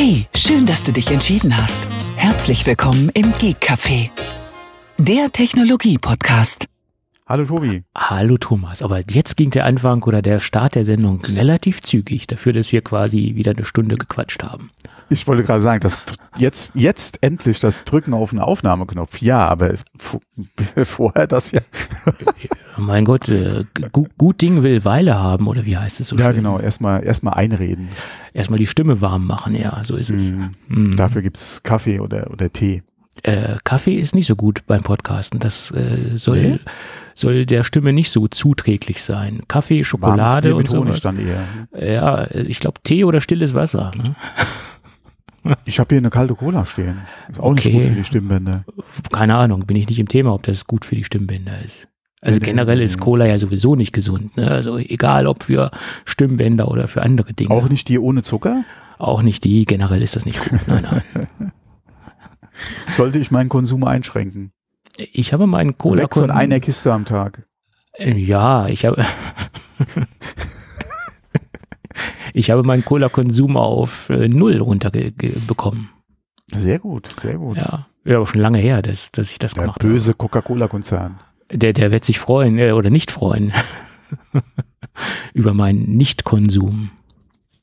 Hey, schön, dass du dich entschieden hast. Herzlich willkommen im Geek Café, der Technologie-Podcast. Hallo Tobi. Hallo Thomas, aber jetzt ging der Anfang oder der Start der Sendung relativ zügig, dafür, dass wir quasi wieder eine Stunde gequatscht haben. Ich wollte gerade sagen, dass jetzt, jetzt endlich das Drücken auf den Aufnahmeknopf. Ja, aber vorher das ja. mein Gott, äh, gut, gut, Ding will Weile haben, oder wie heißt es so Ja, schön? genau, erstmal erstmal einreden. Erstmal die Stimme warm machen, ja, so ist es. Mm, mm. Dafür gibt's Kaffee oder, oder Tee. Äh, Kaffee ist nicht so gut beim Podcasten. Das äh, soll, nee? Soll der Stimme nicht so zuträglich sein. Kaffee, Schokolade und so. dann eher. Ja, ich glaube Tee oder stilles Wasser. Ne? Ich habe hier eine kalte Cola stehen. Ist auch okay. nicht gut für die Stimmbänder. Keine Ahnung, bin ich nicht im Thema, ob das gut für die Stimmbänder ist. Also nee, generell nee, ist Cola ja sowieso nicht gesund. Ne? Also egal ob für Stimmbänder oder für andere Dinge. Auch nicht die ohne Zucker? Auch nicht die. Generell ist das nicht gut. Nein, nein. Sollte ich meinen Konsum einschränken? Ich habe meinen Cola. Weg von einer Kiste am Tag. Ja, ich habe. ich habe meinen Cola-Konsum auf äh, null runterbekommen. Sehr gut, sehr gut. Ja, ja, aber schon lange her, dass, dass ich das Der gemacht böse Coca-Cola-Konzern. Der, der wird sich freuen äh, oder nicht freuen über meinen Nicht-Konsum.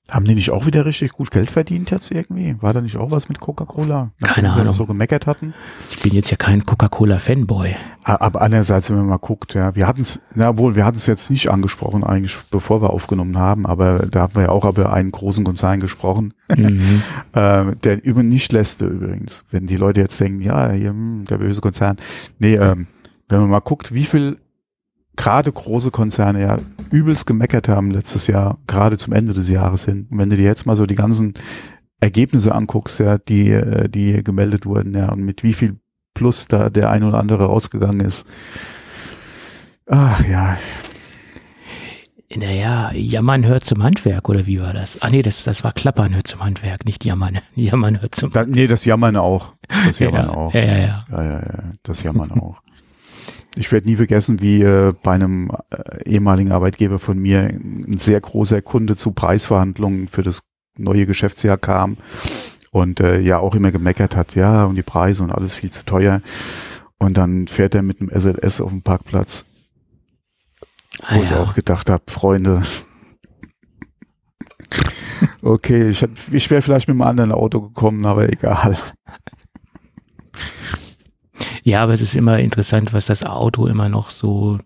Haben die nicht auch wieder richtig gut Geld verdient jetzt irgendwie? War da nicht auch was mit Coca-Cola? Keine Ahnung. so gemeckert hatten? Ich bin jetzt ja kein Coca-Cola-Fanboy. Aber andererseits, wenn man mal guckt, ja, wir hatten es, na wohl, wir hatten es jetzt nicht angesprochen eigentlich, bevor wir aufgenommen haben, aber da haben wir ja auch über einen großen Konzern gesprochen, mhm. äh, der über nicht lässte übrigens. Wenn die Leute jetzt denken, ja, hier, hm, der böse Konzern. Nee, ähm, wenn man mal guckt, wie viel gerade große Konzerne ja übelst gemeckert haben letztes Jahr, gerade zum Ende des Jahres hin. Und wenn du dir jetzt mal so die ganzen Ergebnisse anguckst, ja, die, äh, die gemeldet wurden, ja, und mit wie viel Plus da der ein oder andere rausgegangen ist. Ach ja. Naja, Jammern hört zum Handwerk, oder wie war das? Ah nee, das, das war Klappern hört zum Handwerk, nicht Jammern. Jammern hört zum da, Nee, das Jammern auch. Das Jammern ja, auch. Ja, ja, ja. Ja, ja, ja. Das Jammern auch. Ich werde nie vergessen, wie äh, bei einem äh, ehemaligen Arbeitgeber von mir ein sehr großer Kunde zu Preisverhandlungen für das neue Geschäftsjahr kam und äh, ja auch immer gemeckert hat, ja, und die Preise und alles viel zu teuer. Und dann fährt er mit einem SLS auf dem Parkplatz, ah, wo ja. ich auch gedacht habe, Freunde, okay, ich, ich wäre vielleicht mit einem anderen Auto gekommen, aber egal. Ja, aber es ist immer interessant, was das Auto immer noch so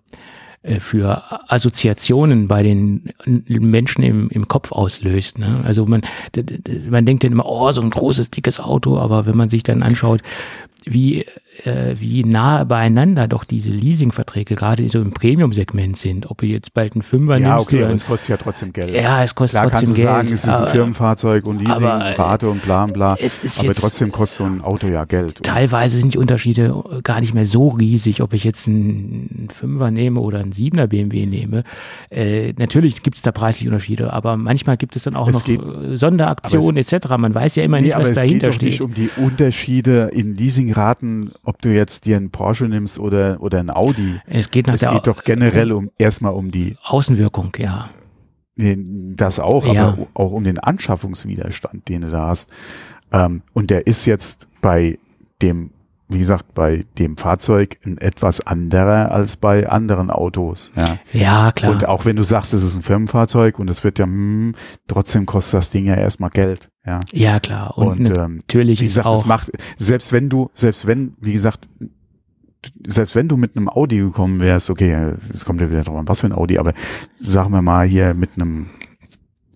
äh, für Assoziationen bei den Menschen im, im Kopf auslöst. Ne? Also man, man denkt dann immer, oh, so ein großes, dickes Auto, aber wenn man sich dann anschaut, wie äh, wie nah beieinander doch diese Leasingverträge gerade so im Premium-Segment sind. Ob du jetzt bald einen Fünfer ja, nimmst. Ja, okay, aber es kostet ja trotzdem Geld. Ja, es kostet Klar trotzdem kannst du Geld. sagen, es ist ein Firmenfahrzeug und Leasing, aber, äh, Rate und bla bla. Es ist aber jetzt trotzdem kostet so ein Auto ja Geld. Teilweise sind die Unterschiede gar nicht mehr so riesig, ob ich jetzt einen Fünfer nehme oder einen Siebener BMW nehme. Äh, natürlich gibt es da preisliche Unterschiede, aber manchmal gibt es dann auch Es noch geht- Sonderaktionen etc. Man weiß ja immer Nee, nicht, aber was es geht dahinter doch steht. nicht um die Unterschiede in Leasingraten, ob du jetzt dir einen Porsche nimmst oder, oder einen Audi. es geht nach Es geht doch generell um erstmal um die, Außenwirkung, ja. das auch, Ja. aber auch um den Anschaffungswiderstand, den du da hast. Ähm, und der ist jetzt bei dem, wie gesagt, bei dem Fahrzeug ein etwas anderer als bei anderen Autos. Ja. Ja, klar. Und auch wenn du sagst, es ist ein Firmenfahrzeug und es wird ja, hm, trotzdem kostet das Ding ja erstmal Geld. Ja. ja, klar. Und, Und, ähm, natürlich Wie ist gesagt, auch das macht, selbst wenn du, selbst wenn, wie gesagt, selbst wenn du mit einem Audi gekommen wärst, okay, es kommt ja wieder drauf an, was für ein Audi, aber sagen wir mal hier mit einem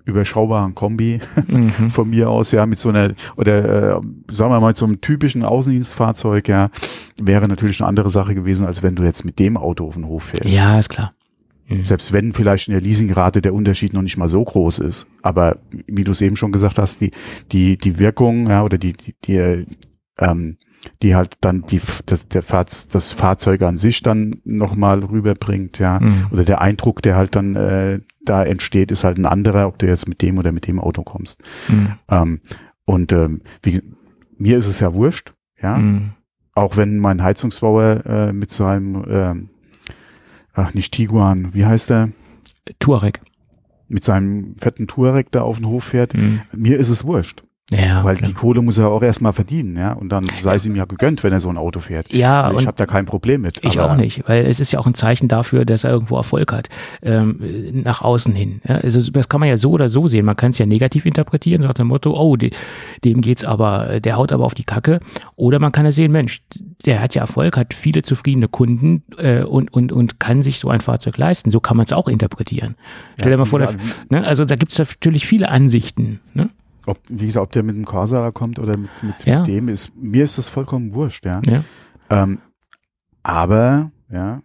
überschaubaren Kombi mhm. von mir aus, ja, mit so einer, oder äh, sagen wir mal, so einem typischen Außendienstfahrzeug, ja, wäre natürlich eine andere Sache gewesen, als wenn du jetzt mit dem Auto auf den Hof fährst. Ja, ist klar. Mhm. Selbst wenn vielleicht in der Leasingrate der Unterschied noch nicht mal so groß ist. Aber wie du es eben schon gesagt hast, die, die, die Wirkung, ja, oder die, die, die ähm, die halt dann die, das, der Fahrz, das Fahrzeug an sich dann nochmal rüberbringt, ja. Mhm. Oder der Eindruck, der halt dann äh, da entsteht, ist halt ein anderer, ob du jetzt mit dem oder mit dem Auto kommst. Mhm. Ähm, und ähm, wie, mir ist es ja wurscht, ja. Mhm. Auch wenn mein Heizungsbauer äh, mit seinem, ähm, ach nicht Tiguan, wie heißt der? Tuareg. Mit seinem fetten Touareg da auf den Hof fährt. Mhm. Mir ist es wurscht. Ja, Weil klar. die Kohle muss er auch erstmal verdienen, ja. Und dann sei es ihm ja gegönnt, wenn er so ein Auto fährt. Ja, Also ich habe da kein Problem mit. Ich auch nicht, weil es ist ja auch ein Zeichen dafür, dass er irgendwo Erfolg hat, ähm, nach außen hin. Ja, also das kann man ja so oder so sehen. Man kann es ja negativ interpretieren, so nach dem Motto, oh, de, dem geht's aber, der haut aber auf die Kacke. Oder man kann ja sehen, Mensch, der hat ja Erfolg, hat viele zufriedene Kunden äh, und, und, und kann sich so ein Fahrzeug leisten. So kann man es auch interpretieren. Stell dir mal vor, der, ne, also da gibt's natürlich viele Ansichten. Ne? Ob, wie gesagt, ob der mit dem Corsa da kommt oder mit, mit, Ja. mit dem ist, mir ist das vollkommen wurscht, ja. Ja. Ähm, aber, ja,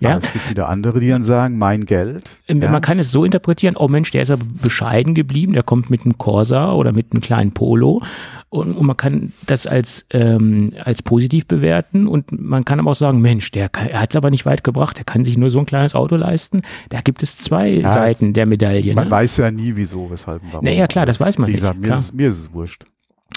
Ja. aber es gibt wieder andere, die dann sagen, mein Geld. Ähm, ja, Man kann es so interpretieren, oh Mensch, der ist aber bescheiden geblieben, der kommt mit einem Corsa oder mit einem kleinen Polo und, und man kann das als, ähm, als positiv bewerten und man kann aber auch sagen, Mensch, der er hat es aber nicht weit gebracht, der kann sich nur so ein kleines Auto leisten. Da gibt es zwei Ja, Seiten der Medaille. Man Ne? weiß ja nie, wieso, weshalb warum. Na ja, klar, das weiß man Wie nicht, gesagt, mir klar. ist, es- mir ist es wurscht.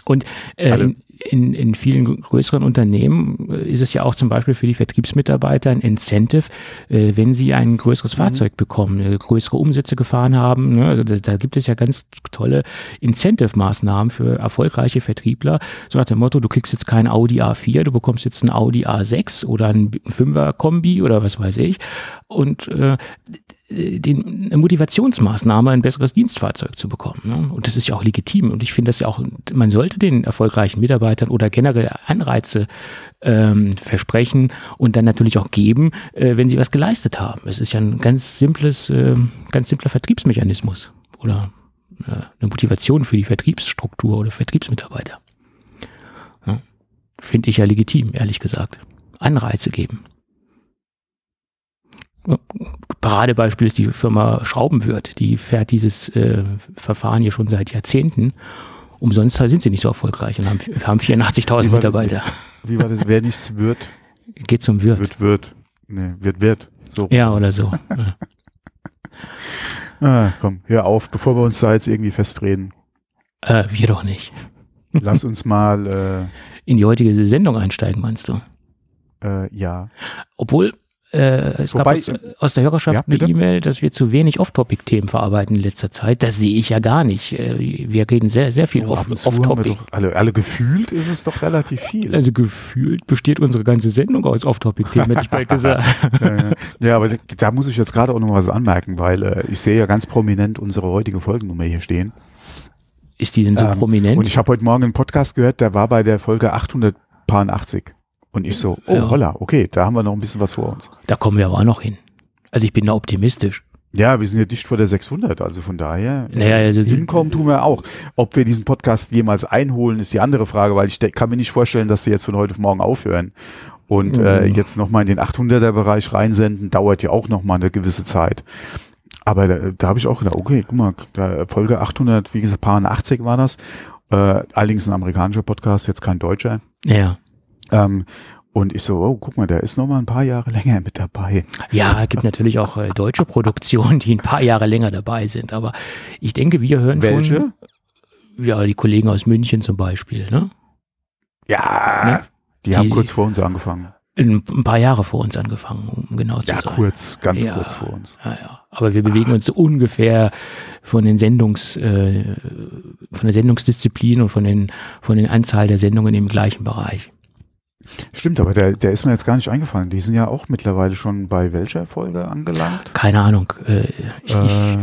Und äh, in, in, in vielen größeren Unternehmen äh, ist es ja auch zum Beispiel für die Vertriebsmitarbeiter ein Incentive, äh, wenn sie ein größeres Fahrzeug bekommen, äh, größere Umsätze gefahren haben. Ne? Also das, da gibt es ja ganz tolle Incentive-Maßnahmen für erfolgreiche Vertriebler. So nach dem Motto, du kriegst jetzt kein Audi A4, du bekommst jetzt ein Audi A6 oder ein 5er-Kombi oder was weiß ich. Und äh, den, eine Motivationsmaßnahme, ein besseres Dienstfahrzeug zu bekommen. Ne? Und das ist ja auch legitim. Und ich finde das ja auch, man sollte den erfolgreichen Mitarbeitern oder generell Anreize ähm, versprechen und dann natürlich auch geben, äh, wenn sie was geleistet haben. Es ist ja ein ganz simples, äh, ganz simpler Vertriebsmechanismus oder äh, eine Motivation für die Vertriebsstruktur oder Vertriebsmitarbeiter. Ja? Finde ich ja legitim, ehrlich gesagt. Anreize geben. Paradebeispiel ist die Firma Schraubenwirt. Die fährt dieses äh, Verfahren hier schon seit Jahrzehnten. Umsonst sind sie nicht so erfolgreich und haben, haben 84.000 Wie war- Mitarbeiter. Wie war das? Wer nichts wird, Geht zum Wirt. wird, wird. Nee, wird, wird. So. Ja, oder so. Ah, komm, hör auf, bevor wir uns da jetzt irgendwie festreden. Äh, wir doch nicht. Lass uns mal, In die heutige Sendung einsteigen, meinst du? äh, äh, ja. Obwohl, äh, es Wobei, gab aus, aus der Hörerschaft ja, eine? E-Mail, dass wir zu wenig Off-Topic-Themen verarbeiten in letzter Zeit. Das sehe ich ja gar nicht. Äh, Wir reden sehr, sehr viel Oh, Off-Topic. alle, alle gefühlt ist es doch relativ viel. also gefühlt besteht unsere ganze Sendung aus Off-Topic-Themen, hätte ich bald gesagt. Ja, aber da, da muss ich jetzt gerade auch noch was anmerken, weil äh, ich sehe ja ganz prominent unsere heutige Folgennummer hier stehen. Ist die denn so Ähm, prominent? Und ich habe heute Morgen einen Podcast gehört, der war bei der Folge 880. Und ich so, oh Ja. holla, okay, da haben wir noch ein bisschen was vor uns. Da kommen wir aber auch noch hin. Also ich bin da optimistisch. Ja, wir sind ja dicht vor der 600, also von daher. äh, Naja, also Hinkommen tun wir auch. Ob wir diesen Podcast jemals einholen, ist die andere Frage, weil ich kann mir nicht vorstellen, dass die jetzt von heute auf morgen aufhören. Und äh, Mhm. jetzt nochmal in den 800er-Bereich reinsenden, dauert ja auch nochmal eine gewisse Zeit. Aber da, da habe ich auch gedacht, okay, guck mal, Folge 800, wie gesagt, paar 80 war das. Äh, allerdings ein amerikanischer Podcast, jetzt kein deutscher. ja. Ähm, und ich so, oh, guck mal, der ist noch mal ein paar Jahre länger mit dabei. Ja, gibt natürlich auch äh, deutsche Produktionen, die ein paar Jahre länger dabei sind. Aber ich denke, wir hören Welche? schon. Ja, die Kollegen aus München zum Beispiel, ne? Ja, Ne? die haben Die- kurz vor uns angefangen. Ein, ein paar Jahre vor uns angefangen, um genau zu Ja, sein. kurz, ganz Ja. kurz vor uns. Ja, ja. Aber wir bewegen uns so ungefähr von den Sendungs, äh, von der Sendungsdisziplin und von den, von den Anzahl der Sendungen im gleichen Bereich. Stimmt, aber der, der ist mir jetzt gar nicht eingefallen. Die sind ja auch mittlerweile schon bei welcher Folge angelangt? Keine Ahnung. Äh, ich, ich, Äh,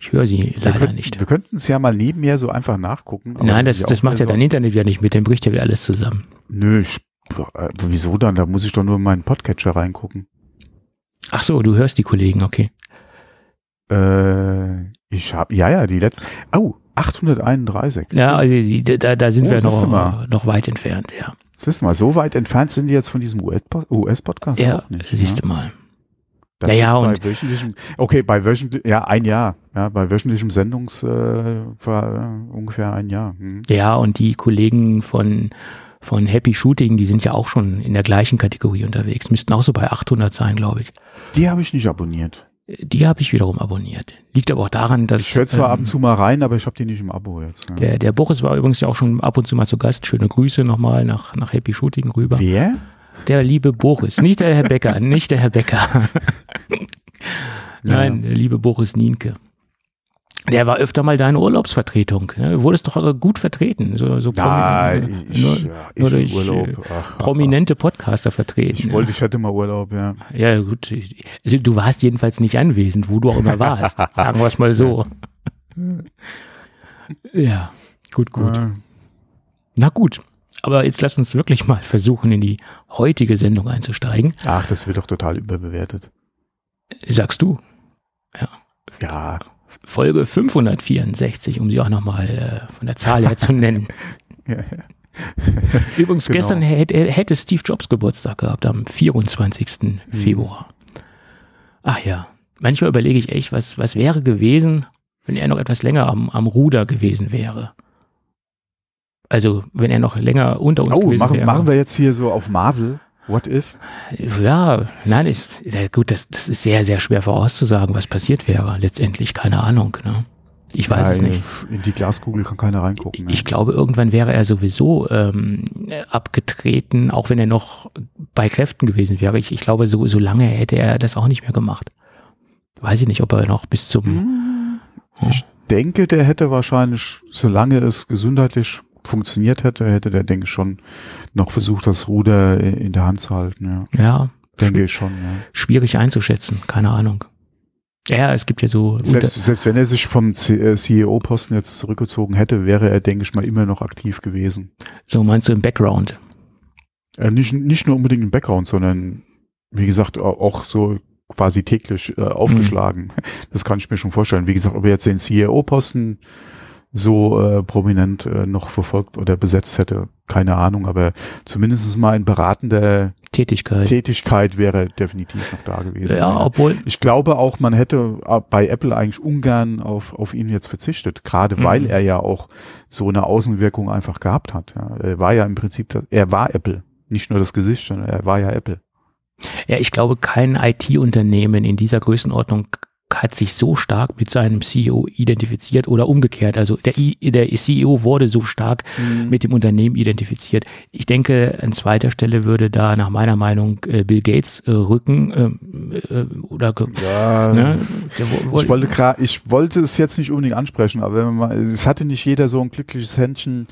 ich höre sie leider könnten, nicht. Wir könnten es ja mal nebenher so einfach nachgucken. Nein, das, das auch macht ja wieder dein Internet ja nicht mit, dem bricht ja wieder alles zusammen. Nö, ich, äh, wieso dann? Da muss ich doch nur in meinen Podcatcher reingucken. Ach so, du hörst die Kollegen, okay. Äh, ich habe, ja, ja, die letzte. Oh, 831. Ja, also die, da, da sind Oh, wir noch, noch weit entfernt, ja. Siehst du mal, so weit entfernt sind die jetzt von diesem US-Podcast Ja, nicht. siehst ja? du mal. Das Naja, bei und- wöchentlichem, okay, bei wöchentlich, ja, ein Jahr, ja, bei wöchentlichem Sendungs, äh, war äh, ungefähr ein Jahr. Hm. Ja, und die Kollegen von, von Happy Shooting, die sind ja auch schon in der gleichen Kategorie unterwegs. Müssten auch so bei 800 sein, glaube ich. Die habe ich nicht abonniert. Die habe ich wiederum abonniert. Liegt aber auch daran, dass Ich höre zwar ab ähm, und zu mal rein, aber ich habe die nicht im Abo jetzt. Ja. der, der Boris war übrigens ja auch schon ab und zu mal zu Gast. Schöne Grüße nochmal nach, nach Happy Shooting rüber. Wer? Der liebe Boris, nicht der Herr Becker, nicht der Herr Becker. Nein, der liebe Boris Nienke. Der war öfter mal deine Urlaubsvertretung. Ne? Wurdest doch gut vertreten. So, so Nein, prominent, ich, nur, ja, ich nur durch Urlaub. äh, Ach, prominente Podcaster vertreten. Ich wollte, ich hätte mal Urlaub, ja. Ja, gut. Also, du warst jedenfalls nicht anwesend, wo du auch immer warst. Sagen wir es mal so. Ja, gut, gut. Ja. Na gut. Aber jetzt lass uns wirklich mal versuchen, in die heutige Sendung einzusteigen. Ach, das wird doch total überbewertet. Sagst du. Ja, Folge 564, um sie auch nochmal äh, von der Zahl her zu nennen. Übrigens, Genau. gestern hätte, hätte Steve Jobs Geburtstag gehabt, am 24. Februar. Ach ja, manchmal überlege ich echt, was, was wäre gewesen, wenn er noch etwas länger am, am Ruder gewesen wäre. Also, wenn er noch länger unter uns Oh, gewesen machen, wäre. machen wir jetzt hier so auf Marvel. What if? Ja, nein, ist, ja, gut, das, das ist sehr, sehr schwer vorauszusagen, was passiert wäre. Letztendlich, keine Ahnung. Ne? Ich weiß Ja, es nicht. In die Glaskugel kann keiner reingucken. ne? Ich glaube, irgendwann wäre er sowieso ähm, abgetreten, auch wenn er noch bei Kräften gewesen wäre. Ich, ich glaube, so, so lange hätte er das auch nicht mehr gemacht. Weiß ich nicht, ob er noch bis zum. Ich denke, der hätte wahrscheinlich, solange es gesundheitlich funktioniert hätte, hätte der, denke ich, schon noch versucht, das Ruder in der Hand zu halten. Ja, Ja, denke ich schon. Ja. schwierig einzuschätzen. Keine Ahnung. Ja, es gibt ja so. Selbst, selbst wenn er sich vom C- äh, CEO-Posten jetzt zurückgezogen hätte, wäre er, denke ich mal, immer noch aktiv gewesen. so meinst du im Background? Äh, nicht, nicht nur unbedingt im Background, sondern wie gesagt au- auch so quasi täglich äh, aufgeschlagen. Das kann ich mir schon vorstellen. Wie gesagt, ob er jetzt den CEO-Posten so äh, prominent äh, noch verfolgt oder besetzt hätte, keine Ahnung, aber zumindest mal in beratender Tätigkeit. Tätigkeit wäre definitiv noch da gewesen. ja, obwohl. Ich glaube auch, man hätte äh, bei Apple eigentlich ungern auf, auf ihn jetzt verzichtet, gerade Mhm. weil er ja auch so eine Außenwirkung einfach gehabt hat. Ja. Er war ja im Prinzip, das, er war Apple. Nicht nur das Gesicht, sondern er war ja Apple. Ja, ich glaube, kein IT-Unternehmen in dieser Größenordnung hat sich so stark mit seinem CEO identifiziert oder umgekehrt. Also der, I, der CEO wurde so stark mit dem Unternehmen identifiziert. Ich denke, an zweiter Stelle würde da nach meiner Meinung äh, Bill Gates äh, rücken ähm, äh, oder Ja, ne? Wo- wo- ich wollte gra- ich wollte es jetzt nicht unbedingt ansprechen, aber wenn man mal, es hatte nicht jeder so ein glückliches Händchen.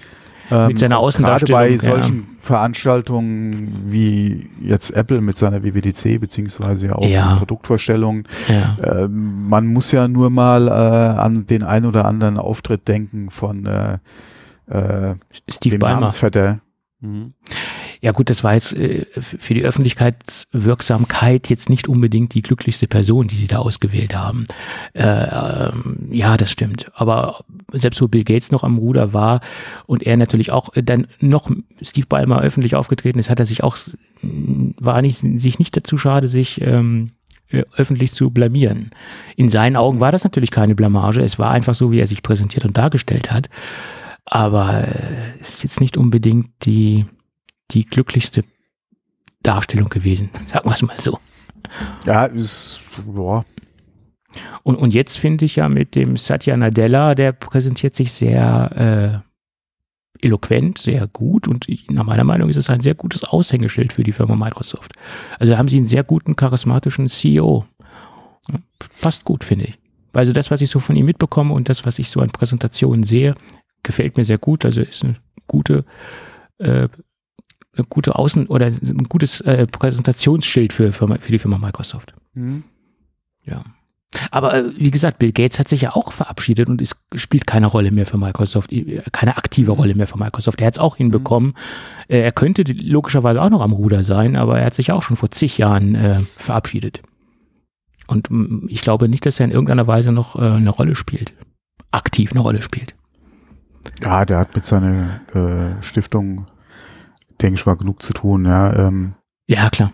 Ähm, Mit seiner Gerade bei Außendarstellung, solchen Veranstaltungen wie jetzt Apple mit seiner WWDC, beziehungsweise auch Ja. Produktvorstellungen. ja. Ähm, man muss ja nur mal äh, an den ein oder anderen Auftritt denken von äh, äh, Steve dem Ballmer. Namensvetter. Ja gut, das war jetzt äh, für die Öffentlichkeitswirksamkeit jetzt nicht unbedingt die glücklichste Person, die sie da ausgewählt haben. Äh, ähm, ja, das stimmt. Aber selbst wo Bill Gates noch am Ruder war und er natürlich auch äh, dann noch Steve Ballmer öffentlich aufgetreten ist, hat er sich auch war nicht sich nicht dazu schade, sich ähm, äh, öffentlich zu blamieren. In seinen Augen war das natürlich keine Blamage. Es war einfach so, wie er sich präsentiert und dargestellt hat. Aber äh, es ist jetzt nicht unbedingt die die glücklichste Darstellung gewesen, sagen wir es mal so. Ja, ist boah, Und, und jetzt finde ich ja mit dem Satya Nadella, der präsentiert sich sehr äh, eloquent, sehr gut und nach meiner Meinung ist es ein sehr gutes Aushängeschild für die Firma Microsoft. Also haben sie einen sehr guten, charismatischen CEO. Passt gut, finde ich. Also das, was ich so von ihm mitbekomme und das, was ich so an Präsentationen sehe, gefällt mir sehr gut. Also ist eine gute äh, eine gute Außen- oder ein gutes äh, Präsentationsschild für, für, für die Firma Microsoft. hm. Ja. Aber äh, wie gesagt, Bill Gates hat sich ja auch verabschiedet und es spielt keine Rolle mehr für Microsoft, äh, keine aktive Rolle mehr für Microsoft. Er hat es auch hinbekommen. Äh, Er könnte logischerweise auch noch am Ruder sein, aber er hat sich auch schon vor zig Jahren äh, verabschiedet. Und mm, ich glaube nicht, dass er in irgendeiner Weise noch äh, eine Rolle spielt. Aktiv eine Rolle spielt. ja, der hat mit seiner äh, Stiftung, denke ich mal, genug zu tun. Ja, ähm, Ja, klar.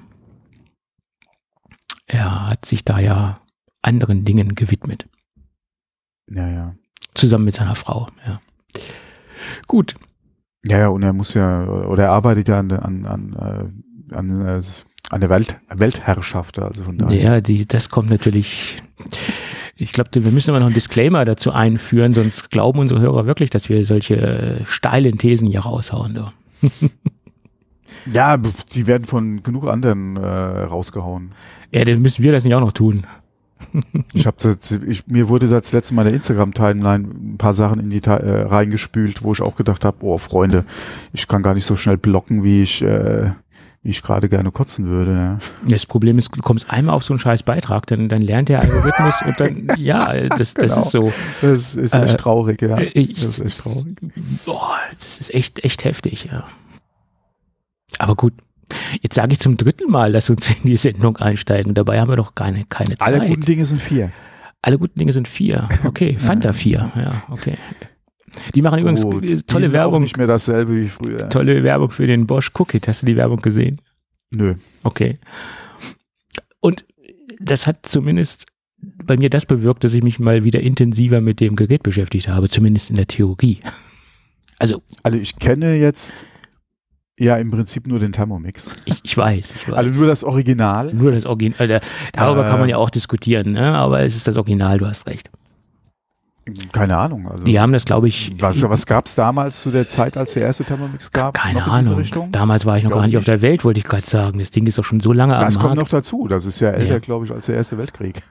Er hat sich da ja anderen Dingen gewidmet. ja, ja. Zusammen mit seiner Frau, ja. Gut. Ja, ja, und er muss ja, oder er arbeitet ja an, der- an, an, äh, an, äh, an der Welt, Weltherrschaft, also von daher. Ja, die, das kommt natürlich. Ich glaube, wir müssen aber noch einen Disclaimer dazu einführen, sonst glauben unsere Hörer wirklich, dass wir solche äh, steilen Thesen hier raushauen. Du. Ja, die werden von genug anderen äh, rausgehauen. Ja, dann müssen wir das nicht auch noch tun. ich habe ich, mir wurde das letzte Mal in der Instagram-Timeline ein paar Sachen in die äh, reingespült, wo ich auch gedacht habe, oh Freunde, ich kann gar nicht so schnell blocken, wie ich äh, wie ich gerade gerne kotzen würde. Ja. Das Problem ist, du kommst einmal auf so einen scheiß Beitrag, dann, dann lernt der Algorithmus und dann, ja, das, das genau. ist so. Das ist echt äh, traurig, ja. Ich, das ist echt traurig. Boah, das ist echt, echt heftig, ja. Aber gut, Jetzt sage ich zum dritten Mal, lass uns in die Sendung einsteigen. Dabei haben wir doch keine, keine Zeit. Alle guten Dinge sind vier. Alle guten Dinge sind vier. Okay, Fanta vier. Ja, okay. Die machen übrigens oh, tolle Werbung. Auch nicht mehr dasselbe wie früher. Tolle Werbung für den Bosch Cookit. Hast du die Werbung gesehen? Nö. Okay. Und das hat zumindest bei mir das bewirkt, dass ich mich mal wieder intensiver mit dem Gerät beschäftigt habe, zumindest in der Theorie. Also, also ich kenne jetzt ja, im Prinzip nur den Thermomix. Ich, ich, weiß, ich weiß. Also nur das Original. Nur das Original. Äh, darüber äh, kann man ja auch diskutieren, ne? aber es ist das Original, du hast recht. Keine Ahnung. Also die haben das, glaube ich. Was, was gab es damals zu der Zeit, als der erste Thermomix gab? Keine Ahnung. Damals war ich, ich noch gar nicht auf der Welt, wollte ich gerade sagen. Das Ding ist doch schon so lange das am Das kommt noch dazu. Das ist ja älter, ja. glaube ich, als der Erste Weltkrieg.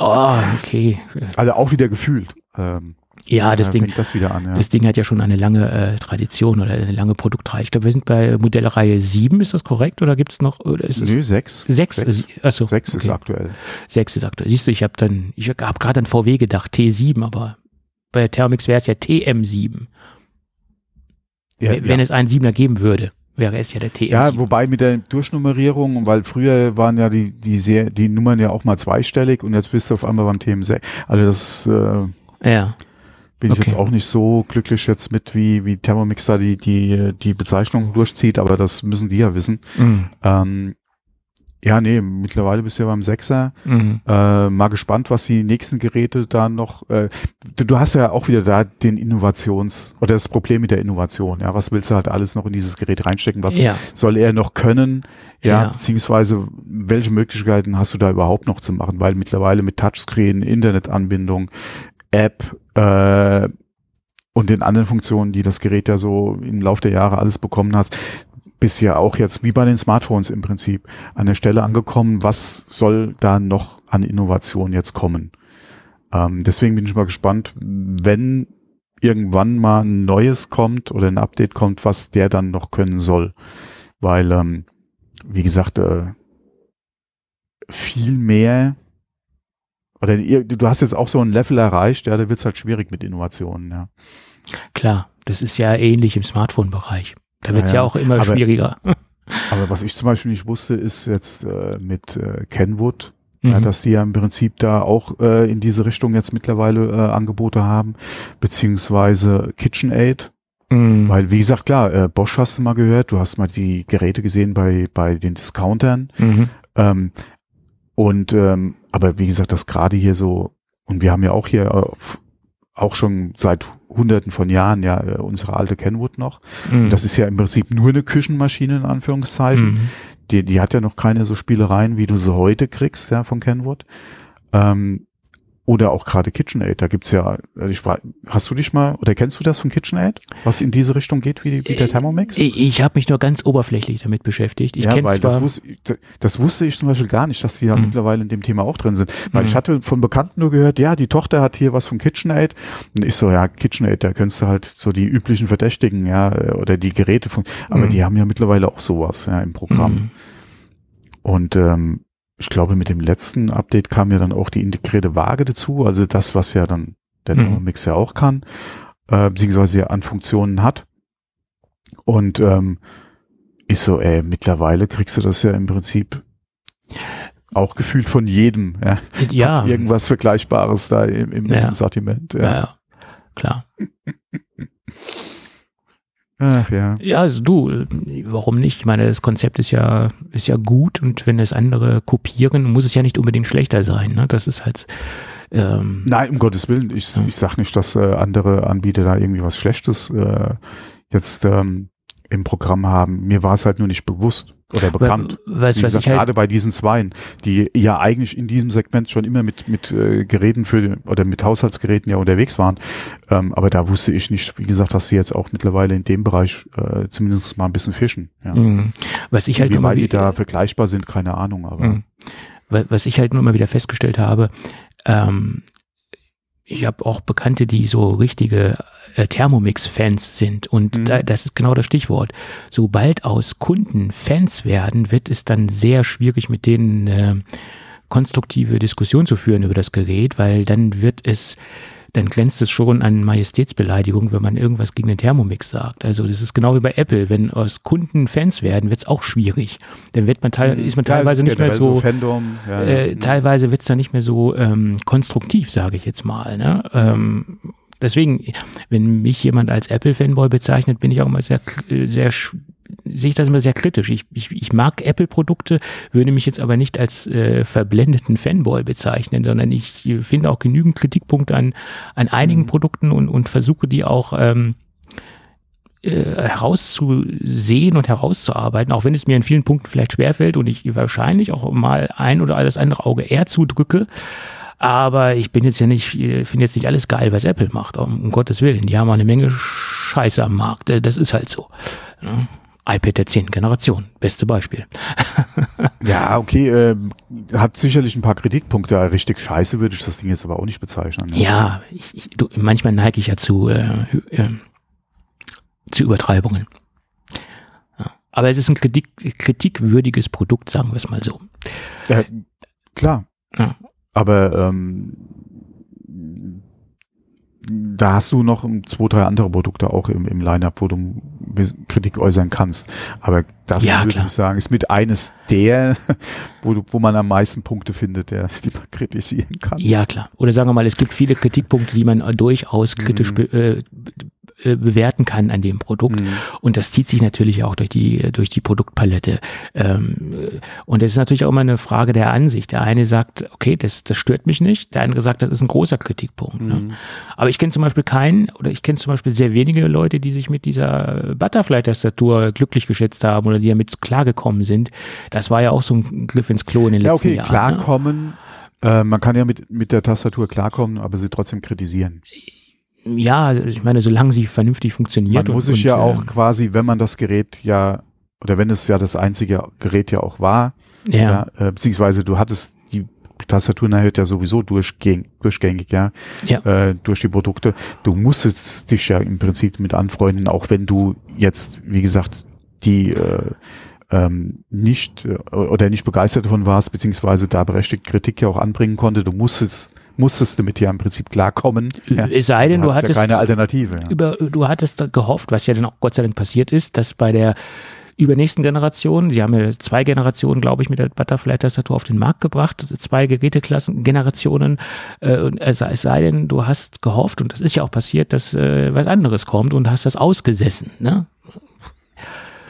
Oh, okay. Also auch wieder gefühlt. Ähm, ja, das, Ding, das, an, ja. das Ding hat ja schon eine lange äh, Tradition oder eine lange Produktreihe. Ich glaube, wir sind bei Modellreihe 7, ist das korrekt? Oder gibt es noch? Oder ist Nö, 6. 6, 6. Achso, 6 okay. ist aktuell. 6 ist aktuell. Siehst du, ich habe dann, ich habe gerade an VW gedacht, T7, aber bei der Thermomix wäre es ja TM7. Ja, Wenn es einen 7er geben würde, wäre es ja der TM7. Ja, wobei mit der Durchnummerierung, weil früher waren ja die, die, sehr, die Nummern ja auch mal zweistellig und jetzt bist du auf einmal beim TM6. Also das äh, ja. Bin okay. ich jetzt auch nicht so glücklich jetzt mit, wie, wie Thermomix da die, die, die Bezeichnung durchzieht, aber das müssen die ja wissen. Mhm. Ähm, ja, nee, mittlerweile bist du ja beim Sechser. Mhm. Äh, mal gespannt, was die nächsten Geräte da noch. Äh, du, du, hast ja auch wieder da den Innovations- oder das Problem mit der Innovation. Ja, was willst du halt alles noch in dieses Gerät reinstecken? Was ja. soll er noch können? Ja, ja, beziehungsweise welche Möglichkeiten hast du da überhaupt noch zu machen? Weil mittlerweile mit Touchscreen, Internetanbindung, App, äh, und den anderen Funktionen, die das Gerät ja so im Laufe der Jahre alles bekommen hast, bist ja auch jetzt wie bei den Smartphones im Prinzip an der Stelle angekommen, was soll da noch an Innovation jetzt kommen. Ähm, deswegen bin ich mal gespannt, wenn irgendwann mal ein neues kommt oder ein Update kommt, was der dann noch können soll. Weil, ähm, wie gesagt, äh, viel mehr oder du hast jetzt auch so ein Level erreicht, ja, da wird es halt schwierig mit Innovationen, ja. Klar, das ist ja ähnlich im Smartphone-Bereich. Da wird es ja, ja, auch immer aber, schwieriger. Aber was ich zum Beispiel nicht wusste, ist jetzt äh, mit äh, Kenwood, mhm. ja, dass die ja im Prinzip da auch äh, in diese Richtung jetzt mittlerweile äh, Angebote haben, beziehungsweise KitchenAid. Mhm. Weil, wie gesagt, klar, äh, Bosch hast du mal gehört, du hast mal die Geräte gesehen bei, bei den Discountern. Mhm. Ähm, und ähm, aber wie gesagt, das gerade hier so, und wir haben ja auch hier äh, auch schon seit hunderten von Jahren ja äh, unsere alte Kenwood noch. Mhm. Das ist ja im Prinzip nur eine Küchenmaschine in Anführungszeichen. Mhm. Die, die hat ja noch keine so Spielereien, wie du sie heute kriegst, ja, von Kenwood. Ähm, oder auch gerade KitchenAid, da gibt's ja, also ich war, hast du dich mal, oder kennst du das von KitchenAid, was in diese Richtung geht wie, wie der Thermomix? Ich, ich habe mich nur ganz oberflächlich damit beschäftigt. Ich ja, weil das wusste, das wusste ich zum Beispiel gar nicht, dass die ja mhm. mittlerweile in dem Thema auch drin sind. Weil mhm. ich hatte von Bekannten nur gehört, ja, die Tochter hat hier was von KitchenAid. Und ich so, ja, KitchenAid, da könntest du halt so die üblichen Verdächtigen, ja, oder die Geräte von, aber mhm. die haben ja mittlerweile auch sowas, ja, im Programm. Mhm. Und ähm, ich glaube, mit dem letzten Update kam ja dann auch die integrierte Waage dazu, also das, was ja dann der mhm. Thermomix ja auch kann, äh, beziehungsweise ja an Funktionen hat. Und ähm, ich so, ey, mittlerweile kriegst du das ja im Prinzip auch gefühlt von jedem. Ja, ja. irgendwas Vergleichbares da im, im, ja. im Sortiment. Ja, ja klar. Ach ja. Ja, also du, warum nicht? Ich meine, das Konzept ist ja, ist ja gut und wenn es andere kopieren, muss es ja nicht unbedingt schlechter sein. Ne? Das ist halt. Ähm, Nein, um Gottes Willen. Ich, ja. ich sag nicht, dass äh, andere Anbieter da irgendwie was Schlechtes äh, jetzt ähm, im Programm haben. Mir war es halt nur nicht bewusst oder bekannt. Weißt, Wie gesagt, halt gerade bei diesen Zweien, die ja eigentlich in diesem Segment schon immer mit mit äh, Geräten für oder mit Haushaltsgeräten ja unterwegs waren, ähm, aber da wusste ich nicht, wie gesagt, dass sie jetzt auch mittlerweile in dem Bereich äh, zumindest mal ein bisschen fischen. Ja. Mhm. Was ich halt wie weit die da vergleichbar sind, keine Ahnung, aber. Mhm. was ich halt nur mal wieder festgestellt habe, ähm, ich habe auch Bekannte, die so richtige äh, Thermomix-Fans sind. Und mhm. da, das ist genau das Stichwort. Sobald aus Kunden Fans werden, wird es dann sehr schwierig, mit denen äh, konstruktive Diskussion zu führen über das Gerät, weil dann wird es dann glänzt es schon an Majestätsbeleidigung, wenn man irgendwas gegen den Thermomix sagt. Also das ist genau wie bei Apple. Wenn aus Kunden Fans werden, wird es auch schwierig. Dann wird man teil, mhm. ist man teilweise ja, nicht mehr so, so Fandom, ja, äh, ja. teilweise wird es dann nicht mehr so ähm, konstruktiv, sage ich jetzt mal. Ne? Ähm, deswegen, wenn mich jemand als Apple-Fanboy bezeichnet, bin ich auch immer sehr, sehr sehe ich das immer sehr kritisch. Ich, ich, ich mag Apple-Produkte, würde mich jetzt aber nicht als äh, verblendeten Fanboy bezeichnen, sondern ich finde auch genügend Kritikpunkte an, an einigen mhm. Produkten und, und versuche die auch ähm, äh, herauszusehen und herauszuarbeiten, auch wenn es mir in vielen Punkten vielleicht schwerfällt und ich wahrscheinlich auch mal ein oder das andere Auge eher zudrücke. Aber ich bin jetzt ja nicht, finde jetzt nicht alles geil, was Apple macht, um, um Gottes Willen. Die haben auch eine Menge Scheiße am Markt. Das ist halt so. Ne? iPad der zehnten Generation, beste Beispiel. ja, okay, äh, hat sicherlich ein paar Kritikpunkte. Richtig scheiße würde ich das Ding jetzt aber auch nicht bezeichnen. Ne? Ja, ich, ich, du, manchmal neige ich ja zu, äh, äh, zu Übertreibungen. Ja. Aber es ist ein Kritik, kritikwürdiges Produkt, sagen wir es mal so. Klar. Ja. Aber ähm, da hast du noch zwei, drei andere Produkte auch im, im Line-Up, wo du Kritik äußern kannst. Aber das ja, würde klar. ich sagen, ist mit eines der, wo, du, wo man am meisten Punkte findet, der, die man kritisieren kann. Ja, klar. Oder sagen wir mal, es gibt viele Kritikpunkte, die man durchaus kritisch mhm. äh, äh, bewerten kann an dem Produkt. Mhm. Und das zieht sich natürlich auch durch die, durch die Produktpalette. Ähm, und es ist natürlich auch immer eine Frage der Ansicht. Der eine sagt, okay, das, das stört mich nicht. Der andere sagt, das ist ein großer Kritikpunkt. Ne? Mhm. Ne? Aber ich kenne zum Beispiel keinen, oder ich kenne zum Beispiel sehr wenige Leute, die sich mit dieser Butterfly-Tastatur glücklich geschätzt haben oder die damit klargekommen sind. Das war ja auch so ein Griff ins Klo in den letzten ja, okay, Jahren. Ne? Klarkommen. Ne? man kann ja mit, mit der Tastatur klarkommen, aber sie trotzdem kritisieren ja, also ich meine, solange sie vernünftig funktioniert. Man muss sich ja auch äh, quasi, wenn man das Gerät ja, oder wenn es ja das einzige Gerät ja auch war, ja. ja äh, beziehungsweise du hattest die Tastatur nachher ja sowieso durchgängig, durchgängig ja, ja. Äh, durch die Produkte. Du musstest dich ja im Prinzip mit anfreunden, auch wenn du jetzt, wie gesagt, die äh, ähm, nicht äh, oder nicht begeistert davon warst, beziehungsweise da berechtigt Kritik ja auch anbringen konnte. Du musstest musstest du mit dir im Prinzip klarkommen. Ja. Es sei denn, du, du hattest ja keine Alternative. Ja. Über, du hattest gehofft, was ja dann auch Gott sei Dank passiert ist, dass bei der übernächsten Generation, sie haben ja zwei Generationen, glaube ich, mit der Butterfly-Tastatur auf den Markt gebracht, zwei Geräteklassen, Generationen, äh, es, es sei denn, du hast gehofft, und das ist ja auch passiert, dass äh, was anderes kommt und hast das ausgesessen, ne?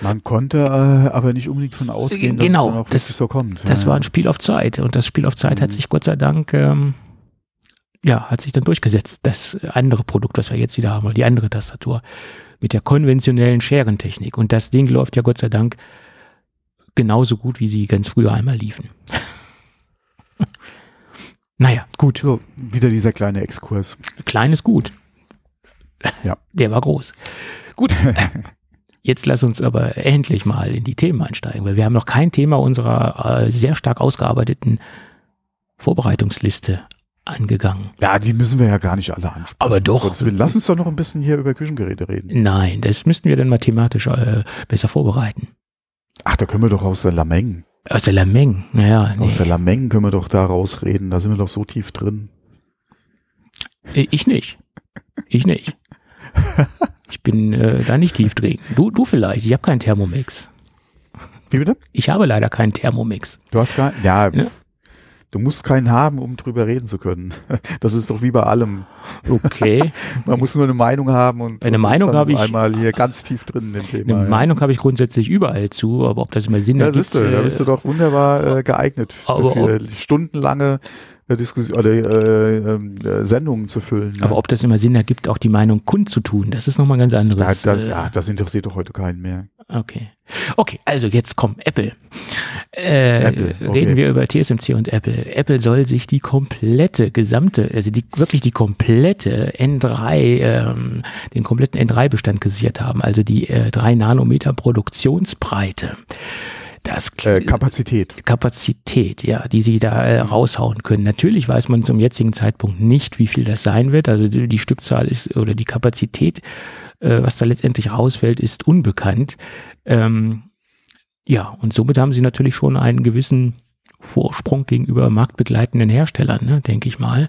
Man konnte äh, aber nicht unbedingt von ausgehen, dass genau, es dann auch das, so kommt. Das ja. war ein Spiel auf Zeit und das Spiel auf Zeit mhm. hat sich Gott sei Dank ähm, ja, hat sich dann durchgesetzt. Das andere Produkt, was wir jetzt wieder haben, die andere Tastatur mit der konventionellen Scherentechnik. Und das Ding läuft ja Gott sei Dank genauso gut, wie sie ganz früher einmal liefen. naja, gut. So, wieder dieser kleine Exkurs. Klein ist gut. Ja. Der war groß. Gut. Jetzt lass uns aber endlich mal in die Themen einsteigen, weil wir haben noch kein Thema unserer äh, sehr stark ausgearbeiteten Vorbereitungsliste angegangen. Ja, die müssen wir ja gar nicht alle ansprechen. Aber doch. Lass uns doch noch ein bisschen hier über Küchengeräte reden. Nein, das müssten wir dann mathematisch äh, besser vorbereiten. Ach, da können wir doch aus der Lameng. Aus der Lameng, naja. Nee. Aus der Lameng können wir doch da rausreden, da sind wir doch so tief drin. Äh, ich nicht. Ich nicht. Ich bin äh, da nicht tief drin. Du, du vielleicht, ich habe keinen Thermomix. Wie bitte? Ich habe leider keinen Thermomix. Du hast keinen? Ja, ja, Du musst keinen haben, um drüber reden zu können. Das ist doch wie bei allem. Okay. Man muss nur eine Meinung haben und eine Meinung habe ich einmal hier ganz tief drin in dem Thema. Eine ja. Meinung habe ich grundsätzlich überall zu, aber ob das immer Sinn ja, ergibt. Ja, da bist du doch wunderbar äh, geeignet aber für ob, stundenlange äh, Diskussion oder äh, ähm, äh, Sendungen zu füllen. Aber ob das immer Sinn ergibt, auch die Meinung kundzutun, das ist nochmal ganz anderes. Ja, das, äh, ja, das interessiert doch heute keinen mehr. Okay. Okay, also jetzt komm, Apple. Äh, Apple okay. Reden wir über TSMC und Apple. Apple soll sich die komplette, gesamte, also die wirklich die komplette N3, ähm, den kompletten N3-Bestand gesichert haben, also die äh, 3 Nanometer Produktionsbreite. Das äh, Kapazität. Kapazität, ja, die sie da äh, raushauen können. Natürlich weiß man zum jetzigen Zeitpunkt nicht, wie viel das sein wird. Also die, die Stückzahl ist oder die Kapazität, äh, was da letztendlich rausfällt, ist unbekannt. Ähm, ja, und somit haben sie natürlich schon einen gewissen Vorsprung gegenüber marktbegleitenden Herstellern, ne, denke ich mal.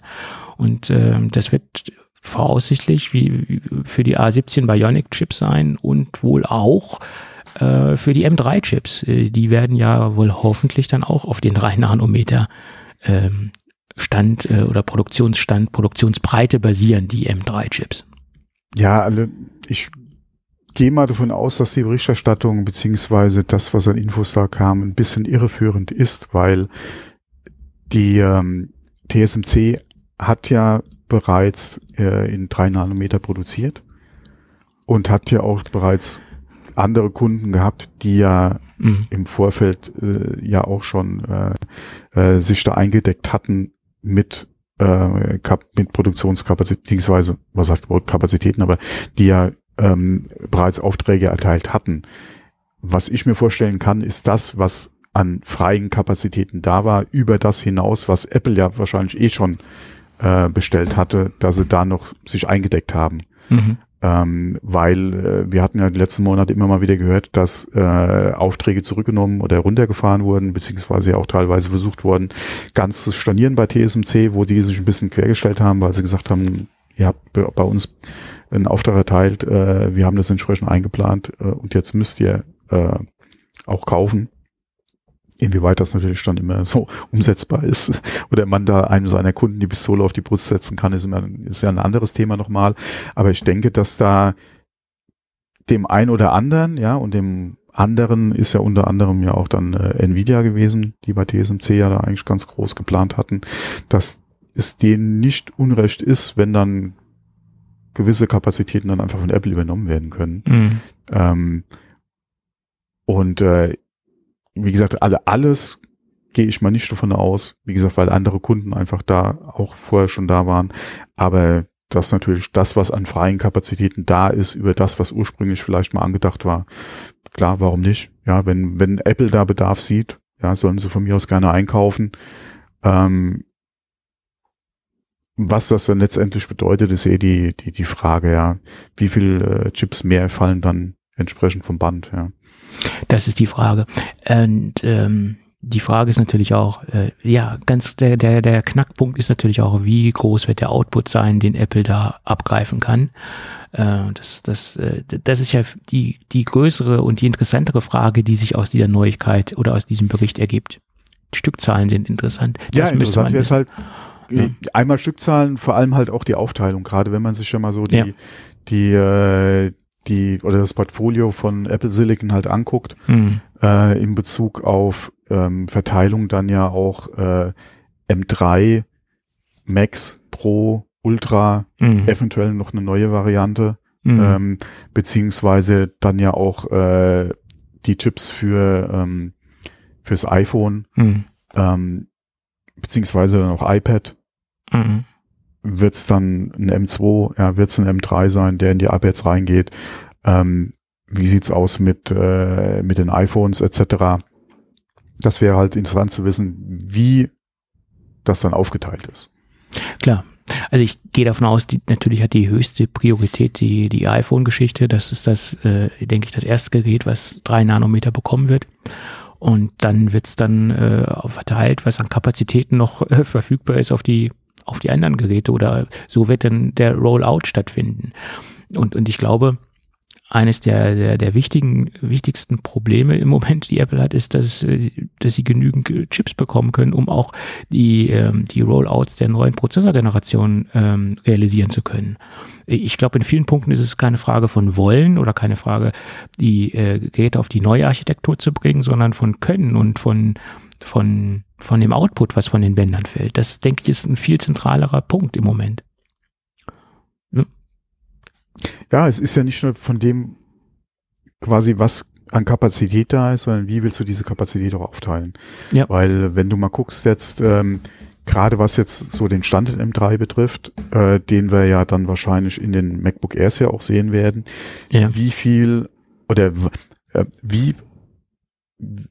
Und äh, das wird voraussichtlich wie, wie für die A17 Bionic Chips sein und wohl auch äh, für die M3-Chips. Äh, die werden ja wohl hoffentlich dann auch auf den 3 Nanometer ähm, Stand äh, oder Produktionsstand, Produktionsbreite basieren, die M3-Chips. Ja, also ich gehe mal davon aus, dass die Berichterstattung beziehungsweise das, was an Infos da kam, ein bisschen irreführend ist, weil die ähm, TSMC hat ja bereits äh, in 3 Nanometer produziert und hat ja auch bereits andere Kunden gehabt, die ja mhm. im Vorfeld äh, ja auch schon äh, äh, sich da eingedeckt hatten mit äh, Kap mit Produktionskapazität, beziehungsweise was heißt Kapazitäten, aber die ja ähm, bereits Aufträge erteilt hatten. Was ich mir vorstellen kann, ist das, was an freien Kapazitäten da war, über das hinaus, was Apple ja wahrscheinlich eh schon äh, bestellt hatte, dass sie da noch sich eingedeckt haben. Mhm. Ähm, weil äh, wir hatten ja die letzten Monate immer mal wieder gehört, dass äh, Aufträge zurückgenommen oder runtergefahren wurden, beziehungsweise auch teilweise versucht wurden, ganz zu stornieren bei TSMC, wo die sich ein bisschen quergestellt haben, weil sie gesagt haben, ihr habt bei uns einen Auftrag erteilt, äh, wir haben das entsprechend eingeplant äh, und jetzt müsst ihr äh, auch kaufen. Inwieweit das natürlich dann immer so umsetzbar ist oder man da einem seiner Kunden die Pistole auf die Brust setzen kann, ist, immer, ist ja ein anderes Thema nochmal. Aber ich denke, dass da dem ein oder anderen, ja, und dem anderen ist ja unter anderem ja auch dann äh, Nvidia gewesen, die bei TSMC ja da eigentlich ganz groß geplant hatten, dass es denen nicht unrecht ist, wenn dann gewisse Kapazitäten dann einfach von Apple übernommen werden können. Mhm. Ähm, und äh, wie gesagt, alle, alles gehe ich mal nicht davon aus. Wie gesagt, weil andere Kunden einfach da auch vorher schon da waren. Aber das natürlich das, was an freien Kapazitäten da ist, über das, was ursprünglich vielleicht mal angedacht war. Klar, warum nicht? Ja, wenn, wenn Apple da Bedarf sieht, ja, sollen sie von mir aus gerne einkaufen. Ähm, was das dann letztendlich bedeutet, ist eh die, die, die Frage, ja, wie viel äh, Chips mehr fallen dann entsprechend vom Band, ja. Das ist die Frage. Und ähm, die Frage ist natürlich auch, äh, ja, ganz der, der, der Knackpunkt ist natürlich auch, wie groß wird der Output sein, den Apple da abgreifen kann. Äh, das, das, äh, das ist ja die, die größere und die interessantere Frage, die sich aus dieser Neuigkeit oder aus diesem Bericht ergibt. Stückzahlen sind interessant. Das ja, interessant wäre es halt, ja. einmal Stückzahlen, vor allem halt auch die Aufteilung, gerade wenn man sich ja mal so die, ja. die, äh, die oder das Portfolio von Apple Silicon halt anguckt, mhm. äh, in Bezug auf ähm, Verteilung dann ja auch äh, M3, Max, Pro, Ultra, mhm. eventuell noch eine neue Variante, mhm. ähm, beziehungsweise dann ja auch äh, die Chips für ähm, fürs iPhone, mhm. ähm, beziehungsweise dann auch iPad. Wird es dann ein M2, ja, wird es ein M3 sein, der in die iPads reingeht. Ähm, wie sieht's aus mit, äh, mit den iPhones etc.? Das wäre halt interessant zu wissen, wie das dann aufgeteilt ist. Klar. Also ich gehe davon aus, die, natürlich hat die höchste Priorität die, die iPhone-Geschichte. Das ist das, äh, denke ich, das erste Gerät, was drei Nanometer bekommen wird. Und dann wird's dann äh, verteilt, was an Kapazitäten noch äh, verfügbar ist auf die auf die anderen Geräte oder so wird dann der Rollout stattfinden. Und, und ich glaube, eines der, der, der wichtigen, wichtigsten Probleme im Moment, die Apple hat, ist, dass, dass sie genügend Chips bekommen können, um auch die, ähm, die Rollouts der neuen Prozessorgeneration ähm, realisieren zu können. Ich glaube, in vielen Punkten ist es keine Frage von wollen oder keine Frage, die äh, Geräte auf die neue Architektur zu bringen, sondern von können und von, von, von dem Output, was von den Bändern fällt. Das, denke ich, ist ein viel zentralerer Punkt im Moment. Hm? Ja, es ist ja nicht nur von dem quasi, was an Kapazität da ist, sondern wie willst du diese Kapazität auch aufteilen? Ja. Weil wenn du mal guckst jetzt, ähm, gerade was jetzt so den Stand in M3 betrifft, äh, den wir ja dann wahrscheinlich in den MacBook Airs ja auch sehen werden, ja. wie viel oder äh, wie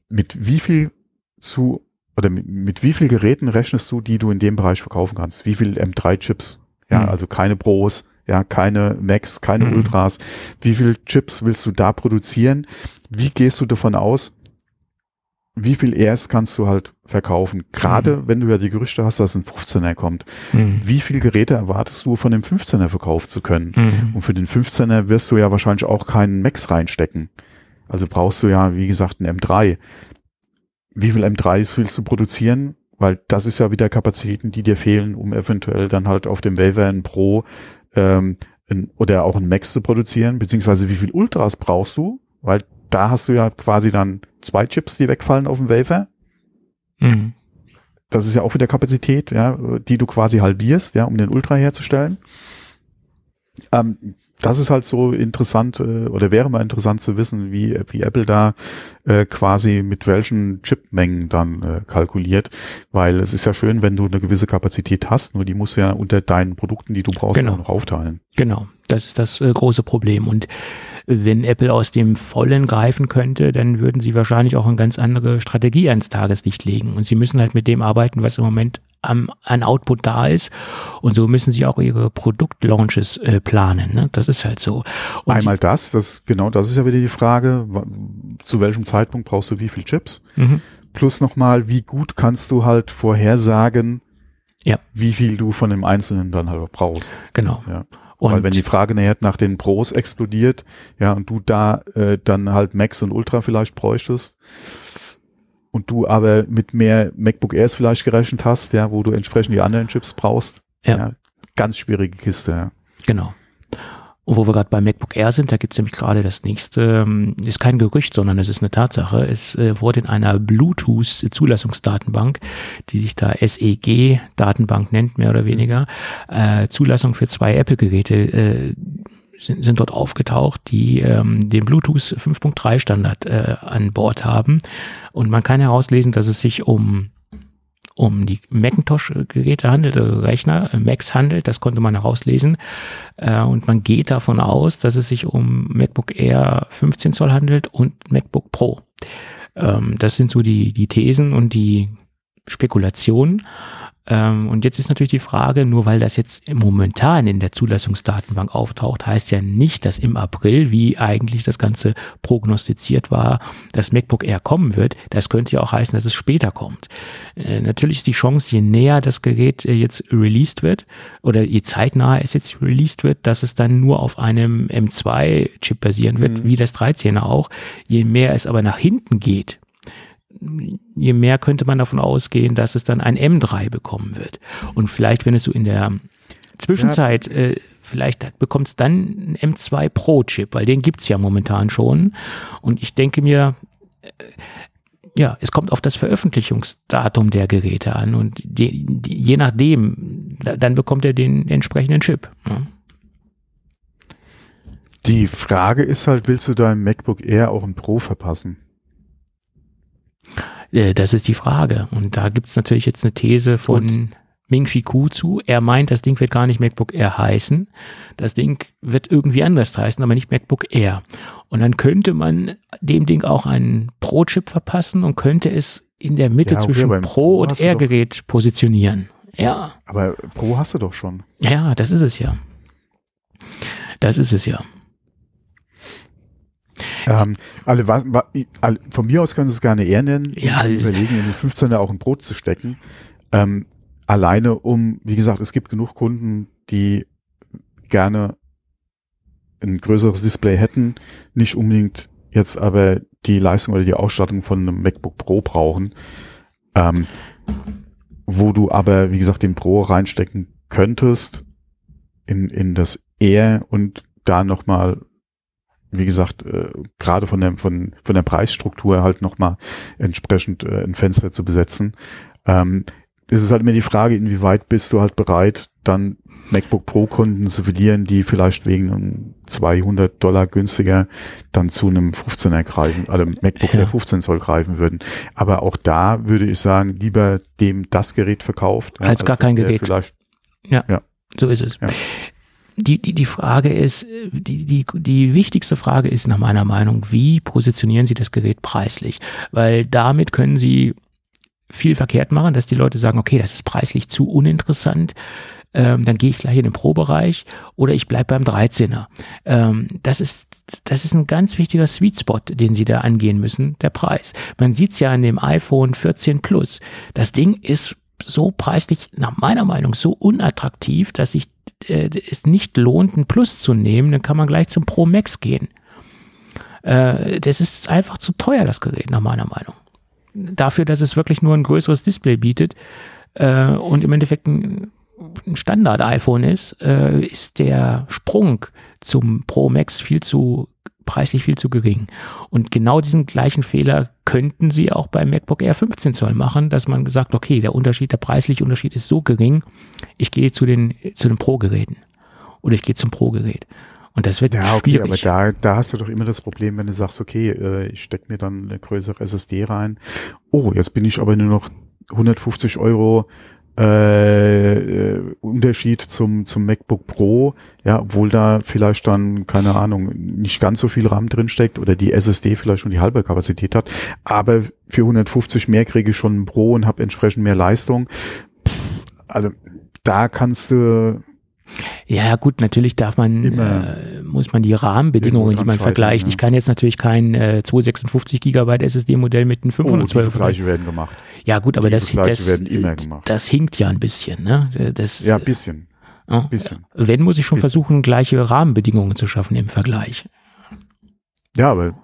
mit wie viel zu oder mit, mit wie viel Geräten rechnest du, die du in dem Bereich verkaufen kannst? Wie viel M3-Chips? Ja, mhm. also keine Pros, ja, keine Macs, keine mhm. Ultras. Wie viel Chips willst du da produzieren? Wie gehst du davon aus, wie viel ERS kannst du halt verkaufen? Gerade mhm. wenn du ja die Gerüchte hast, dass ein 15er kommt. Mhm. Wie viele Geräte erwartest du von dem 15er verkaufen zu können? Mhm. Und für den 15er wirst du ja wahrscheinlich auch keinen Max reinstecken. Also brauchst du ja, wie gesagt, ein M3. Wie viel M3 willst du produzieren? Weil das ist ja wieder Kapazitäten, die dir fehlen, um eventuell dann halt auf dem Waver ein Pro ähm, ein, oder auch ein Max zu produzieren, beziehungsweise wie viel Ultras brauchst du? Weil da hast du ja quasi dann zwei Chips, die wegfallen auf dem Wafer. Mhm. Das ist ja auch wieder Kapazität, ja, die du quasi halbierst, ja, um den Ultra herzustellen. Ähm, das ist halt so interessant äh, oder wäre mal interessant zu wissen, wie, wie Apple da äh, quasi mit welchen Chipmengen dann äh, kalkuliert, weil es ist ja schön, wenn du eine gewisse Kapazität hast, nur die musst du ja unter deinen Produkten, die du brauchst, genau. auch noch aufteilen. Genau, das ist das äh, große Problem und wenn Apple aus dem Vollen greifen könnte, dann würden sie wahrscheinlich auch eine ganz andere Strategie ans Tageslicht legen. Und sie müssen halt mit dem arbeiten, was im Moment am, an Output da ist. Und so müssen sie auch ihre Produktlaunches äh, planen. Ne? Das ist halt so. Und Einmal das, das, genau, das ist ja wieder die Frage, zu welchem Zeitpunkt brauchst du wie viel Chips? Mhm. Plus nochmal, wie gut kannst du halt vorhersagen, ja. wie viel du von dem Einzelnen dann halt auch brauchst. Genau. Ja. Und Weil wenn die Frage nachher nach den Pros explodiert, ja, und du da äh, dann halt Max und Ultra vielleicht bräuchtest und du aber mit mehr MacBook Airs vielleicht gerechnet hast, ja, wo du entsprechend die anderen Chips brauchst, ja, ja ganz schwierige Kiste. Ja. Genau. Und wo wir gerade bei MacBook Air sind, da gibt es nämlich gerade das nächste, ähm, ist kein Gerücht, sondern es ist eine Tatsache. Es äh, wurde in einer Bluetooth-Zulassungsdatenbank, die sich da SEG-Datenbank nennt, mehr oder weniger, äh, Zulassung für zwei Apple-Geräte äh, sind, sind dort aufgetaucht, die ähm, den Bluetooth 5.3 Standard äh, an Bord haben. Und man kann herauslesen, dass es sich um um die Macintosh-Geräte handelt, also Rechner, äh, Macs handelt, das konnte man herauslesen. Äh, und man geht davon aus, dass es sich um MacBook Air 15 Zoll handelt und MacBook Pro. Ähm, das sind so die, die Thesen und die Spekulationen. Ähm, und jetzt ist natürlich die Frage, nur weil das jetzt momentan in der Zulassungsdatenbank auftaucht, heißt ja nicht, dass im April, wie eigentlich das Ganze prognostiziert war, das MacBook Air kommen wird. Das könnte ja auch heißen, dass es später kommt. Äh, natürlich ist die Chance, je näher das Gerät äh, jetzt released wird oder je zeitnaher es jetzt released wird, dass es dann nur auf einem M2-Chip basieren wird, mhm. wie das 13er auch. Je mehr es aber nach hinten geht, je mehr könnte man davon ausgehen, dass es dann ein M3 bekommen wird. Und vielleicht, wenn es so in der Zwischenzeit, ja. äh, vielleicht bekommt es dann ein M2 Pro-Chip, weil den gibt's ja momentan schon. Und ich denke mir, äh, ja, es kommt auf das Veröffentlichungsdatum der Geräte an und die, die, je nachdem, da, dann bekommt er den entsprechenden Chip. Ja. Die Frage ist halt, willst du deinem MacBook Air auch ein Pro verpassen? Äh, das ist die Frage. Und da gibt es natürlich jetzt eine These von Und? Ming Chi Ku zu. Er meint, das Ding wird gar nicht MacBook Air heißen. Das Ding wird irgendwie anders heißen, aber nicht MacBook Air. Und dann könnte man dem Ding auch einen Pro-Chip verpassen und könnte es in der Mitte ja, okay, zwischen Pro, Pro und Air-Gerät positionieren. Ja. Aber Pro hast du doch schon. Ja, das ist es ja. Das ist es ja. Ähm, alle, alle, von mir aus können Sie es gerne eher nennen. Ja, überlegen, in den 15er auch ein Brot zu stecken. Ähm, alleine um, wie gesagt, es gibt genug Kunden, die gerne ein größeres Display hätten, nicht unbedingt jetzt aber die Leistung oder die Ausstattung von einem MacBook Pro brauchen, ähm, wo du aber, wie gesagt, den Pro reinstecken könntest in, in das Air und da nochmal wie gesagt, äh, gerade von der, von, von der Preisstruktur halt nochmal entsprechend äh, ein Fenster zu besetzen. Ähm, es ist halt immer die Frage, inwieweit bist du halt bereit, dann MacBook Pro Kunden zu verlieren, die vielleicht wegen einem 200 Dollar günstiger dann zu einem 15er greifen, also MacBook ja. 15 Zoll greifen würden. Aber auch da würde ich sagen, lieber dem das Gerät verkauft. als, als gar kein Gerät. Vielleicht, ja, ja, so ist es. Ja. Die, die, die Frage ist, die, die, die wichtigste Frage ist nach meiner Meinung, wie positionieren Sie das Gerät preislich? Weil damit können Sie viel verkehrt machen, dass die Leute sagen, okay, das ist preislich zu uninteressant, ähm, dann gehe ich gleich in den Pro-Bereich oder ich bleibe beim 13er. Ähm, das, ist, das ist ein ganz wichtiger Sweet Spot, den Sie da angehen müssen, der Preis. Man sieht es ja an dem iPhone 14 Plus. Das Ding ist so preislich, nach meiner Meinung, so unattraktiv, dass sich äh, es nicht lohnt, ein Plus zu nehmen, dann kann man gleich zum Pro Max gehen. Äh, das ist einfach zu teuer, das Gerät, nach meiner Meinung. Dafür, dass es wirklich nur ein größeres Display bietet äh, und im Endeffekt ein, ein Standard-iPhone ist, äh, ist der Sprung zum Pro Max viel zu preislich viel zu gering. Und genau diesen gleichen Fehler könnten sie auch beim MacBook Air 15 Zoll machen, dass man gesagt, okay, der Unterschied, der preisliche Unterschied ist so gering, ich gehe zu den, zu den Pro-Geräten. Oder ich gehe zum Pro-Gerät. Und das wird ja, okay, schwierig. aber da, da hast du doch immer das Problem, wenn du sagst, okay, äh, ich stecke mir dann eine größere SSD rein. Oh, jetzt bin ich aber nur noch 150 Euro äh, äh, Unterschied zum, zum MacBook Pro, ja, obwohl da vielleicht dann, keine Ahnung, nicht ganz so viel RAM drinsteckt oder die SSD vielleicht schon die halbe Kapazität hat, aber für 150 mehr kriege ich schon ein Pro und habe entsprechend mehr Leistung. Pff, also da kannst du ja, gut, natürlich darf man, äh, muss man die Rahmenbedingungen, die man vergleicht. Ja. Ich kann jetzt natürlich kein äh, 256 Gigabyte SSD-Modell mit einem 512 oh, Vergleiche werden gemacht. Ja, gut, aber das, das, das hinkt ja ein bisschen, ne? Das, ja, ein bisschen. Äh, bisschen. Wenn, muss ich schon bisschen. versuchen, gleiche Rahmenbedingungen zu schaffen im Vergleich. Ja, aber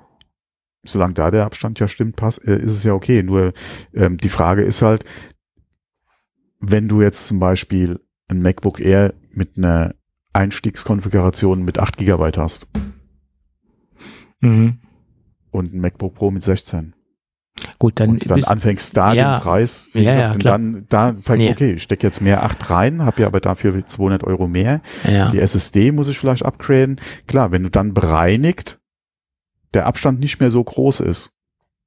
solange da der Abstand ja stimmt, passt, äh, ist es ja okay. Nur ähm, die Frage ist halt, wenn du jetzt zum Beispiel ein MacBook Air mit einer Einstiegskonfiguration mit 8 GB hast. Mhm. Und ein MacBook Pro mit 16. Gut, dann, und dann anfängst da ja, den Preis. Wie ja, gesagt, ja, dann da nee. okay, ich stecke jetzt mehr 8 rein, habe ja aber dafür 200 Euro mehr. Ja. Die SSD muss ich vielleicht upgraden. Klar, wenn du dann bereinigt der Abstand nicht mehr so groß ist,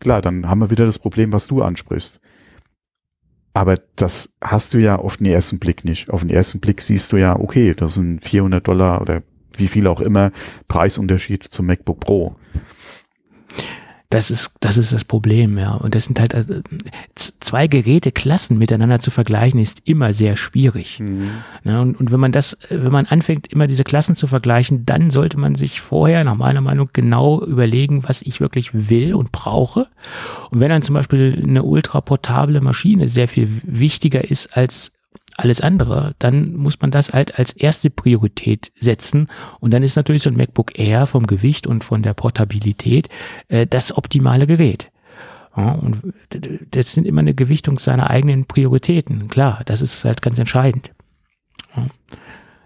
klar, dann haben wir wieder das Problem, was du ansprichst. Aber das hast du ja auf den ersten Blick nicht. Auf den ersten Blick siehst du ja, okay, das sind 400 Dollar oder wie viel auch immer Preisunterschied zum MacBook Pro. Das ist, das ist das Problem, ja. Und das sind halt also, zwei Geräteklassen miteinander zu vergleichen, ist immer sehr schwierig. Mhm. Ja, und, und wenn man das, wenn man anfängt, immer diese Klassen zu vergleichen, dann sollte man sich vorher, nach meiner Meinung, genau überlegen, was ich wirklich will und brauche. Und wenn dann zum Beispiel eine ultraportable Maschine sehr viel wichtiger ist als alles andere, dann muss man das halt als erste Priorität setzen. Und dann ist natürlich so ein MacBook Air vom Gewicht und von der Portabilität äh, das optimale Gerät. Ja, und das sind immer eine Gewichtung seiner eigenen Prioritäten. Klar, das ist halt ganz entscheidend. Ja.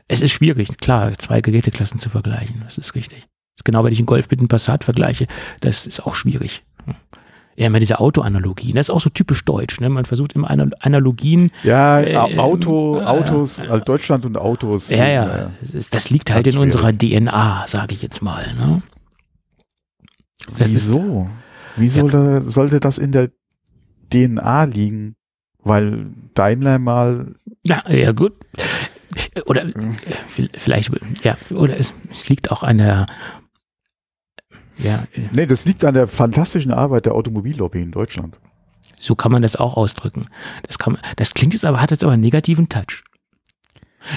Es ist schwierig, klar, zwei Geräteklassen zu vergleichen. Das ist richtig. Genau, wenn ich einen Golf mit einem Passat vergleiche, das ist auch schwierig ja immer diese Autoanalogien. Das ist auch so typisch deutsch. Ne? Man versucht immer Analogien. Ja, äh, Auto, äh, Autos, äh, also Deutschland und Autos. Ja, ja. Das, das liegt halt in schwierig. unserer DNA, sage ich jetzt mal. Ne? Wieso? Wieso ja. sollte das in der DNA liegen? Weil Daimler mal. Ja, ja, gut. Oder vielleicht, ja, oder es, es liegt auch an der ja. Nee, das liegt an der fantastischen Arbeit der Automobillobby in Deutschland. So kann man das auch ausdrücken. Das kann, das klingt jetzt aber, hat jetzt aber einen negativen Touch.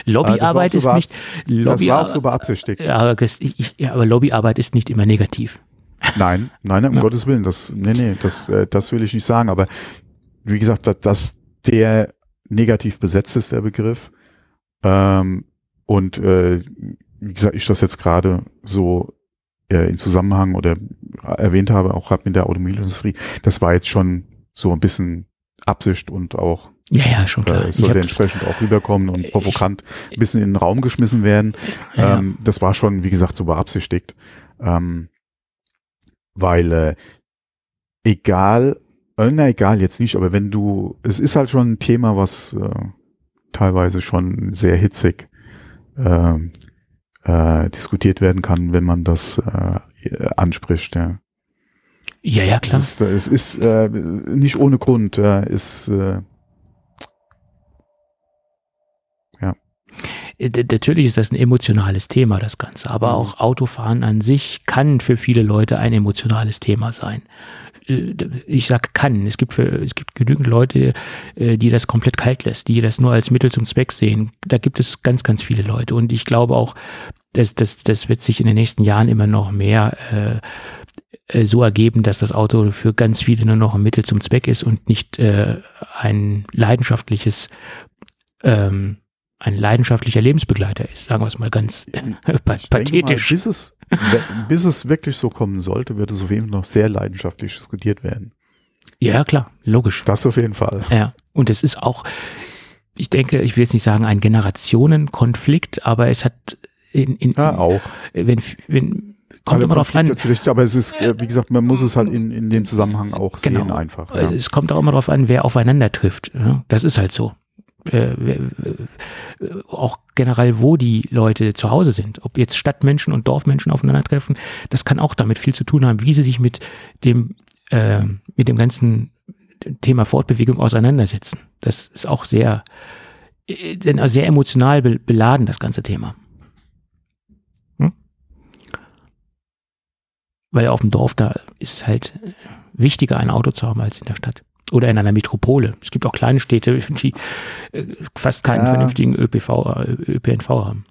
Lobbyarbeit ist nicht, Lobby, das war auch so beabsichtigt. Ja, das, ich, ja, aber Lobbyarbeit ist nicht immer negativ. Nein, nein, um ja. Gottes Willen, das, nee, nee, das, äh, das will ich nicht sagen, aber wie gesagt, dass, dass der negativ besetzt ist, der Begriff, ähm, und äh, wie gesagt, ich das jetzt gerade so äh, in Zusammenhang oder erwähnt habe, auch gerade mit der Automobilindustrie, das war jetzt schon so ein bisschen Absicht und auch ja, ja, schon klar. Äh, sollte entsprechend auch rüberkommen und provokant ein bisschen in den Raum geschmissen werden. Ja, ähm, das war schon, wie gesagt, so beabsichtigt. Ähm, weil äh, egal, äh, na egal jetzt nicht, aber wenn du, es ist halt schon ein Thema, was äh, teilweise schon sehr hitzig äh, äh, diskutiert werden kann, wenn man das äh, anspricht. Ja. Ja, ja, klar. Es ist, es ist äh, nicht ohne Grund, ja, ist äh, ja. äh, natürlich ist das ein emotionales Thema, das Ganze. Aber mhm. auch Autofahren an sich kann für viele Leute ein emotionales Thema sein. Äh, ich sag kann. Es gibt für, es gibt genügend Leute, äh, die das komplett kalt lässt, die das nur als Mittel zum Zweck sehen. Da gibt es ganz, ganz viele Leute. Und ich glaube auch, dass das, das wird sich in den nächsten Jahren immer noch mehr äh, so ergeben, dass das Auto für ganz viele nur noch ein Mittel zum Zweck ist und nicht äh, ein leidenschaftliches ähm, ein leidenschaftlicher Lebensbegleiter ist, sagen wir es mal ganz pathetisch. Mal, bis, es, bis es wirklich so kommen sollte, wird es auf jeden Fall noch sehr leidenschaftlich diskutiert werden. Ja, klar, logisch. Das auf jeden Fall. Ja, und es ist auch, ich denke, ich will jetzt nicht sagen ein Generationenkonflikt, aber es hat in, in, ja, auch. Wenn, wenn kommt immer darauf an. Natürlich, aber es ist, wie gesagt, man muss es halt in, in dem Zusammenhang auch genau. sehen einfach. Ja. Es kommt auch immer darauf an, wer aufeinander trifft. Das ist halt so äh, auch generell, wo die Leute zu Hause sind. Ob jetzt Stadtmenschen und Dorfmenschen aufeinandertreffen, das kann auch damit viel zu tun haben, wie sie sich mit dem, äh, mit dem ganzen Thema Fortbewegung auseinandersetzen. Das ist auch sehr, äh, sehr emotional beladen, das ganze Thema. Hm? Weil auf dem Dorf, da ist es halt wichtiger, ein Auto zu haben als in der Stadt oder in einer Metropole. Es gibt auch kleine Städte, die äh, fast keinen ja. vernünftigen ÖPV, ÖPNV haben.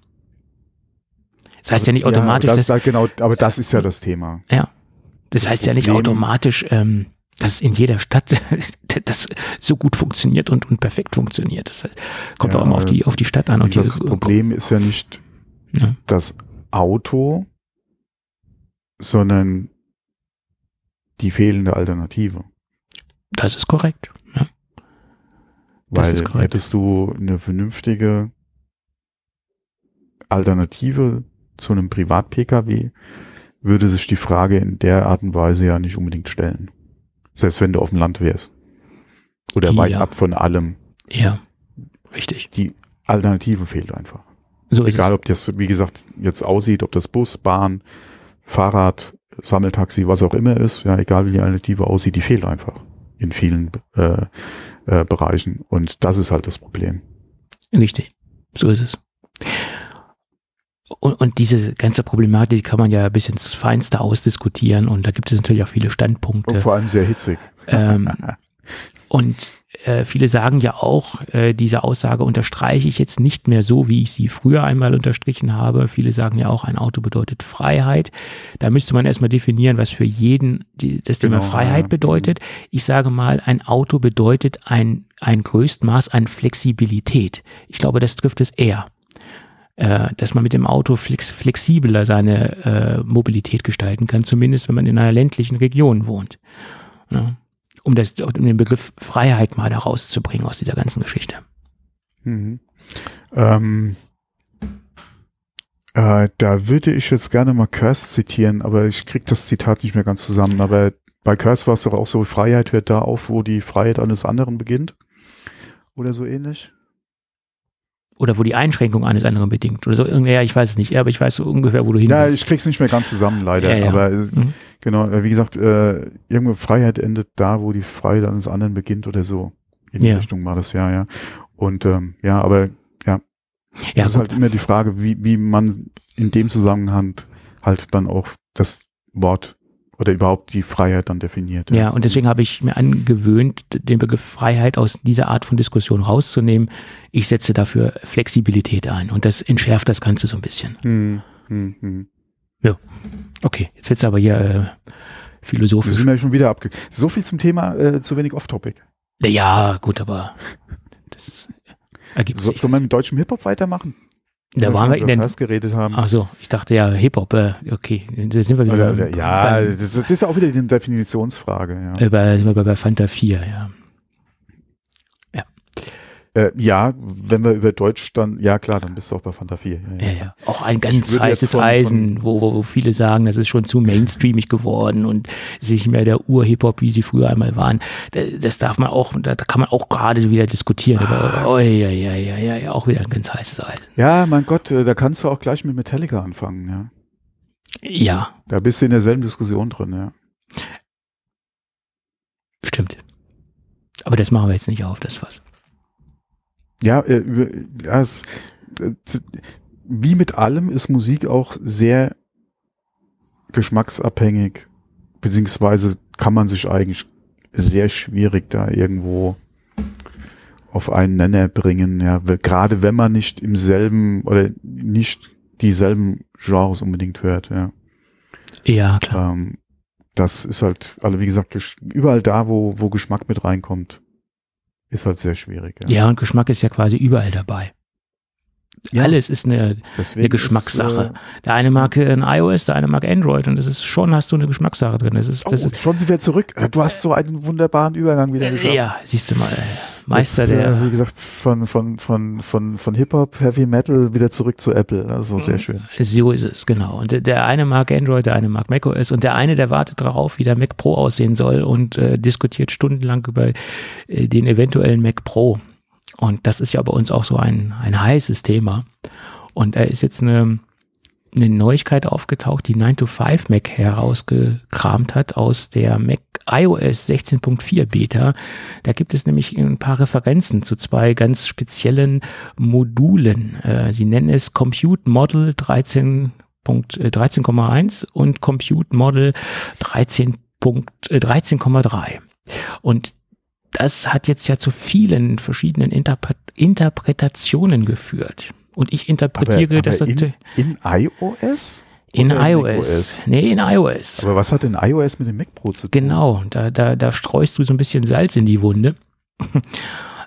Das heißt ja nicht automatisch, ja, das, dass, genau, aber das ist ja das Thema. Ja, das, das heißt Problem. ja nicht automatisch, ähm, dass in jeder Stadt das so gut funktioniert und, und perfekt funktioniert. Das heißt, kommt ja, auch immer auf die auf die Stadt an. Und das Problem ist ja nicht ja. das Auto, sondern die fehlende Alternative. Das ist korrekt. Ja. Weil korrekt. hättest du eine vernünftige Alternative zu einem Privat-Pkw, würde sich die Frage in der Art und Weise ja nicht unbedingt stellen. Selbst wenn du auf dem Land wärst. Oder ja. weit ab von allem. Ja, richtig. Die Alternative fehlt einfach. So Egal, ob das, wie gesagt, jetzt aussieht, ob das Bus, Bahn, Fahrrad, Sammeltaxi, was auch immer ist, ja, egal wie die Alternative aussieht, die fehlt einfach in vielen äh, äh, Bereichen. Und das ist halt das Problem. Richtig, so ist es. Und, und diese ganze Problematik kann man ja bis ins Feinste ausdiskutieren und da gibt es natürlich auch viele Standpunkte. Und vor allem sehr hitzig. Ähm, und äh, viele sagen ja auch, äh, diese Aussage unterstreiche ich jetzt nicht mehr so, wie ich sie früher einmal unterstrichen habe. Viele sagen ja auch, ein Auto bedeutet Freiheit. Da müsste man erstmal definieren, was für jeden die, das Thema genau, Freiheit bedeutet. Ich sage mal, ein Auto bedeutet ein, ein Größtmaß an Flexibilität. Ich glaube, das trifft es eher äh, dass man mit dem Auto flex flexibler seine äh, Mobilität gestalten kann, zumindest wenn man in einer ländlichen Region wohnt. Ja um, das, um den Begriff Freiheit mal herauszubringen aus dieser ganzen Geschichte. Mhm. Ähm, äh, da würde ich jetzt gerne mal Curse zitieren, aber ich kriege das Zitat nicht mehr ganz zusammen. Aber bei Curse war es doch auch so, Freiheit hört da auf, wo die Freiheit eines anderen beginnt. Oder so ähnlich oder wo die Einschränkung eines anderen bedingt oder so. Ja, ich weiß es nicht, aber ich weiß so ungefähr, wo du hin Ja, ich krieg's nicht mehr ganz zusammen, leider. Ja, ja. Aber äh, mhm. genau, äh, wie gesagt, äh, irgendwo Freiheit endet da, wo die Freiheit eines anderen beginnt oder so. In die ja. Richtung war das ja, ja. Und ähm, ja, aber ja, ja das ist halt immer die Frage, wie, wie man in dem Zusammenhang halt dann auch das Wort oder überhaupt die Freiheit dann definiert. Ja, ja und deswegen habe ich mir angewöhnt, den Begriff Freiheit aus dieser Art von Diskussion rauszunehmen. Ich setze dafür Flexibilität ein und das entschärft das Ganze so ein bisschen. Hm, hm, hm. Ja, okay, jetzt wird's aber hier äh, philosophisch. Wir sind ja schon wieder abge... So viel zum Thema äh, zu wenig Off-Topic. Ja, gut, aber das ergibt so, sich. Soll man mit deutschem Hip-Hop weitermachen? Da waren wir in den. geredet haben. Ach so, ich dachte ja Hip-Hop, äh, okay, da sind wir wieder. Oder, ja, beim, das, ist auch wieder eine Definitionsfrage, ja. Äh, bei, sind wir bei Fanta 4, ja. Äh, ja, wenn wir über Deutsch dann, ja klar, dann bist du auch bei Fanta 4. Ja, ja. ja. Auch ein ganz heißes von, Eisen, wo, wo, viele sagen, das ist schon zu mainstreamig geworden und sich mehr der Ur-Hip-Hop, wie sie früher einmal waren. Das darf man auch, da kann man auch gerade wieder diskutieren. Ah. oh, ja, ja, ja, ja, ja, auch wieder ein ganz heißes Eisen. Ja, mein Gott, äh, da kannst du auch gleich mit Metallica anfangen, ja. Ja. Da bist du in derselben Diskussion drin, ja. Stimmt. Aber das machen wir jetzt nicht auf, das was. Ja, äh, das, wie mit allem ist Musik auch sehr geschmacksabhängig, beziehungsweise kann man sich eigentlich sehr schwierig da irgendwo auf einen Nenner bringen, ja, gerade wenn man nicht im selben oder nicht dieselben Genres unbedingt hört, ja. Ja, klar. Ähm, das ist halt, also wie gesagt, überall da, wo, wo Geschmack mit reinkommt, ist halt sehr schwierig. Ja, ja und Geschmack ist ja quasi überall dabei. Ja. Alles ist eine, eine Geschmackssache. Ist, äh, der eine mag ein iOS, der eine mag Android und das ist schon, hast du eine Geschmackssache drin. Das ist, das oh, ist, schon sind wir zurück. Du hast so einen wunderbaren Übergang wieder geschafft. Ja, siehst du mal. Meister das, der. Äh, wie gesagt, von, von, von, von, von Hip-Hop, Heavy Metal wieder zurück zu Apple. Also sehr schön. So ist es, genau. Und der eine mag Android, der eine mag macOS und der eine, der wartet darauf, wie der Mac Pro aussehen soll und äh, diskutiert stundenlang über äh, den eventuellen Mac Pro. Und das ist ja bei uns auch so ein, ein heißes Thema. Und da ist jetzt eine, eine Neuigkeit aufgetaucht, die 9to5 Mac herausgekramt hat aus der Mac iOS 16.4 Beta. Da gibt es nämlich ein paar Referenzen zu zwei ganz speziellen Modulen. Äh, sie nennen es Compute Model 13. 13,1 äh, und Compute Model 13.13,3. Äh, und das hat jetzt ja zu vielen verschiedenen Interpre Interpretationen geführt. Und ich interpretiere aber, aber das in, in iOS? In iOS. Nee, in iOS. Aber was hat denn iOS mit dem Mac Pro zu tun? Genau, da, da, da streust du so ein bisschen Salz in die Wunde.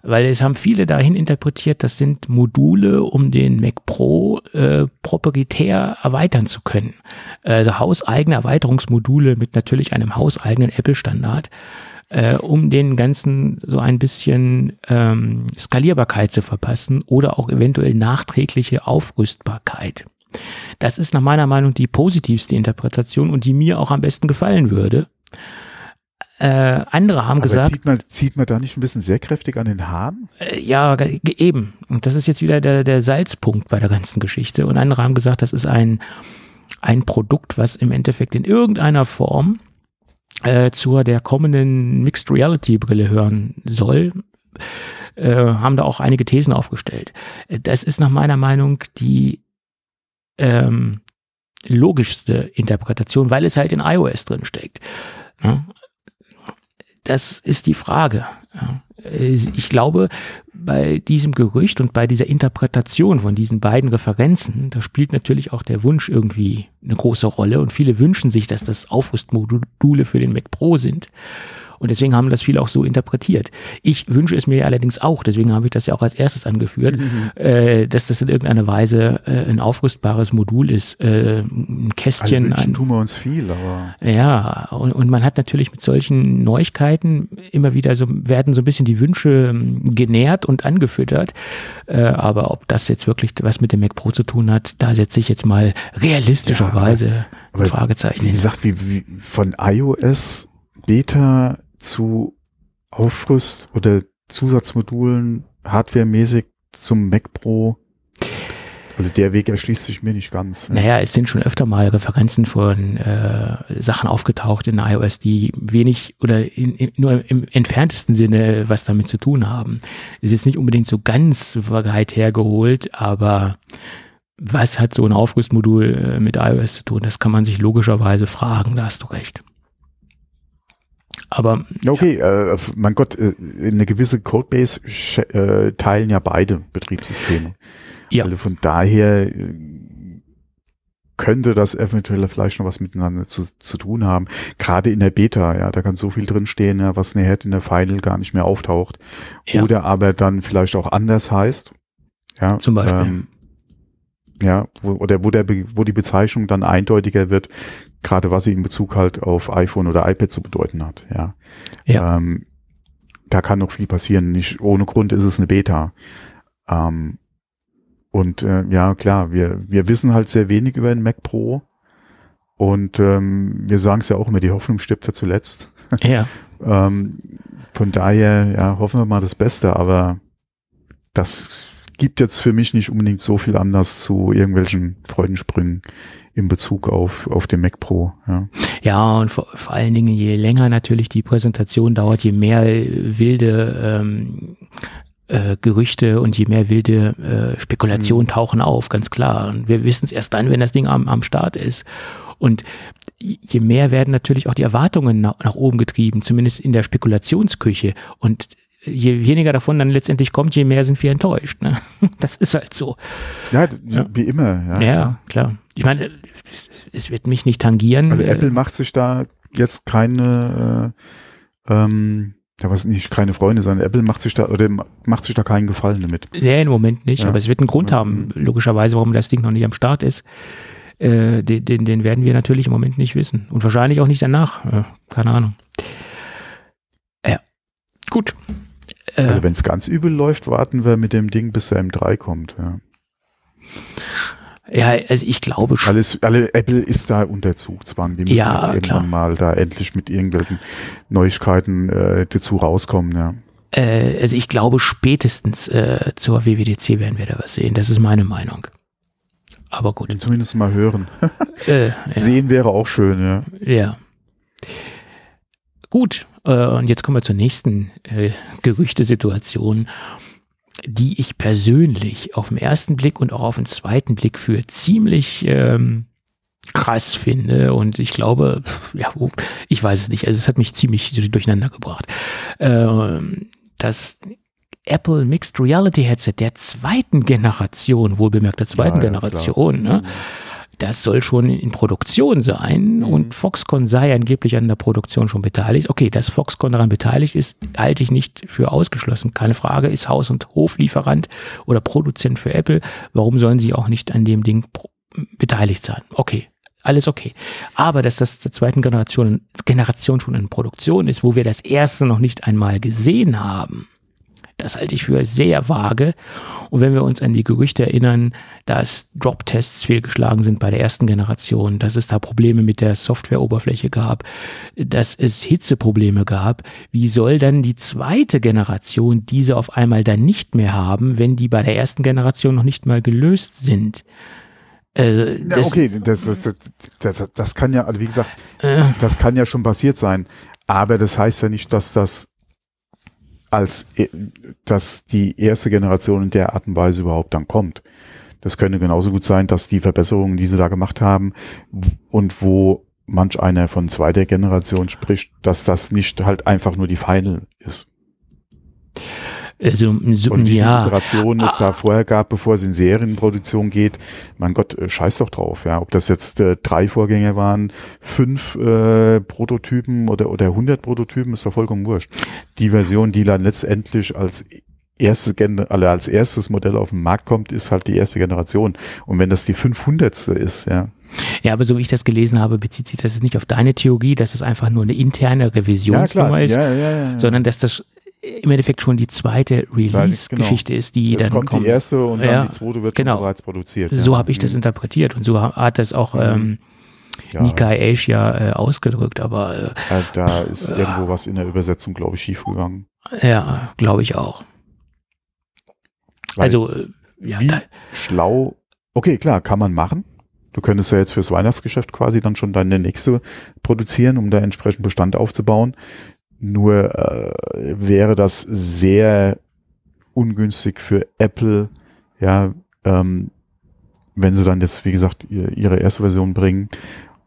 Weil es haben viele dahin interpretiert, das sind Module, um den Mac Pro äh, proprietär erweitern zu können. Also hauseigene Erweiterungsmodule mit natürlich einem hauseigenen Apple-Standard äh, um den ganzen so ein bisschen ähm, Skalierbarkeit zu verpassen oder auch eventuell nachträgliche Aufrüstbarkeit. Das ist nach meiner Meinung die positivste Interpretation und die mir auch am besten gefallen würde. Äh, andere haben Aber gesagt. Zieht man, zieht man da nicht ein bisschen sehr kräftig an den Haaren? Äh, ja, eben. Und das ist jetzt wieder der, der Salzpunkt bei der ganzen Geschichte. Und andere haben gesagt, das ist ein, ein Produkt, was im Endeffekt in irgendeiner Form äh, zur der kommenden Mixed Reality Brille hören soll, äh, haben da auch einige Thesen aufgestellt. Das ist nach meiner Meinung die ähm, logischste Interpretation, weil es halt in iOS drin steckt. Ja? Das ist die Frage. Ja? Ich glaube, bei diesem Gerücht und bei dieser Interpretation von diesen beiden Referenzen, da spielt natürlich auch der Wunsch irgendwie eine große Rolle und viele wünschen sich, dass das Aufrüstmodule für den Mac Pro sind. Und deswegen haben das viele auch so interpretiert. Ich wünsche es mir allerdings auch, deswegen habe ich das ja auch als erstes angeführt, mhm. äh, dass das in irgendeiner Weise äh, ein aufrüstbares Modul ist, äh, ein Kästchen. Also ein, tun wir uns viel, aber. Ja, und, und man hat natürlich mit solchen Neuigkeiten immer wieder so, werden so ein bisschen die Wünsche ähm, genährt und angefüttert. Äh, aber ob das jetzt wirklich was mit dem Mac Pro zu tun hat, da setze ich jetzt mal realistischerweise ja, aber, aber Fragezeichen. Wie gesagt, wie, wie von iOS Beta zu Aufrüst- oder Zusatzmodulen hardwaremäßig zum Mac Pro. Also der Weg erschließt sich mir nicht ganz. Ne? Naja, es sind schon öfter mal Referenzen von äh, Sachen aufgetaucht in iOS, die wenig oder in, in, nur im entferntesten Sinne was damit zu tun haben. Ist jetzt nicht unbedingt so ganz weit hergeholt, aber was hat so ein Aufrüstmodul äh, mit iOS zu tun? Das kann man sich logischerweise fragen, da hast du recht. Aber okay, ja. äh, mein Gott, äh, eine gewisse Codebase äh, teilen ja beide Betriebssysteme. Ja. Also von daher äh, könnte das eventuell vielleicht noch was miteinander zu, zu tun haben. Gerade in der Beta, ja, da kann so viel drinstehen, ja, was nachher in der Final gar nicht mehr auftaucht. Ja. Oder aber dann vielleicht auch anders heißt. Ja, zum Beispiel. Ähm, ja, wo, oder wo der, wo die Bezeichnung dann eindeutiger wird, gerade was sie in Bezug halt auf iPhone oder iPad zu bedeuten hat, ja. ja. Ähm, da kann noch viel passieren. Nicht ohne Grund ist es eine Beta. Ähm, und äh, ja, klar, wir, wir wissen halt sehr wenig über den Mac Pro. Und ähm, wir sagen es ja auch immer, die Hoffnung stirbt ja zuletzt. Ja. ähm, von daher, ja, hoffen wir mal das Beste, aber das gibt jetzt für mich nicht unbedingt so viel anders zu irgendwelchen Freudensprüngen in Bezug auf, auf den Mac Pro. Ja, ja und vor, vor allen Dingen, je länger natürlich die Präsentation dauert, je mehr wilde ähm, äh, Gerüchte und je mehr wilde äh, Spekulationen mhm. tauchen auf, ganz klar. Und wir wissen es erst dann, wenn das Ding am, am Start ist. Und je mehr werden natürlich auch die Erwartungen nach, nach oben getrieben, zumindest in der Spekulationsküche. Und je weniger davon dann letztendlich kommt, je mehr sind wir enttäuscht. Ne? Das ist halt so. Ja, ja. wie immer. Ja, ja klar. klar. Ich meine, es wird mich nicht tangieren. Also Apple macht sich da jetzt keine, äh, ähm, ja, was nicht keine Freunde, sondern Apple macht sich da oder macht sich da keinen Gefallen damit. Nee, im Moment nicht, ja. aber es wird einen Grund haben, logischerweise, warum das Ding noch nicht am Start ist. Äh, den, den, den werden wir natürlich im Moment nicht wissen. Und wahrscheinlich auch nicht danach. Äh, keine Ahnung. Ja. Gut. Äh, also wenn es ganz übel läuft, warten wir mit dem Ding, bis der M3 kommt. Ja. Ja, also ich glaube schon. Alles, alle, Apple ist da unter Zugzwang. Die müssen ja, jetzt irgendwann klar. mal da endlich mit irgendwelchen Neuigkeiten äh, dazu rauskommen, ja. Äh, also ich glaube spätestens äh, zur WWDC werden wir da was sehen. Das ist meine Meinung. Aber gut. Und zumindest mal hören. äh, ja. Sehen wäre auch schön, ja. Ja. Gut, äh, und jetzt kommen wir zur nächsten äh, Gerüchtesituation die ich persönlich auf den ersten Blick und auch auf den zweiten Blick für ziemlich ähm, krass finde und ich glaube, ja, ich weiß es nicht, also es hat mich ziemlich durcheinander gebracht. Ähm, das Apple Mixed Reality Headset der zweiten Generation, wohlbemerkt der zweiten ja, ja, Generation, ne? Mhm das soll schon in Produktion sein mhm. und Foxconn sei angeblich an der Produktion schon beteiligt. Okay, dass Foxconn daran beteiligt ist, halte ich nicht für ausgeschlossen. Keine Frage, ist Haus- und Hoflieferant oder Produzent für Apple. Warum sollen sie auch nicht an dem Ding beteiligt sein? Okay, alles okay. Aber dass das der zweiten Generation, Generation schon in Produktion ist, wo wir das erste noch nicht einmal gesehen haben, das halte ich für sehr vage. Und wenn wir uns an die Gerüchte erinnern, dass Drop-Tests fehlgeschlagen sind bei der ersten Generation, dass es da Probleme mit der Softwareoberfläche gab, dass es Hitzeprobleme gab, wie soll dann die zweite Generation diese auf einmal dann nicht mehr haben, wenn die bei der ersten Generation noch nicht mal gelöst sind? Äh, ja, okay, das, das, das, das, kann ja, also wie gesagt, äh, das kann ja schon passiert sein. Aber das heißt ja nicht, dass das als e, dass die erste Generation in der Art und Weise überhaupt dann kommt. Das könnte genauso gut sein, dass die Verbesserungen, die sie da gemacht haben und wo manch einer von zweiter Generation spricht, dass das nicht halt einfach nur die Final ist. Also, so, und wie ja. viele Iterationen es da vorher gab, bevor es in Serienproduktion geht, mein Gott, äh, scheiß doch drauf, ja. Ob das jetzt äh, drei Vorgänger waren, fünf äh, Prototypen oder oder hundert Prototypen, ist doch vollkommen wurscht. Die Version, die dann letztendlich als erste also als erstes Modell auf den Markt kommt, ist halt die erste Generation. Und wenn das die 500. ist, ja, ja, aber so wie ich das gelesen habe, bezieht sich das nicht auf deine Theorie, dass es einfach nur eine interne Revisionsnummer ja, ist, ja, ja, sondern dass das im Endeffekt schon die zweite Release-Geschichte genau. ist, die es dann kommt. kommt die erste und dann die zweite wird genau. bereits produziert. So ja. habe ich das mhm. interpretiert und so hat das auch mhm. ähm, ja. Nikkei Asia äh, ausgedrückt, aber äh, ja, da ist äh, irgendwo was in der Übersetzung, glaube ich, schiefgegangen. Ja, glaube ich auch. Weil also äh, ja, wie schlau. Okay, klar, kann man machen. Du könntest ja jetzt fürs Weihnachtsgeschäft quasi dann schon deine nächste produzieren, um da entsprechend Bestand aufzubauen. Nur äh, wäre das sehr ungünstig für Apple, ja, ähm, wenn sie dann jetzt, wie gesagt, ihre erste Version bringen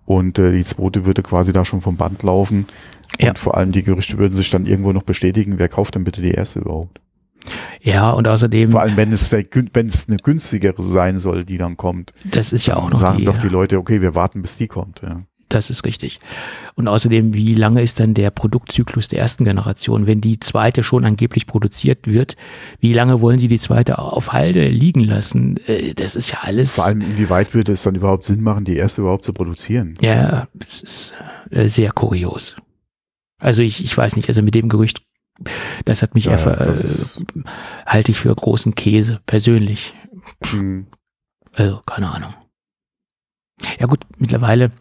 und äh, die zweite würde quasi da schon vom Band laufen. Ja. Und vor allem die Gerüchte würden sich dann irgendwo noch bestätigen, wer kauft denn bitte die erste überhaupt? Ja, und außerdem. Vor allem, wenn es, der, wenn es eine günstigere sein soll, die dann kommt. Das ist ja auch noch sagen die, doch die Leute, okay, wir warten, bis die kommt. Ja. Das ist richtig. Und außerdem, wie lange ist dann der Produktzyklus der ersten Generation? Wenn die zweite schon angeblich produziert wird, wie lange wollen sie die zweite auf Halde liegen lassen? Äh, das ist ja alles. Vor allem, inwieweit würde es dann überhaupt Sinn machen, die erste überhaupt zu produzieren? Ja, das ist äh, sehr kurios. Also ich, ich weiß nicht, also mit dem Gerücht, das hat mich ja, einfach, äh, halte ich für großen Käse, persönlich. Mhm. Also, keine Ahnung. Ja gut, mittlerweile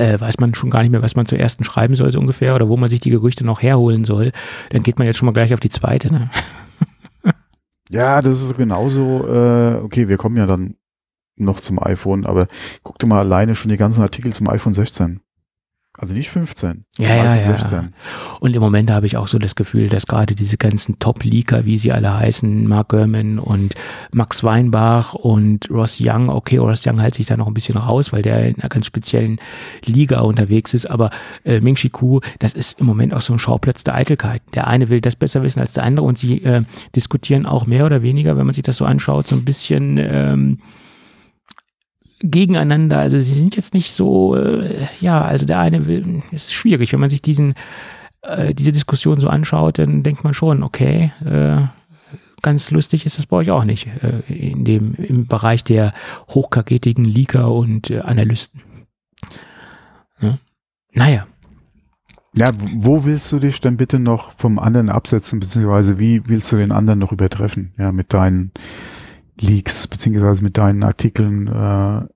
äh, weiß man schon gar nicht mehr, was man zur ersten schreiben soll, so ungefähr, oder wo man sich die Gerüchte noch herholen soll. Dann geht man jetzt schon mal gleich auf die zweite. Ne? ja, das ist genauso, äh, okay, wir kommen ja dann noch zum iPhone, aber guck dir mal alleine schon die ganzen Artikel zum iPhone 16. Also nicht 15. Ja, ja, ja. 16. Und im Moment habe ich auch so das Gefühl, dass gerade diese ganzen Top-Leaker, wie sie alle heißen, Mark Gurman und Max Weinbach und Ross Young, okay, Ross Young hält sich da noch ein bisschen raus, weil der in einer ganz speziellen Liga unterwegs ist, aber äh, Ming Chi Ku, das ist im Moment auch so ein Schauplatz der Eitelkeit. Der eine will das besser wissen als der andere und sie äh, diskutieren auch mehr oder weniger, wenn man sich das so anschaut, so ein bisschen ähm, gegeneinander. Also sie sind jetzt nicht so, äh, ja, also der eine will, ist schwierig, wenn man sich diesen, äh, diese Diskussion so anschaut, dann denkt man schon, okay, äh, ganz lustig ist das bei euch auch nicht, äh, in dem, im Bereich der hochkaketigen Leaker und äh, Analysten. Ja. Naja. Ja, wo willst du dich denn bitte noch vom anderen absetzen, beziehungsweise wie willst du den anderen noch übertreffen? Ja, mit deinen Leaks, beziehungsweise mit deinen Artikeln. Äh,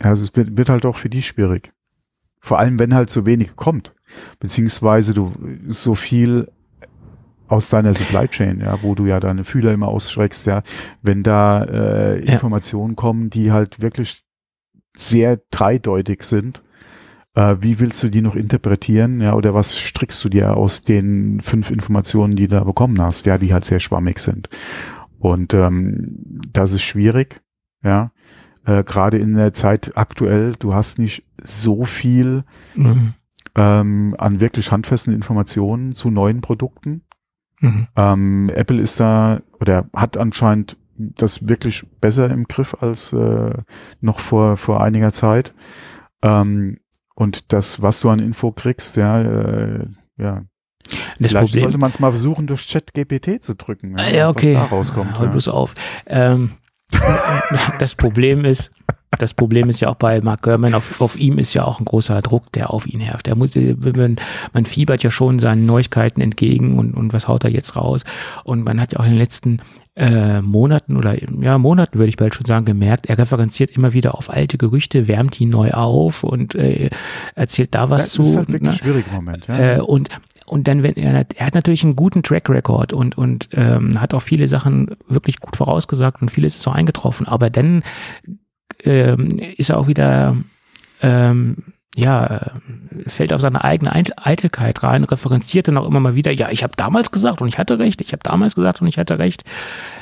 also es wird, wird halt auch für die schwierig. Vor allem, wenn halt so wenig kommt, beziehungsweise du so viel aus deiner Supply Chain, ja, wo du ja deine Fühler immer ausschreckst, ja, wenn da äh, Informationen ja. kommen, die halt wirklich sehr dreideutig sind, äh, wie willst du die noch interpretieren, ja, oder was strickst du dir aus den fünf Informationen, die du da bekommen hast, ja, die halt sehr schwammig sind. Und ähm, das ist schwierig, ja. Äh, Gerade in der Zeit aktuell, du hast nicht so viel mhm. ähm, an wirklich handfesten Informationen zu neuen Produkten. Mhm. Ähm, Apple ist da oder hat anscheinend das wirklich besser im Griff als äh, noch vor vor einiger Zeit. Ähm, und das, was du an Info kriegst, ja, äh, ja, das Vielleicht Problem, sollte man es mal versuchen, durch Chat-GPT zu drücken. Ja, ja okay. Was da rauskommt. Hol ja. bloß auf. Ähm, das Problem ist, das Problem ist ja auch bei Mark Gurman, auf, auf ihm ist ja auch ein großer Druck, der auf ihn herrscht. Er muss, man, man fiebert ja schon seinen Neuigkeiten entgegen und, und was haut er jetzt raus? Und man hat ja auch in den letzten äh, Monaten oder ja Monaten würde ich bald schon sagen gemerkt, er referenziert immer wieder auf alte Gerüchte, wärmt die neu auf und äh, erzählt da was das zu. Das ist halt wirklich ne? schwierig im Moment. Ja. Äh, und und dann, wenn er, er hat natürlich einen guten Track Record und, und ähm, hat auch viele Sachen wirklich gut vorausgesagt und vieles ist auch eingetroffen. Aber dann ähm, ist er auch wieder, ähm, ja, fällt auf seine eigene Eitelkeit rein, referenziert dann auch immer mal wieder, ja, ich habe damals gesagt und ich hatte recht, ich habe damals gesagt und ich hatte recht,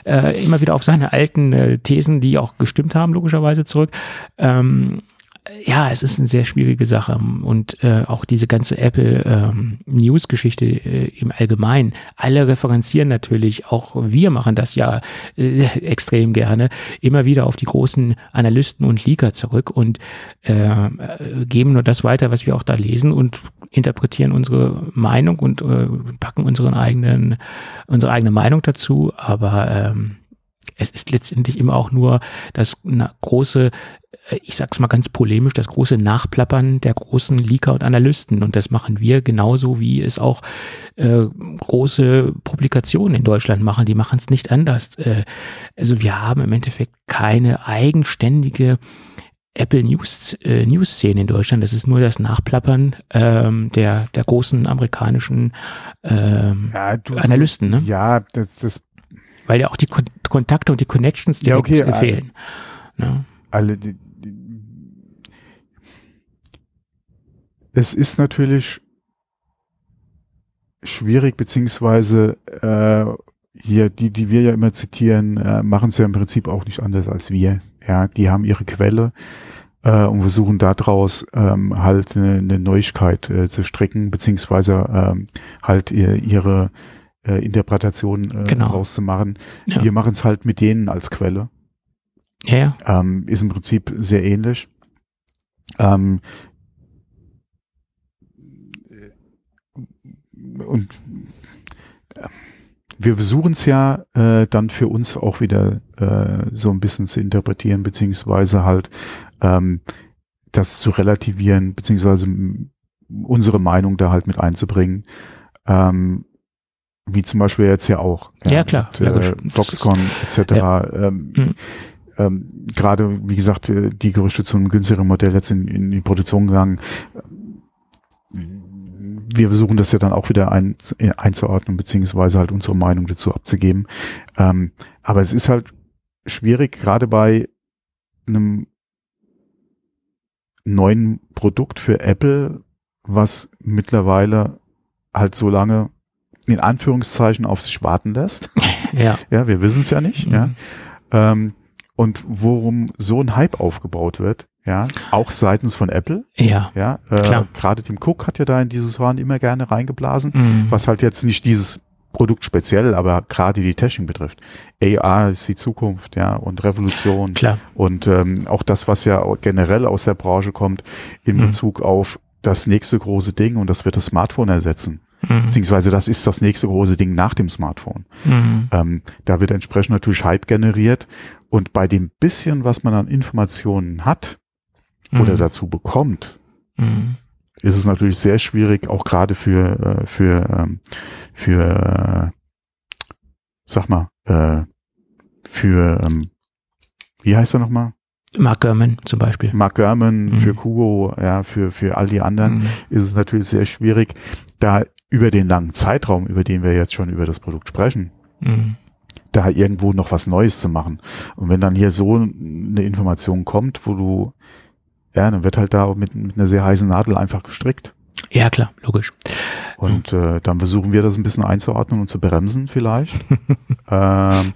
äh, immer wieder auf seine alten äh, Thesen, die auch gestimmt haben, logischerweise zurück. Ähm, ja, es ist eine sehr schwierige Sache und äh, auch diese ganze Apple ähm, News-Geschichte äh, im Allgemeinen. Alle referenzieren natürlich, auch wir machen das ja äh, extrem gerne, immer wieder auf die großen Analysten und Leaker zurück und äh, geben nur das weiter, was wir auch da lesen und interpretieren unsere Meinung und äh, packen unseren eigenen, unsere eigene Meinung dazu. Aber ähm, es ist letztendlich immer auch nur das große äh, ich sag's mal ganz polemisch, das große Nachplappern der großen Leaker und Analysten. Und das machen wir genauso, wie es auch äh, große Publikationen in Deutschland machen. Die machen es nicht anders. Äh, also wir haben im Endeffekt keine eigenständige Apple News äh, News Szene in Deutschland. Das ist nur das Nachplappern ähm, der der großen amerikanischen ähm, ja, du, Analysten. Ne? Ja, das, das weil ja auch die Kon Kontakte und die Connections die ja, okay, fehlen. Ne? Alle, die, es ist natürlich schwierig, beziehungsweise äh, hier, die, die wir ja immer zitieren, äh, machen es ja im Prinzip auch nicht anders als wir. Ja, die haben ihre Quelle äh, und versuchen daraus ähm, halt eine, eine Neuigkeit äh, zu strecken, beziehungsweise ähm, halt ihr, ihre äh, Interpretation äh, genau. rauszumachen. Ja. Wir machen es halt mit denen als Quelle. Ja. ja. Ähm, ist im Prinzip sehr ähnlich. Ähm, und äh, wir versuchen es ja äh, dann für uns auch wieder äh, so ein bisschen zu interpretieren, beziehungsweise halt ähm, das zu relativieren, beziehungsweise unsere Meinung da halt mit einzubringen. Ähm, wie zum Beispiel jetzt ja auch. Ja, ja klar. Mit, äh, Foxconn etc. Ja. Ähm, mhm. ähm, Gerade, wie gesagt, äh, die Gerüchte zu einem günstigeren Modell jetzt in, in die Produktion gegangen wir versuchen das ja dann auch wieder ein, einzuordnen, beziehungsweise halt unsere Meinung dazu abzugeben. Ähm, aber es ist halt schwierig, gerade bei einem neuen Produkt für Apple, was mittlerweile halt so lange in Anführungszeichen auf sich warten lässt. Ja. Ja, wir wissen es ja nicht. Mhm. Ja. Ähm, und worum so ein Hype aufgebaut wird, ja, auch seitens von Apple, Ja. ja, äh, gerade Tim Cook hat ja da in dieses Horn immer gerne reingeblasen, Mhm. was halt jetzt nicht dieses Produkt speziell, aber gerade die Technik betrifft. AR ist die Zukunft, ja, und Revolution Klar. und ähm, auch das, was ja generell aus der Branche kommt, in Mhm. Bezug auf das nächste große Ding und das wird das Smartphone ersetzen. Mhm. Beziehungsweise das ist das nächste große Ding nach dem Smartphone. Mhm. Ähm, da wird entsprechend natürlich Hype generiert und bei dem bisschen, was man an Informationen hat oder Mhm. dazu bekommt, Mhm. ist es natürlich sehr schwierig, auch gerade für, äh, für, ähm, für, äh, sag mal, äh, für, ähm, wie heißt er nochmal? Mark Gurman zum Beispiel. Mark Gurman, Mhm. für Kugo, ja, für, für all die anderen Mhm. ist es natürlich sehr schwierig, da über den langen Zeitraum, über den wir jetzt schon über das Produkt sprechen, Mhm. da irgendwo noch was Neues zu machen. Und wenn dann hier so eine Information kommt, wo du, ja, dann wird halt da mit, mit einer sehr heißen Nadel einfach gestrickt. Ja, klar, logisch. Und äh, dann versuchen wir das ein bisschen einzuordnen und zu bremsen vielleicht. ähm,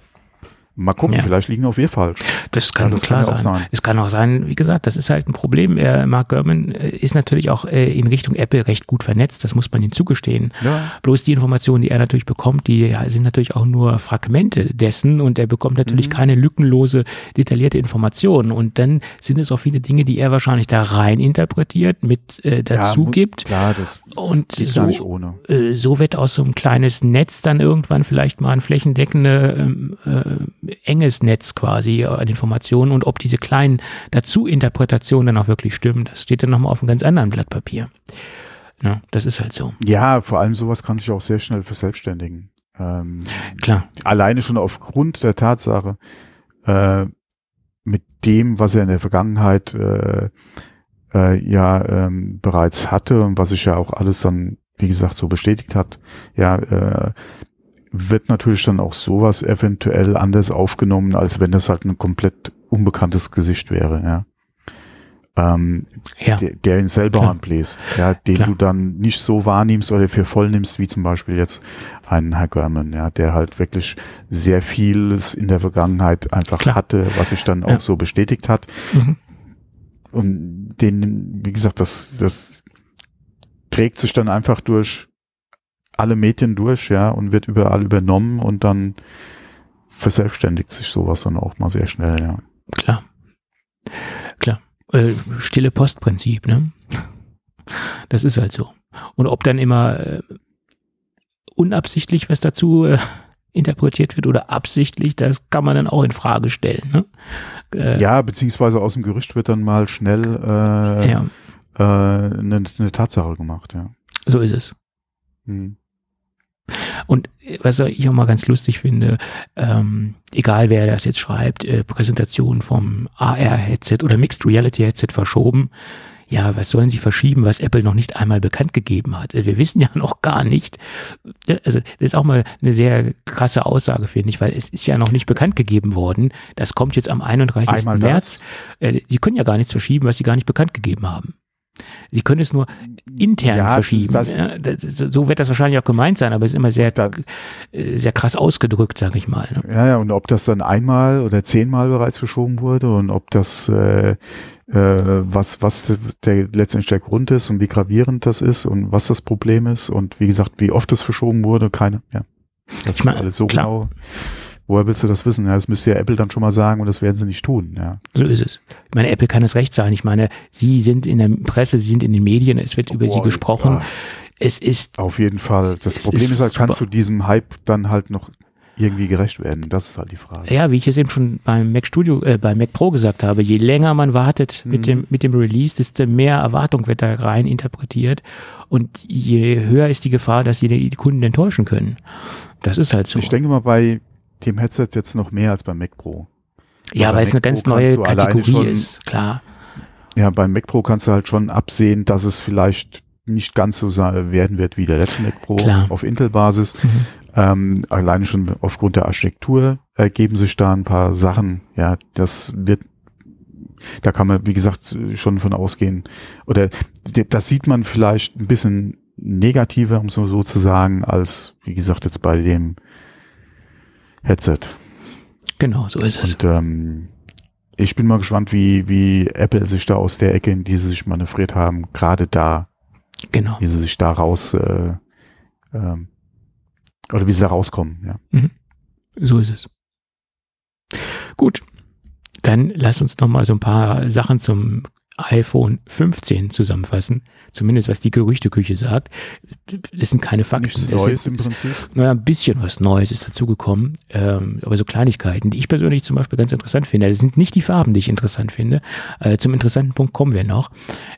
mal gucken, Ja. vielleicht liegen auch wir falsch. Das kann das klar kann ja auch sein. sein. Es kann auch sein, wie gesagt, das ist halt ein Problem. Er, Mark Gurman äh, ist natürlich auch äh, in Richtung Apple recht gut vernetzt, das muss man ihm zugestehen. Ja. Bloß die Informationen, die er natürlich bekommt, die sind natürlich auch nur Fragmente dessen und er bekommt natürlich Mhm. keine lückenlose, detaillierte Information. Und dann sind es auch viele Dinge, die er wahrscheinlich da rein interpretiert, mit äh, dazu Ja, gibt. Klar, das Und so, gar nicht ohne. äh, so wird aus so einem kleines Netz dann irgendwann vielleicht mal ein flächendeckende ähm, äh, enges Netz quasi an Informationen und ob diese kleinen Dazu-Interpretationen dann auch wirklich stimmen, das steht dann nochmal auf einem ganz anderen Blatt Papier. Ja, das ist halt so. Ja, vor allem sowas kann sich auch sehr schnell verselbstständigen. Ähm, Klar. alleine schon aufgrund der Tatsache, äh, mit dem, was er in der Vergangenheit äh, äh, ja ähm, bereits hatte und was sich ja auch alles dann, wie gesagt, so bestätigt hat, ja, äh, wird natürlich dann auch sowas eventuell anders aufgenommen, als wenn das halt ein komplett unbekanntes Gesicht wäre, ja. Ähm, Ja. der, der in selber Klar. anbläst, ja, den Klar. du dann nicht so wahrnimmst oder für voll nimmst, wie zum Beispiel jetzt einen Herr Görman, ja, der halt wirklich sehr vieles in der Vergangenheit einfach Klar. hatte, was sich dann auch Ja. so bestätigt hat. Mhm. Und den, wie gesagt, das, das trägt sich dann einfach durch alle Medien durch, ja, und wird überall übernommen und dann verselbstständigt sich sowas dann auch mal sehr schnell, ja. Klar. Klar. Äh, stille Postprinzip, ne? Das ist halt so. Und ob dann immer äh, unabsichtlich was dazu äh, interpretiert wird oder absichtlich, das kann man dann auch in Frage stellen. Ne? Äh, Ja, beziehungsweise aus dem Gerücht wird dann mal schnell äh, ja, äh, eine, eine Tatsache gemacht, ja. so ist es. Hm. Und äh, was ich auch mal ganz lustig finde, ähm, egal wer das jetzt schreibt, äh, Präsentation vom AR-Headset oder Mixed Reality-Headset verschoben. Ja, was sollen sie verschieben, was Apple noch nicht einmal bekannt gegeben hat? Äh, Wir wissen ja noch gar nicht. Also das ist auch mal eine sehr krasse Aussage, finde ich, weil es ist ja noch nicht bekannt gegeben worden. Das kommt jetzt am 31. Einmal März. Äh, Sie können ja gar nichts verschieben, was sie gar nicht bekannt gegeben haben. Sie können es nur intern Ja, verschieben. das- das, so wird das wahrscheinlich auch gemeint sein, aber es ist immer sehr, Da- äh, sehr krass ausgedrückt, sag ich mal. Ne? Ja, ja, und ob das dann einmal oder zehnmal bereits verschoben wurde und ob das äh, äh, was was der letztendlich der Grund ist und wie gravierend das ist und was das Problem ist und wie gesagt, wie oft das verschoben wurde, keine, ja. Das Ich mein, ist alles so klar. genau. Woher willst du das wissen? Ja, das müsste ja Apple dann schon mal sagen und das werden sie nicht tun, ja. So ist es. Ich meine, Apple kann es recht sein. Ich meine, sie sind in der Presse, sie sind in den Medien, es wird über sie Boah, gesprochen. ja. Es ist, Auf jeden Fall. Das Problem ist ist halt, kannst du diesem Hype dann halt noch irgendwie gerecht werden? Das ist halt die Frage. ja, wie ich es eben schon beim Mac Studio, äh, beim Mac Pro gesagt habe, je länger man wartet mit Mhm. dem, mit dem Release, desto mehr Erwartung wird da rein interpretiert. Und je höher ist die Gefahr, dass sie die Kunden enttäuschen können. Das ist halt so. Ich denke mal bei dem Headset jetzt noch mehr als beim Mac Pro. ja, bei weil es eine Mac Pro ganz kannst neue Kategorie schon- ist, klar. Ja, beim Mac Pro kannst du halt schon absehen, dass es vielleicht nicht ganz so werden wird wie der letzte Mac Pro Klar. auf Intel-Basis. Mhm. Ähm, alleine schon aufgrund der Architektur ergeben sich da ein paar Sachen. Ja, das wird da kann man, wie gesagt, schon von ausgehen. Oder das sieht man vielleicht ein bisschen negativer, um so, so zu sagen, als, wie gesagt, jetzt bei dem Headset. Genau, so ist es. Und ähm, ich bin mal gespannt, wie, wie Apple sich da aus der Ecke, in die sie sich manövriert haben, gerade da, genau. wie sie sich da raus, äh, ähm, oder wie sie da rauskommen, ja. Mhm. So ist es. Gut, dann lass uns noch mal so ein paar Sachen zum iPhone 15 zusammenfassen, zumindest was die Gerüchteküche sagt. Das sind keine Fakten. Nichts Neues sind, im Prinzip. Naja, ein bisschen was Neues ist dazugekommen, ähm, aber so Kleinigkeiten, die ich persönlich zum Beispiel ganz interessant finde. Das sind nicht die Farben, die ich interessant finde. Äh, zum interessanten Punkt kommen wir noch.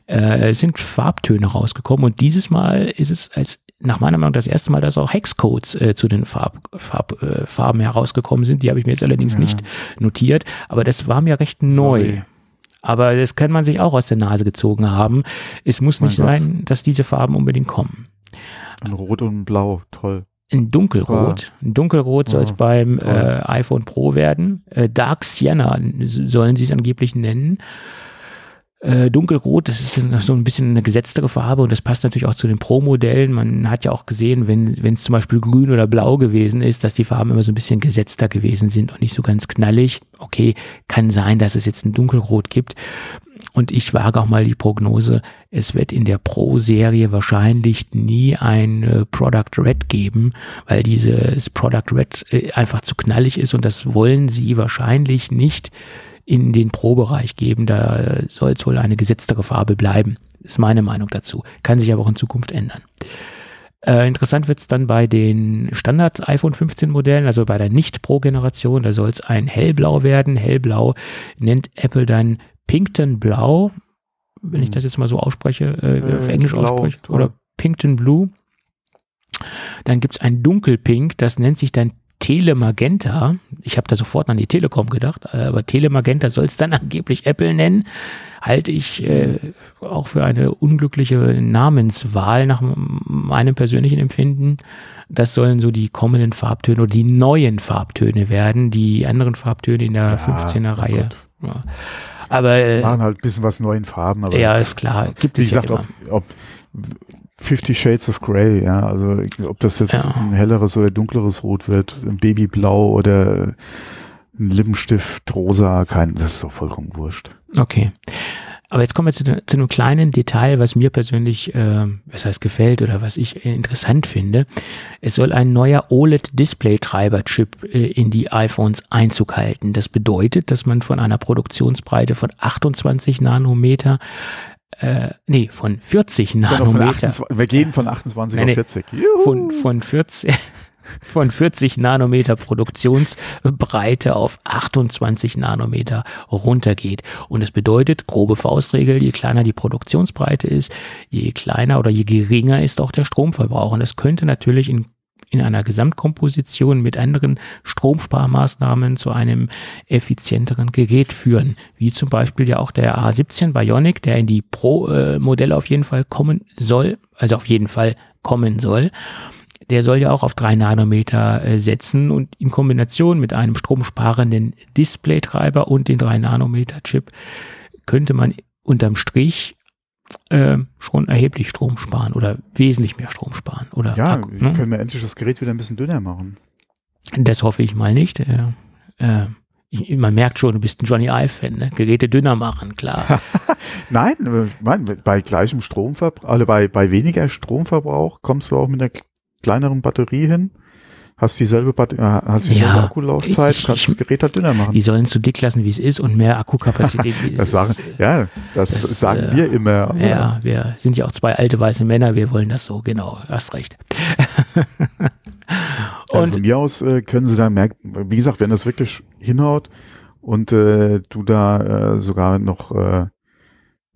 Äh, es sind Farbtöne rausgekommen und dieses Mal ist es als nach meiner Meinung das erste Mal, dass auch Hexcodes äh, zu den Farb, Farb, äh, Farben herausgekommen sind. Die habe ich mir jetzt allerdings Ja. nicht notiert, aber das war mir recht neu. Sorry. Aber das kann man sich auch aus der Nase gezogen haben. Es muss Mein nicht Gott. sein, dass diese Farben unbedingt kommen. In Rot und Blau, toll. In Dunkelrot. In Dunkelrot soll es Ja, beim äh, iPhone Pro werden. Äh, Dark Sienna sollen sie es angeblich nennen. Äh, Dunkelrot, das ist so ein bisschen eine gesetztere Farbe und das passt natürlich auch zu den Pro-Modellen. Man hat ja auch gesehen, wenn wenn es zum Beispiel grün oder blau gewesen ist, dass die Farben immer so ein bisschen gesetzter gewesen sind und nicht so ganz knallig. Okay, kann sein, dass es jetzt ein Dunkelrot gibt. Und ich wage auch mal die Prognose, es wird in der Pro-Serie wahrscheinlich nie ein äh, Product Red geben, weil dieses Product Red äh, einfach zu knallig ist und das wollen sie wahrscheinlich nicht in den Pro-Bereich geben. Da soll es wohl eine gesetztere Farbe bleiben. Ist meine Meinung dazu. Kann sich aber auch in Zukunft ändern. Äh, interessant wird es dann bei den Standard iPhone 15 Modellen, also bei der Nicht-Pro-Generation. Da soll es ein Hellblau werden. Hellblau nennt Apple dann Pinkton Blau, wenn ich das jetzt mal so ausspreche, äh, Äh, auf Englisch blau, ausspreche, oder Pinkton Blue. Dann gibt's ein Dunkelpink, das nennt sich dann Telemagenta. Ich habe da sofort an die Telekom gedacht, äh, aber Telemagenta soll es dann angeblich Apple nennen. Halte ich äh, auch für eine unglückliche Namenswahl nach meinem persönlichen Empfinden. Das sollen so die kommenden Farbtöne oder die neuen Farbtöne werden. Die anderen Farbtöne in der Ja, 15er oh Reihe. Ja. Aber äh, Machen halt ein bisschen was neuen Farben, aber ja, ist klar. Gibt wie es gesagt, ja immer. ob, ob Fifty Shades of Grey, ja, also ob das jetzt Ja. ein helleres oder dunkleres Rot wird, ein Babyblau oder ein Lippenstift rosa, kein, das ist doch vollkommen wurscht. Okay. Aber jetzt kommen wir zu, zu einem kleinen Detail, was mir persönlich, äh, was heißt gefällt oder was ich äh, interessant finde. Es soll ein neuer OLED-Display-Treiber-Chip äh, in die iPhones Einzug halten. Das bedeutet, dass man von einer Produktionsbreite von 28 Nanometer, äh, nee, von 40 Von Nanometer, 28, wir gehen von 28 Nee, nee. auf 40. Juhu. von, von 40, von 40 Nanometer Produktionsbreite auf 28 Nanometer runtergeht. Und das bedeutet, grobe Faustregel, je kleiner die Produktionsbreite ist, je kleiner oder je geringer ist auch der Stromverbrauch. Und das könnte natürlich in in einer Gesamtkomposition mit anderen Stromsparmaßnahmen zu einem effizienteren Gerät führen, wie zum Beispiel ja auch der A17 Bionic, der in die Pro-Modelle auf jeden Fall kommen soll, also auf jeden Fall kommen soll. Der soll ja auch auf drei Nanometer äh, setzen und in Kombination mit einem stromsparenden Displaytreiber und den drei Nanometer Chip könnte man unterm Strich äh, schon erheblich Strom sparen oder wesentlich mehr Strom sparen. Oder ja, Akku, ne? können wir endlich das Gerät wieder ein bisschen dünner machen. Das hoffe ich mal nicht. Äh, äh, ich, man merkt schon, du bist ein Johnny Ive-Fan, ne? Geräte dünner machen, klar. Nein, äh, mein, bei gleichem Stromverbrauch, also bei, bei weniger Stromverbrauch kommst du auch mit einer kleineren Batterie hin, hast dieselbe, Bat äh, hast dieselbe Ja, Akkulaufzeit, ich- kannst ich- das Gerät halt dünner machen. Die sollen es so dick lassen, wie es ist und mehr Akkukapazität. wie Das sagen, ist. ja, das, das, sagen äh, wir immer. aber Ja, wir sind ja auch zwei alte weiße Männer, wir wollen das so, genau, hast recht. Ja, und von mir aus äh, können sie da merken, wie gesagt, wenn das wirklich hinhaut und äh, du da äh, sogar noch äh,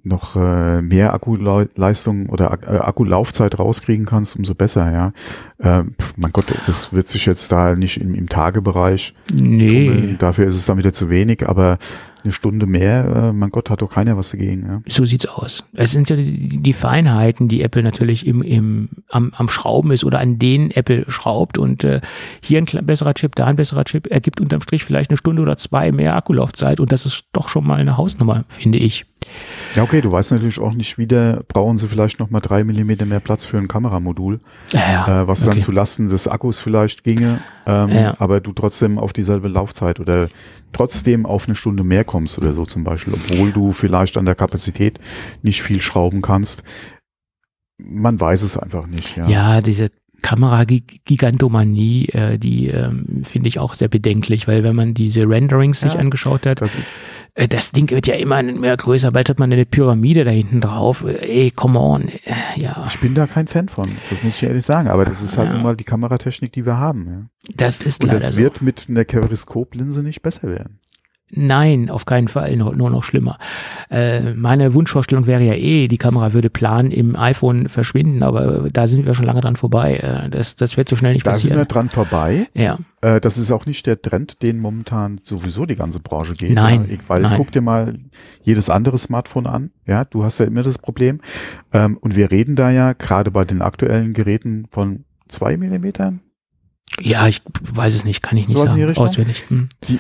noch äh, mehr Akkuleistung oder äh, Akkulaufzeit rauskriegen kannst, umso besser, ja. Äh, mein Gott, das wird sich jetzt da nicht im, im Tagebereich nee, tummeln. Dafür ist es dann wieder zu wenig, aber eine Stunde mehr, äh, mein Gott, hat doch keiner was dagegen. Ja. So sieht's aus. Es sind ja die, die Feinheiten, die Apple natürlich im, im, am, am Schrauben ist oder an denen Apple schraubt und äh, hier ein besserer Chip, da ein besserer Chip, ergibt unterm Strich vielleicht eine Stunde oder zwei mehr Akkulaufzeit und das ist doch schon mal eine Hausnummer, finde ich. Ja, okay, du weißt natürlich auch nicht, wieder brauchen sie vielleicht noch mal drei Millimeter mehr Platz für ein Kameramodul, ja, äh, was okay. dann zu Lasten des Akkus vielleicht ginge, ähm, Ja. aber du trotzdem auf dieselbe Laufzeit oder trotzdem auf eine Stunde mehr kommst oder so zum Beispiel, obwohl du vielleicht an der Kapazität nicht viel schrauben kannst. Man weiß es einfach nicht. Ja, Ja, diese Kamera-Gigantomanie, äh, die ähm, finde ich auch sehr bedenklich, weil wenn man diese Renderings sich Ja, angeschaut hat, das äh, das Ding wird ja immer mehr größer, bald hat man eine Pyramide da hinten drauf. Äh, Ey, come on. Äh, Ja, ich bin da kein Fan von, das muss ich ehrlich sagen, aber das ist halt Ja. nun mal die Kameratechnik, die wir haben. Ja. das ist Und leider das so. wird mit einer Periskoplinse nicht besser werden. Nein, auf keinen Fall, nur, noch schlimmer. Äh, meine Wunschvorstellung wäre ja eh, die Kamera würde plan im iPhone verschwinden, aber da sind wir schon lange dran vorbei. Äh, das, das wird so schnell nicht Da sind wir passieren. dran vorbei. Ja, Äh, das ist auch nicht der Trend, den momentan sowieso die ganze Branche geht. Nein, Ja, ich, weil nein. guck dir mal jedes andere Smartphone an. Ja, du hast ja immer das Problem. Ähm, und wir reden da ja gerade bei den aktuellen Geräten von zwei Millimetern. ja, ich weiß es nicht, kann ich nicht die sagen, auswendig. Hm. Äh,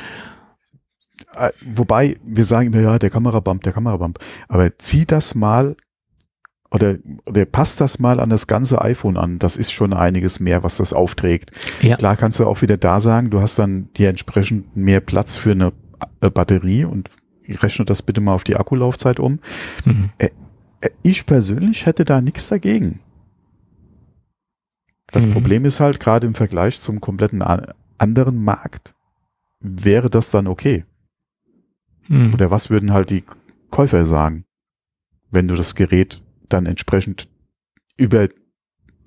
wobei wir sagen immer, ja, der Kamerabump, der Kamerabump. Aber zieh das mal oder, oder passt das mal an das ganze iPhone an. Das ist schon einiges mehr, was das aufträgt. Ja. Klar kannst du auch wieder da sagen, du hast dann dir entsprechend mehr Platz für eine äh, Batterie und rechne das bitte mal auf die Akkulaufzeit um. Mhm. Äh, Ich persönlich hätte da nichts dagegen. Das Mhm. Problem ist halt, gerade im Vergleich zum kompletten anderen Markt, wäre das dann okay? Mhm. Oder was würden halt die Käufer sagen, wenn du das Gerät dann entsprechend über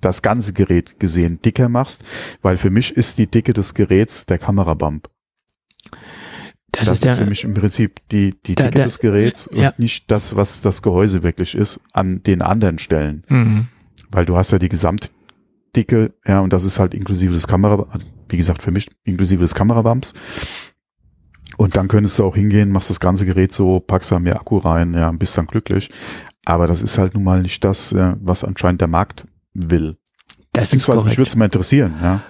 das ganze Gerät gesehen dicker machst? Weil für mich ist die Dicke des Geräts der Kamerabump. Das, Das, ist der, für mich im Prinzip die, die Da- Dicke da- des Geräts ja. und nicht das, was das Gehäuse wirklich ist, an den anderen Stellen. Mhm. Weil du hast ja die Gesamtdicke, ja, und das ist halt inklusive des Kamera, also wie gesagt, für mich inklusive des Kamerabumps. Und dann könntest du auch hingehen, machst das ganze Gerät so, packst da mehr Akku rein, ja, und bist dann glücklich. Aber das ist halt nun mal nicht das, äh, was anscheinend der Markt will. Das ist Beziehungsweise mich würde korrekt. es mal interessieren, ja.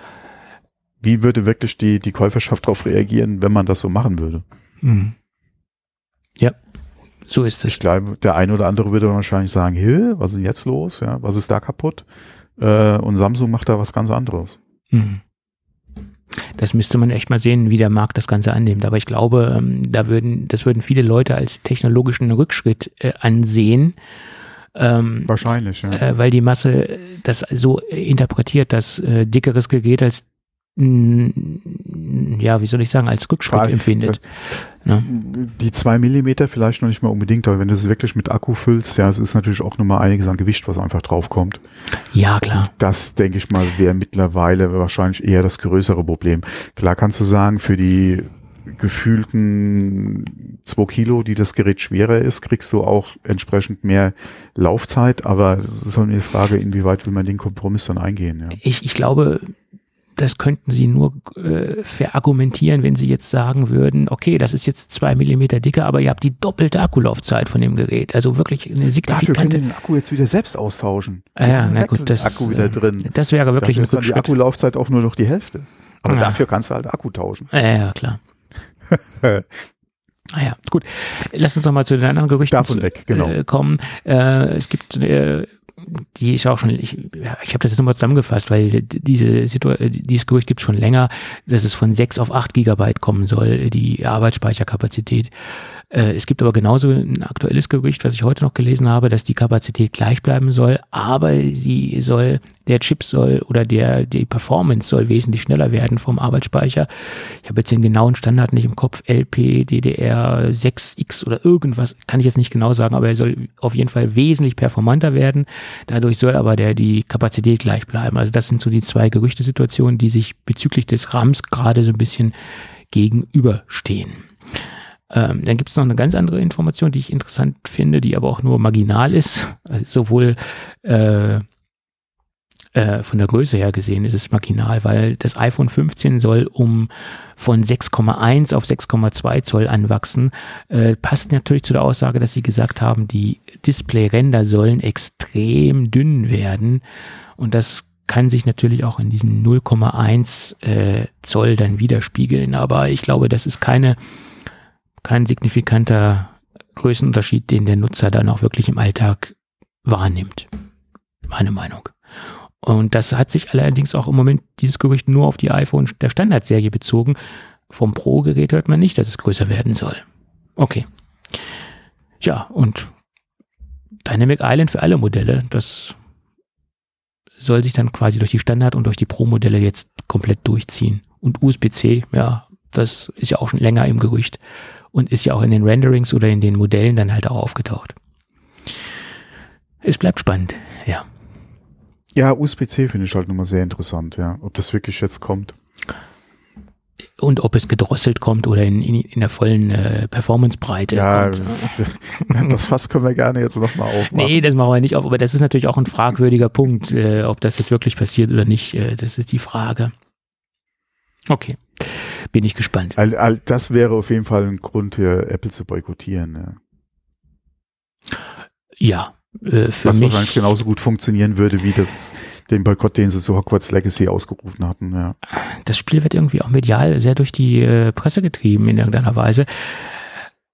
Wie würde wirklich die, die Käuferschaft darauf reagieren, wenn man das so machen würde? Mhm. Ja, so ist es. Ich glaube, der eine oder andere würde wahrscheinlich sagen, Hä, was ist denn jetzt los? Ja, was ist da kaputt? Äh, und Samsung macht da was ganz anderes. Mhm. Das müsste man echt mal sehen, wie der Markt das Ganze annimmt. Aber ich glaube, ähm, da würden, das würden viele Leute als technologischen Rückschritt äh, ansehen, ähm, Wahrscheinlich, ja. äh, weil die Masse das so interpretiert, dass äh, dickeres Gerät als mh, ja, wie soll ich sagen, als Rückschritt Frage- empfindet. Ne? Die zwei Millimeter vielleicht noch nicht mal unbedingt, aber wenn du es wirklich mit Akku füllst, ja, es ist natürlich auch nochmal einiges an Gewicht, was einfach draufkommt. Ja, klar. Das, denke ich mal, wäre mittlerweile wahrscheinlich eher das größere Problem. Klar kannst du sagen, für die gefühlten zwei Kilo, die das Gerät schwerer ist, kriegst du auch entsprechend mehr Laufzeit, aber es ist halt eine Frage, inwieweit will man den Kompromiss dann eingehen, ja. Ich, ich glaube, das könnten Sie nur äh, verargumentieren, wenn Sie jetzt sagen würden, okay, das ist jetzt zwei Millimeter dicker, aber ihr habt die doppelte Akkulaufzeit von dem Gerät. Also wirklich eine Dafür können signifikante. wir den Akku jetzt wieder selbst austauschen. Ah ja, na gut, das, Akku wieder äh, drin. das wäre wirklich Dafür ein ist dann die. Akkulaufzeit auch nur noch die Hälfte. Aber Ja. dafür kannst du halt Akku tauschen. Ja, ja, klar. Ah ja, gut. Lass uns noch mal zu den anderen Gerüchten Davon weg, genau. äh, kommen. Äh, es gibt, äh, die ist auch schon, ich, ich habe das jetzt nochmal zusammengefasst, weil diese Situ dieses Gerücht gibt schon länger, dass es von 6 auf 8 Gigabyte kommen soll, die Arbeitsspeicherkapazität. Äh, es gibt aber genauso ein aktuelles Gerücht, was ich heute noch gelesen habe, dass die Kapazität gleich bleiben soll, aber sie soll, der Chip soll oder der, die Performance soll wesentlich schneller werden vom Arbeitsspeicher. Ich habe jetzt den genauen Standard nicht im Kopf, LP, DDR 6X oder irgendwas, kann ich jetzt nicht genau sagen, aber er soll auf jeden Fall wesentlich performanter werden. Dadurch soll aber der, die Kapazität gleich bleiben. Also das sind so die zwei Gerüchtesituationen, die sich bezüglich des RAMs gerade so ein bisschen gegenüberstehen. Ähm, dann gibt es noch eine ganz andere Information, die ich interessant finde, die aber auch nur marginal ist. Also sowohl äh, Äh, von der Größe her gesehen ist es marginal, weil das iPhone 15 soll um von 6,1 auf 6,2 Zoll anwachsen. Äh, passt natürlich zu der Aussage, dass sie gesagt haben, die Displayränder sollen extrem dünn werden. Und das kann sich natürlich auch in diesen 0,1 äh, Zoll dann widerspiegeln. Aber ich glaube, das ist keine, kein signifikanter Größenunterschied, den der Nutzer dann auch wirklich im Alltag wahrnimmt. Meine Meinung. Und das hat sich allerdings auch im Moment dieses Gerücht nur auf die iPhone der Standardserie bezogen. Vom Pro-Gerät hört man nicht, dass es größer werden soll. Okay. Ja, und Dynamic Island für alle Modelle, das soll sich dann quasi durch die Standard- und durch die Pro-Modelle jetzt komplett durchziehen. Und USB-C, ja, das ist ja auch schon länger im Gerücht und ist ja auch in den Renderings oder in den Modellen dann halt auch aufgetaucht. Es bleibt spannend, ja. Ja, USB-C finde ich halt nochmal sehr interessant, ja. Ob das wirklich jetzt kommt. Und ob es gedrosselt kommt oder in, in, in der vollen äh, Performance-Breite ja, kommt. das Fass können wir gerne jetzt nochmal aufmachen. Nee, das machen wir nicht auf, aber das ist natürlich auch ein fragwürdiger Punkt, äh, ob das jetzt wirklich passiert oder nicht. Äh, das ist die Frage. Okay, bin ich gespannt. All, all, das wäre auf jeden Fall ein Grund, hier Apple zu boykottieren. Ja. Ja, äh, für Was mich. wahrscheinlich genauso gut funktionieren würde, wie das, den Boykott, den sie zu Hogwarts Legacy ausgerufen hatten. Ja. Das Spiel wird irgendwie auch medial sehr durch die äh, Presse getrieben in irgendeiner Weise.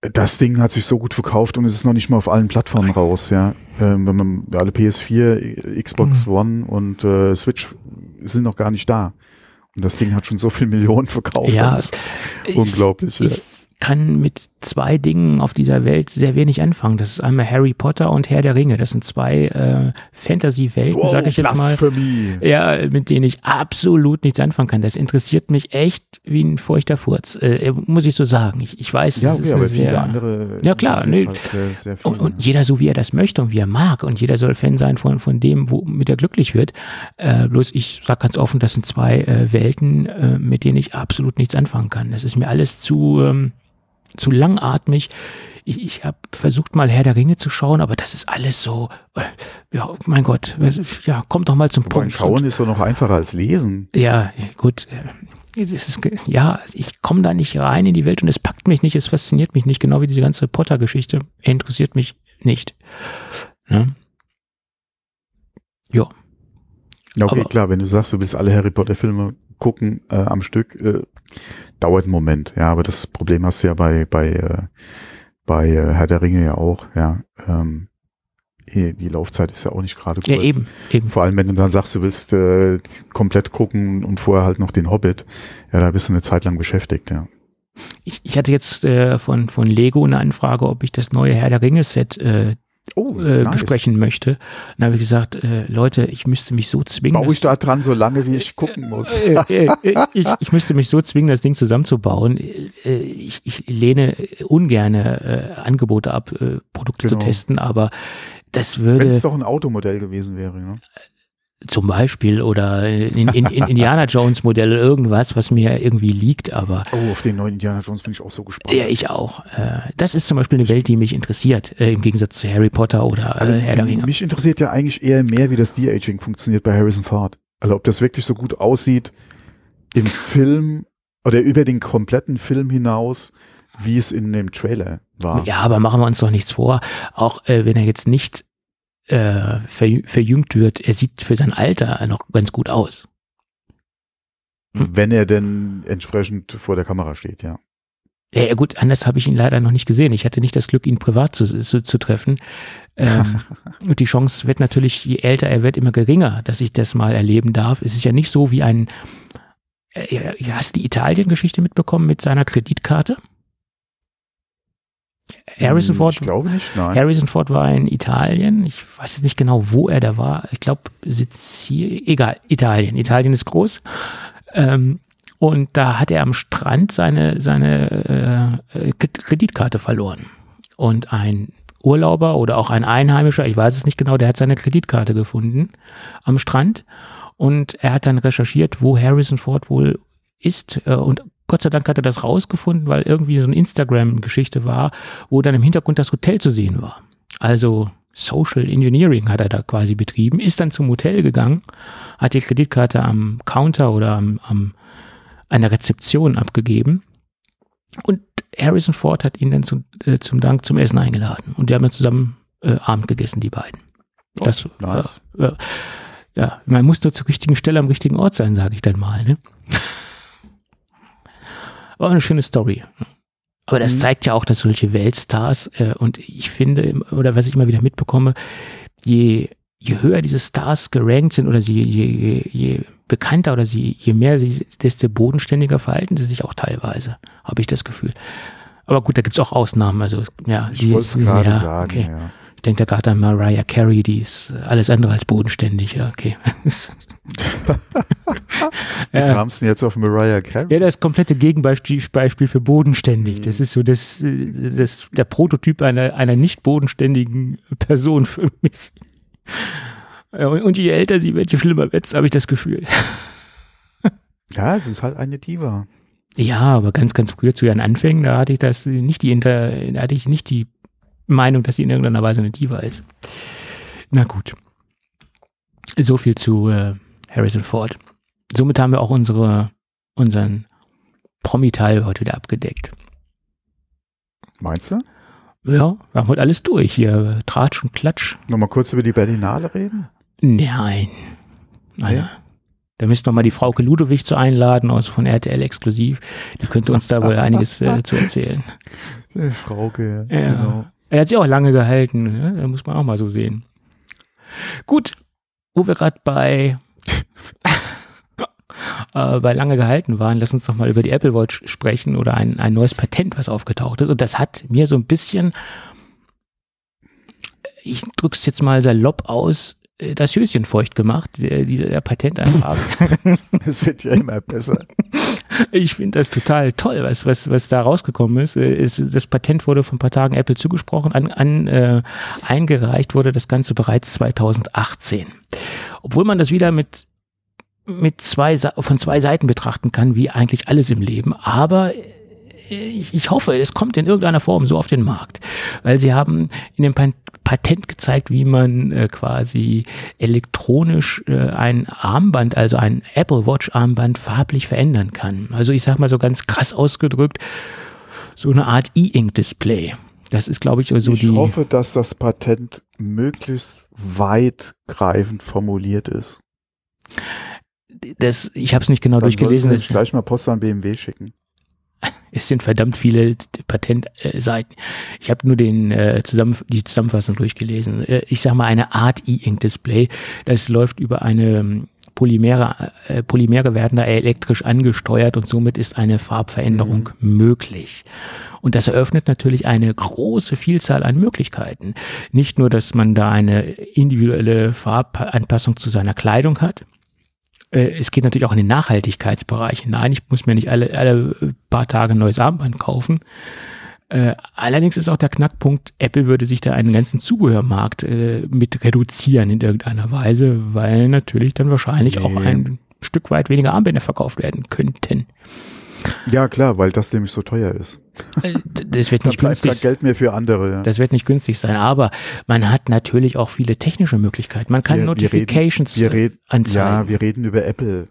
Das Ding hat sich so gut verkauft und es ist noch nicht mal auf allen Plattformen raus, ja. Ähm, wenn man alle PS4, Xbox Mhm. One und äh, Switch sind noch gar nicht da. Das Ding hat schon so viel Millionen verkauft. Ja, das ist ich- unglaublich. ja. Ich kann mit zwei Dingen auf dieser Welt sehr wenig anfangen. Das ist einmal Harry Potter und Herr der Ringe. Das sind zwei äh, Fantasy-Welten, Wow, sage ich jetzt mal. Ja, mit denen ich absolut nichts anfangen kann. Das interessiert mich echt wie ein feuchter Furz, äh, muss ich so sagen. Ich, ich weiß, Ja, es okay, ist aber eine viele sehr, andere. Ja, klar, nö. halt sehr, sehr viel, und, und jeder so, wie er das möchte und wie er mag. Und jeder soll Fan sein von, von dem, womit er glücklich wird. Äh, bloß ich sage ganz offen, das sind zwei äh, Welten, äh, mit denen ich absolut nichts anfangen kann. Das ist mir alles zu, ähm, zu langatmig. Ich, ich habe versucht, mal Herr der Ringe zu schauen, aber das ist alles so, äh, ja, mein Gott, ja, kommt doch mal zum Wobei Punkt. Schauen ist doch noch einfacher als Lesen. Ja, gut. äh, ist, ja, ich komme da nicht rein in die Welt und es packt mich nicht, es fasziniert mich nicht, genau wie diese ganze Potter-Geschichte interessiert mich nicht. Ne? Ja, Ja, okay, Aber- klar, wenn du sagst, du willst alle Harry Potter Filme gucken äh, am Stück, äh, dauert einen Moment, ja, aber das Problem hast du ja bei, bei, äh, bei äh, Herr der Ringe ja auch, ja. Ähm, die Laufzeit ist ja auch nicht gerade kurz. ja eben, eben. Vor allem, wenn du dann sagst, du willst äh, komplett gucken und vorher halt noch den Hobbit, ja, da bist du eine Zeit lang beschäftigt, ja. Ich, ich hatte jetzt äh, von, von Lego eine Anfrage, ob ich das neue Herr der Ringe-Set äh, Oh, äh, nice. besprechen möchte. Dann habe ich gesagt, äh, Leute, ich müsste mich so zwingen. Baue ich da dran so lange, wie ich gucken muss. äh, äh, äh, ich, ich müsste mich so zwingen, das Ding zusammenzubauen. Äh, Ich, ich lehne ungerne äh, Angebote ab, äh, Produkte Genau. zu testen, aber das Wenn würde es doch ein Automodell gewesen wäre, ne? Zum Beispiel oder in, in, in Indiana Jones Modelle irgendwas, was mir irgendwie liegt, aber Oh, auf den neuen Indiana Jones bin ich auch so gespannt. ja, ich auch. Äh, Das ist zum Beispiel eine Welt, die mich interessiert, äh, im Gegensatz zu Harry Potter oder Also äh, Herr der Ringe. mich interessiert ja eigentlich eher mehr, wie das De-Aging funktioniert bei Harrison Ford. Also ob das wirklich so gut aussieht im Film oder über den kompletten Film hinaus, wie es in dem Trailer war. Ja, aber machen wir uns doch nichts vor. Auch äh, wenn er jetzt nicht äh, verjü- verjüngt wird, er sieht für sein Alter noch ganz gut aus. Wenn er denn entsprechend vor der Kamera steht, ja. Ja, gut, anders habe ich ihn leider noch nicht gesehen. Ich hatte nicht das Glück, ihn privat zu, zu, zu treffen. Ähm, und die Chance wird natürlich, je älter er wird, immer geringer, dass ich das mal erleben darf. Es ist ja nicht so wie ein, äh, hast du die Italien-Geschichte mitbekommen mit seiner Kreditkarte? Harrison Hm, Ford Ich glaube nicht, nein. Harrison Ford war in Italien. Ich weiß jetzt nicht genau, wo er da war. Ich glaube, Sizilien. Egal, Italien. Italien ist groß. Ähm, und da hat er am Strand seine, seine äh, Kreditkarte verloren. Und ein Urlauber oder auch ein Einheimischer, ich weiß es nicht genau, der hat seine Kreditkarte gefunden am Strand. Und er hat dann recherchiert, wo Harrison Ford wohl ist. Äh, und Gott sei Dank hat er das rausgefunden, weil irgendwie so eine Instagram-Geschichte war, wo dann im Hintergrund das Hotel zu sehen war. Also Social Engineering hat er da quasi betrieben, ist dann zum Hotel gegangen, hat die Kreditkarte am Counter oder am, am einer Rezeption abgegeben und Harrison Ford hat ihn dann zum, äh, zum Dank zum Essen eingeladen und die haben dann zusammen äh, Abend gegessen, die beiden. Oh, das, nice. äh, ja, man muss nur zur richtigen Stelle am richtigen Ort sein, sage ich dann mal. Ne? War eine schöne Story. Aber das Mhm. zeigt ja auch, dass solche Weltstars, äh, und ich finde, oder was ich immer wieder mitbekomme, je, je höher diese Stars gerankt sind oder sie, je, je, je bekannter oder sie, je mehr sie, desto bodenständiger verhalten sie sich auch teilweise, habe ich das Gefühl. Aber gut, da gibt's auch Ausnahmen. Also, ja, Ich wollte es gerade ja, sagen, okay. ja. Ich denke da gerade an Mariah Carey, die ist alles andere als bodenständig. Ja, okay. Wie ja. kamst du denn jetzt auf Mariah Carey? Ja, das komplette Gegenbeispiel Beispiel für bodenständig. Das ist so das, äh, das, der Prototyp einer, einer nicht bodenständigen Person für mich. Und, und je älter sie wird, je schlimmer wird's, habe ich das Gefühl. Ja, es ist halt eine Diva. Ja, aber ganz, ganz früher zu ihren Anfängen, da hatte ich das nicht die Inter, da hatte ich nicht die Meinung, dass sie in irgendeiner Weise eine Diva ist. Na gut. So viel zu äh, Harrison Ford. Somit haben wir auch unsere, unseren Promi-Teil heute wieder abgedeckt. Meinst du? Ja, wir haben heute alles durch hier. Tratsch und Klatsch. Nochmal kurz über die Berlinale reden? Nein. Nein. Nee? Da müssten wir mal die Frauke Ludowig zu einladen aus von RTL exklusiv. Die könnte uns da wohl einiges äh, zu erzählen. Äh, Frauke, Ja. genau. Er hat sich auch lange gehalten, ne? da muss man auch mal so sehen. Gut, wo wir gerade bei, äh, bei lange gehalten waren, lass uns doch mal über die Apple Watch sprechen oder ein, ein neues Patent, was aufgetaucht ist. Und das hat mir so ein bisschen, ich drück's jetzt mal salopp aus, das Höschen feucht gemacht, dieser Patentantrag. Es wird ja immer besser. Ich finde das total toll, was, was, was da rausgekommen ist. Äh, ist. Das Patent wurde vor ein paar Tagen Apple zugesprochen, an, an, äh, eingereicht wurde das Ganze bereits 2018. Obwohl man das wieder mit, mit zwei, von zwei Seiten betrachten kann, wie eigentlich alles im Leben. Aber äh, ich, hoffe, es kommt in irgendeiner Form so auf den Markt. Weil sie haben in dem Patent gezeigt, wie man äh, quasi elektronisch äh, ein Armband, also ein Apple Watch Armband farblich verändern kann. Also ich sag mal so ganz krass ausgedrückt, so eine Art E-Ink-Display. Das ist, glaube ich, so ich die. hoffe, dass das Patent möglichst weitgreifend formuliert ist. das, ich habe es nicht genau Dann durchgelesen. Es, gleich mal Post an BMW schicken. Es sind verdammt viele Patentseiten. Ich habe nur den, äh, zusammen, die Zusammenfassung durchgelesen. Äh, ich sage mal eine Art E-Ink-Display. Das läuft über eine ähm, Polymere, äh, Polymere werden da elektrisch angesteuert und somit ist eine Farbveränderung möglich. Und das eröffnet natürlich eine große Vielzahl an Möglichkeiten. Nicht nur, dass man da eine individuelle Farbanpassung zu seiner Kleidung hat, es geht natürlich auch in den Nachhaltigkeitsbereich hinein. Ich muss mir nicht alle, alle paar Tage ein neues Armband kaufen. Äh, allerdings ist auch der Knackpunkt, Apple würde sich da einen ganzen Zubehörmarkt äh, mit reduzieren in irgendeiner Weise, weil natürlich dann wahrscheinlich auch Nee. ein Stück weit weniger Armbänder verkauft werden könnten. Ja, klar, weil das nämlich so teuer ist. Äh, das wird nicht bleibt kein günstig. Geld mehr für andere. Ja. Das wird nicht günstig sein, aber man hat natürlich auch viele technische Möglichkeiten. Man kann Wir- wir Notifications wir äh, reden, anzeigen. ja, wir reden über Apple.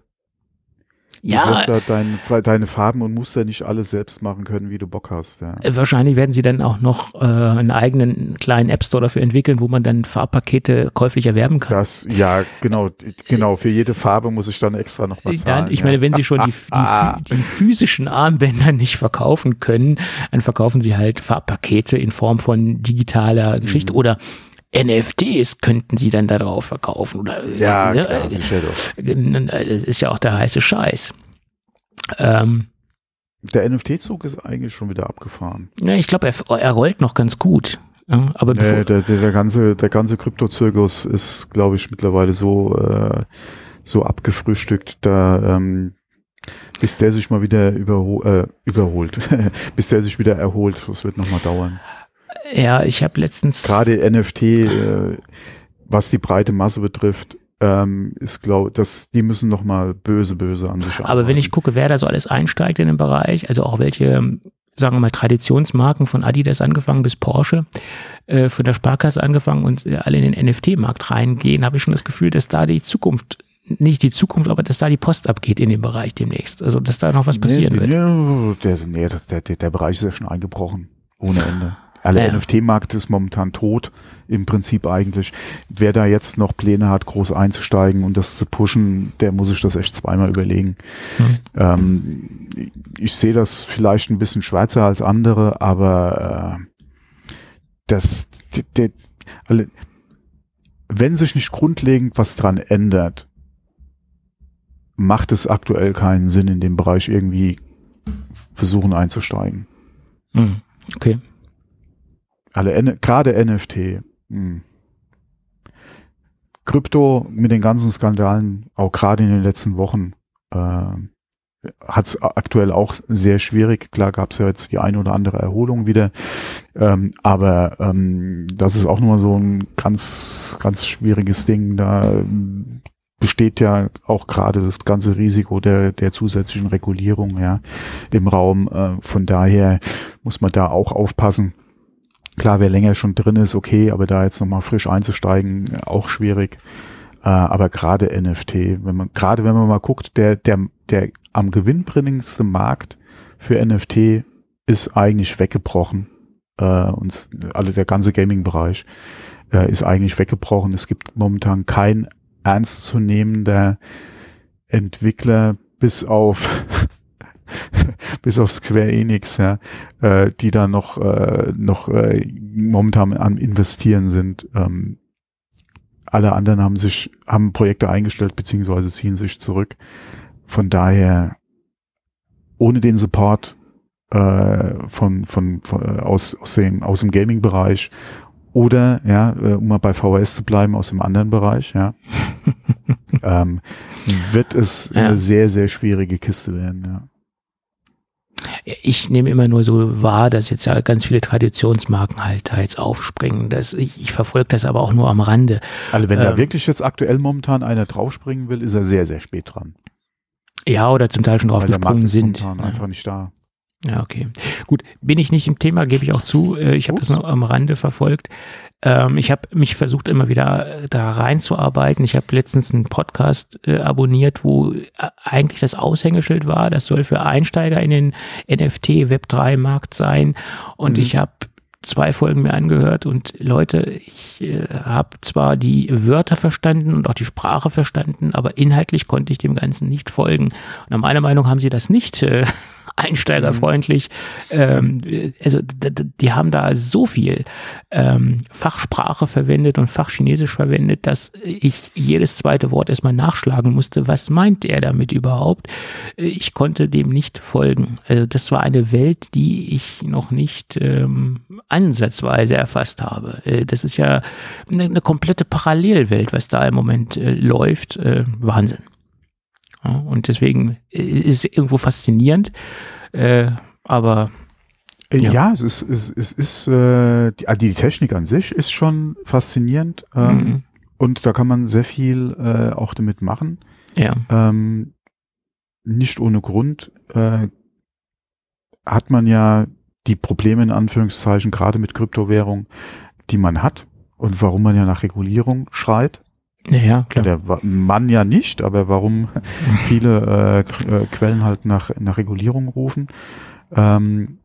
Du Ja, wirst da dein, deine Farben und Muster nicht alle selbst machen können, wie du Bock hast. Ja. Äh, Wahrscheinlich werden sie dann auch noch äh, einen eigenen kleinen App Store dafür entwickeln, wo man dann Farbpakete käuflich erwerben kann. Das, ja, genau, genau. Für jede Farbe muss ich dann extra nochmal zahlen. Dann, ich ja. meine, wenn sie schon die, die, die physischen Armbänder nicht verkaufen können, dann verkaufen sie halt Farbpakete in Form von digitaler Geschichte Mhm. oder NFTs könnten sie dann da drauf verkaufen. Oder, ja, ne, klar, sicher doch. Das ist ja auch der heiße Scheiß. Ähm, Der NFT-Zug ist eigentlich schon wieder abgefahren. ja, ich glaube, er, er rollt noch ganz gut. Aber Nee, der, der, der ganze, der ganze Kryptozirkus ist, glaube ich, mittlerweile so, äh, so abgefrühstückt, da, ähm, bis der sich mal wieder überho äh, überholt, bis der sich wieder erholt, das wird nochmal dauern. Ja, ich habe letztens Gerade NFT, äh, was die breite Masse betrifft, ähm, ist glaube dass die müssen noch mal böse böse an sich Aber wenn ich arbeiten. gucke, wer da so alles einsteigt in den Bereich, also auch welche sagen wir mal, Traditionsmarken von Adidas angefangen bis Porsche, äh, von der Sparkasse angefangen und äh, alle in den NFT-Markt reingehen, habe ich schon das Gefühl, dass da die Zukunft nicht die Zukunft, aber dass da die Post abgeht in dem Bereich demnächst. Also dass da noch was passieren nee, wird. Der, nee, der, der, der Bereich ist ja schon eingebrochen. Ohne Ende. Alle ja. NFT-Markt ist momentan tot, im Prinzip eigentlich. Wer da jetzt noch Pläne hat, groß einzusteigen und das zu pushen, der muss sich das echt zweimal überlegen. Mhm. Ähm, ich sehe das vielleicht ein bisschen schwärzer als andere, aber äh, das, der, der, wenn sich nicht grundlegend was dran ändert, macht es aktuell keinen Sinn, in dem Bereich irgendwie versuchen einzusteigen. Mhm. Okay. Alle, gerade NFT. Hm. Krypto mit den ganzen Skandalen, auch gerade in den letzten Wochen, äh, hat es aktuell auch sehr schwierig. Klar gab es ja jetzt die eine oder andere Erholung wieder, ähm, aber ähm, das ist auch nochmal so ein ganz, ganz schwieriges Ding. Da besteht ja auch gerade das ganze Risiko der, der zusätzlichen Regulierung ja, im Raum. Äh, von daher muss man da auch aufpassen. Klar, wer länger schon drin ist, okay, aber da jetzt nochmal frisch einzusteigen, auch schwierig. Äh, aber gerade NFT, wenn man, gerade wenn man mal guckt, der, der, der am gewinnbringendste Markt für NFT ist eigentlich weggebrochen. Äh, und alle der ganze Gaming-Bereich äh, ist eigentlich weggebrochen. Es gibt momentan kein ernstzunehmender Entwickler bis auf bis auf Square Enix, ja, äh, die da noch, äh, noch äh, momentan am Investieren sind. Ähm, alle anderen haben sich, haben Projekte eingestellt beziehungsweise ziehen sich zurück. Von daher, ohne den Support äh, von, von, von äh, aus, aus dem, aus dem Gaming-Bereich oder, ja, äh, um mal bei VHS zu bleiben, aus dem anderen Bereich, ja, ähm, wird es ja. eine sehr, sehr schwierige Kiste werden, ja. Ich nehme immer nur so wahr, dass jetzt ja ganz viele Traditionsmarken halt da jetzt aufspringen. Das, ich, ich verfolge das aber auch nur am Rande. Also wenn ähm, da wirklich jetzt aktuell momentan einer draufspringen will, ist er sehr, sehr spät dran. Ja, oder zum Teil schon draufgesprungen sind. Ja. einfach nicht da. Ja, okay. Gut, bin ich nicht im Thema, gebe ich auch zu. Äh, ich habe das noch am Rande verfolgt. Ähm, ich habe mich versucht, immer wieder äh, da reinzuarbeiten. Ich habe letztens einen Podcast äh, abonniert, wo äh, eigentlich das Aushängeschild war. Das soll für Einsteiger in den NFT Web 3 Markt sein. Und mhm. ich habe zwei Folgen mir angehört und Leute, ich äh, habe zwar die Wörter verstanden und auch die Sprache verstanden, aber inhaltlich konnte ich dem Ganzen nicht folgen. Und nach meiner Meinung haben sie das nicht äh, einsteigerfreundlich. Ähm, also die haben da so viel ähm, Fachsprache verwendet und Fachchinesisch verwendet, dass ich jedes zweite Wort erstmal nachschlagen musste. Was meint er damit überhaupt? Ich konnte dem nicht folgen. Also das war eine Welt, die ich noch nicht ähm, ansatzweise erfasst habe. Äh, das ist ja eine, eine, komplette Parallelwelt, was da im Moment äh, läuft. Äh, Wahnsinn. Und deswegen ist es irgendwo faszinierend, äh, aber äh, ja. ja, es ist, es, es ist äh, die, also die Technik an sich ist schon faszinierend ähm, mhm. und da kann man sehr viel äh, auch damit machen. Ja. Ähm, nicht ohne Grund äh, hat man ja die Probleme in Anführungszeichen gerade mit Kryptowährung, die man hat und warum man ja nach Regulierung schreit. Ja, klar. Der Mann ja nicht, aber warum viele äh, äh, Quellen halt nach, nach Regulierung rufen. Ähm,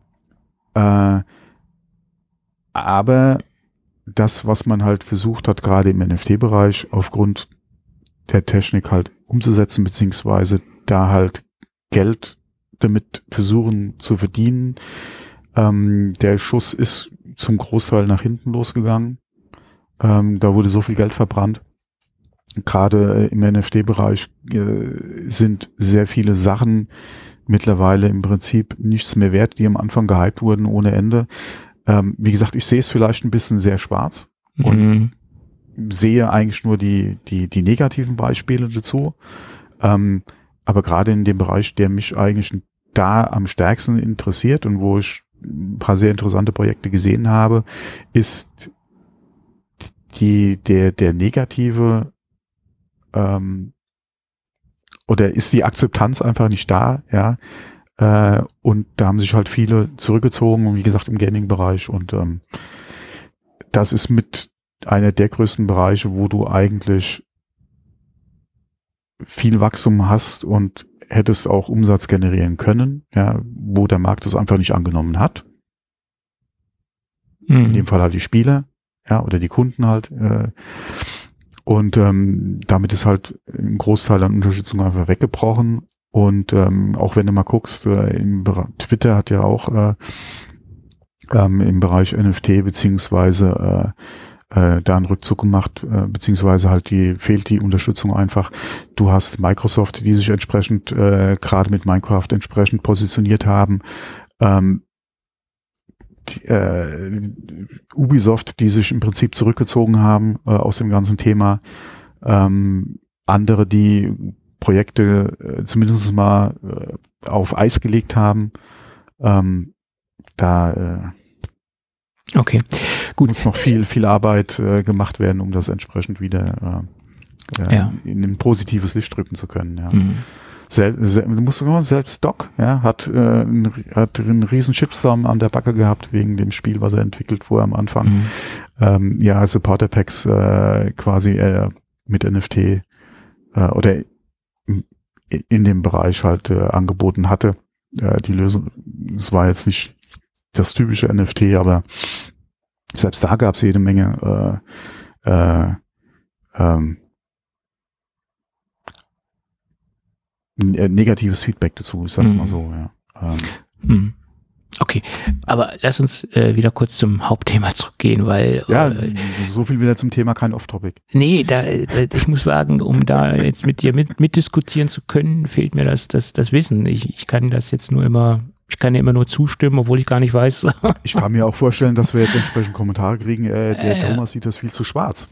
äh, aber das, was man halt versucht hat, gerade im NFT-Bereich aufgrund der Technik halt umzusetzen, beziehungsweise da halt Geld damit versuchen zu verdienen. Ähm, der Schuss ist zum Großteil nach hinten losgegangen. Ähm, da wurde so viel Geld verbrannt gerade im NFT-Bereich äh, sind sehr viele Sachen mittlerweile im Prinzip nichts mehr wert, die am Anfang gehypt wurden ohne Ende. Ähm, wie gesagt, ich sehe es vielleicht ein bisschen sehr schwarz mhm. und sehe eigentlich nur die, die, die negativen Beispiele dazu. Ähm, aber gerade in dem Bereich, der mich eigentlich da am stärksten interessiert und wo ich ein paar sehr interessante Projekte gesehen habe, ist die, der, der negative ähm, oder ist die Akzeptanz einfach nicht da, ja, Äh, und da haben sich halt viele zurückgezogen, wie gesagt, im Gaming-Bereich. Und ähm, das ist mit einer der größten Bereiche, wo du eigentlich viel Wachstum hast und hättest auch Umsatz generieren können, ja, wo der Markt es einfach nicht angenommen hat. Mhm. In dem Fall halt die Spieler, ja, oder die Kunden halt. Äh, und ähm, damit ist halt ein Großteil an Unterstützung einfach weggebrochen. Und ähm, auch wenn du mal guckst, äh, im Twitter hat ja auch äh, ähm, im Bereich NFT beziehungsweise äh, äh, da einen Rückzug gemacht, äh, beziehungsweise halt die fehlt die Unterstützung einfach. Du hast Microsoft, die sich entsprechend äh, gerade mit Minecraft entsprechend positioniert haben. Ähm, äh, Ubisoft, die sich im Prinzip zurückgezogen haben äh, aus dem ganzen Thema. Ähm, andere, die Projekte äh, zumindest mal äh, auf Eis gelegt haben. Ähm, da äh, okay. Gut. muss noch viel, viel Arbeit äh, gemacht werden, um das entsprechend wieder äh, äh, ja. in ein positives Licht drücken zu können. Ja. Mhm. Sel sel du musst sogar selbst Doc, ja, hat, äh, ein, hat einen riesen Shitstorm an der Backe gehabt wegen dem Spiel, was er entwickelt vorher am Anfang. Mhm. Ähm, ja, Supporter Packs äh, quasi äh, mit NFT äh, oder in dem Bereich halt äh, angeboten hatte. Äh, die Lösung, es war jetzt nicht das typische NFT, aber selbst da gab es jede Menge äh, äh, ähm, negatives Feedback dazu, ich sag's mhm. mal so, ja. Ähm, mhm. Okay, aber lass uns äh, wieder kurz zum Hauptthema zurückgehen, weil ja, äh, so viel wieder zum Thema kein Off-Topic. Nee, da, da, ich muss sagen, um da jetzt mit dir mit, mitdiskutieren zu können, fehlt mir das das das Wissen. Ich, ich kann das jetzt nur immer ich kann dir immer nur zustimmen, obwohl ich gar nicht weiß. ich kann mir auch vorstellen, dass wir jetzt entsprechend Kommentare kriegen. Äh, der äh, Thomas sieht das viel zu schwarz.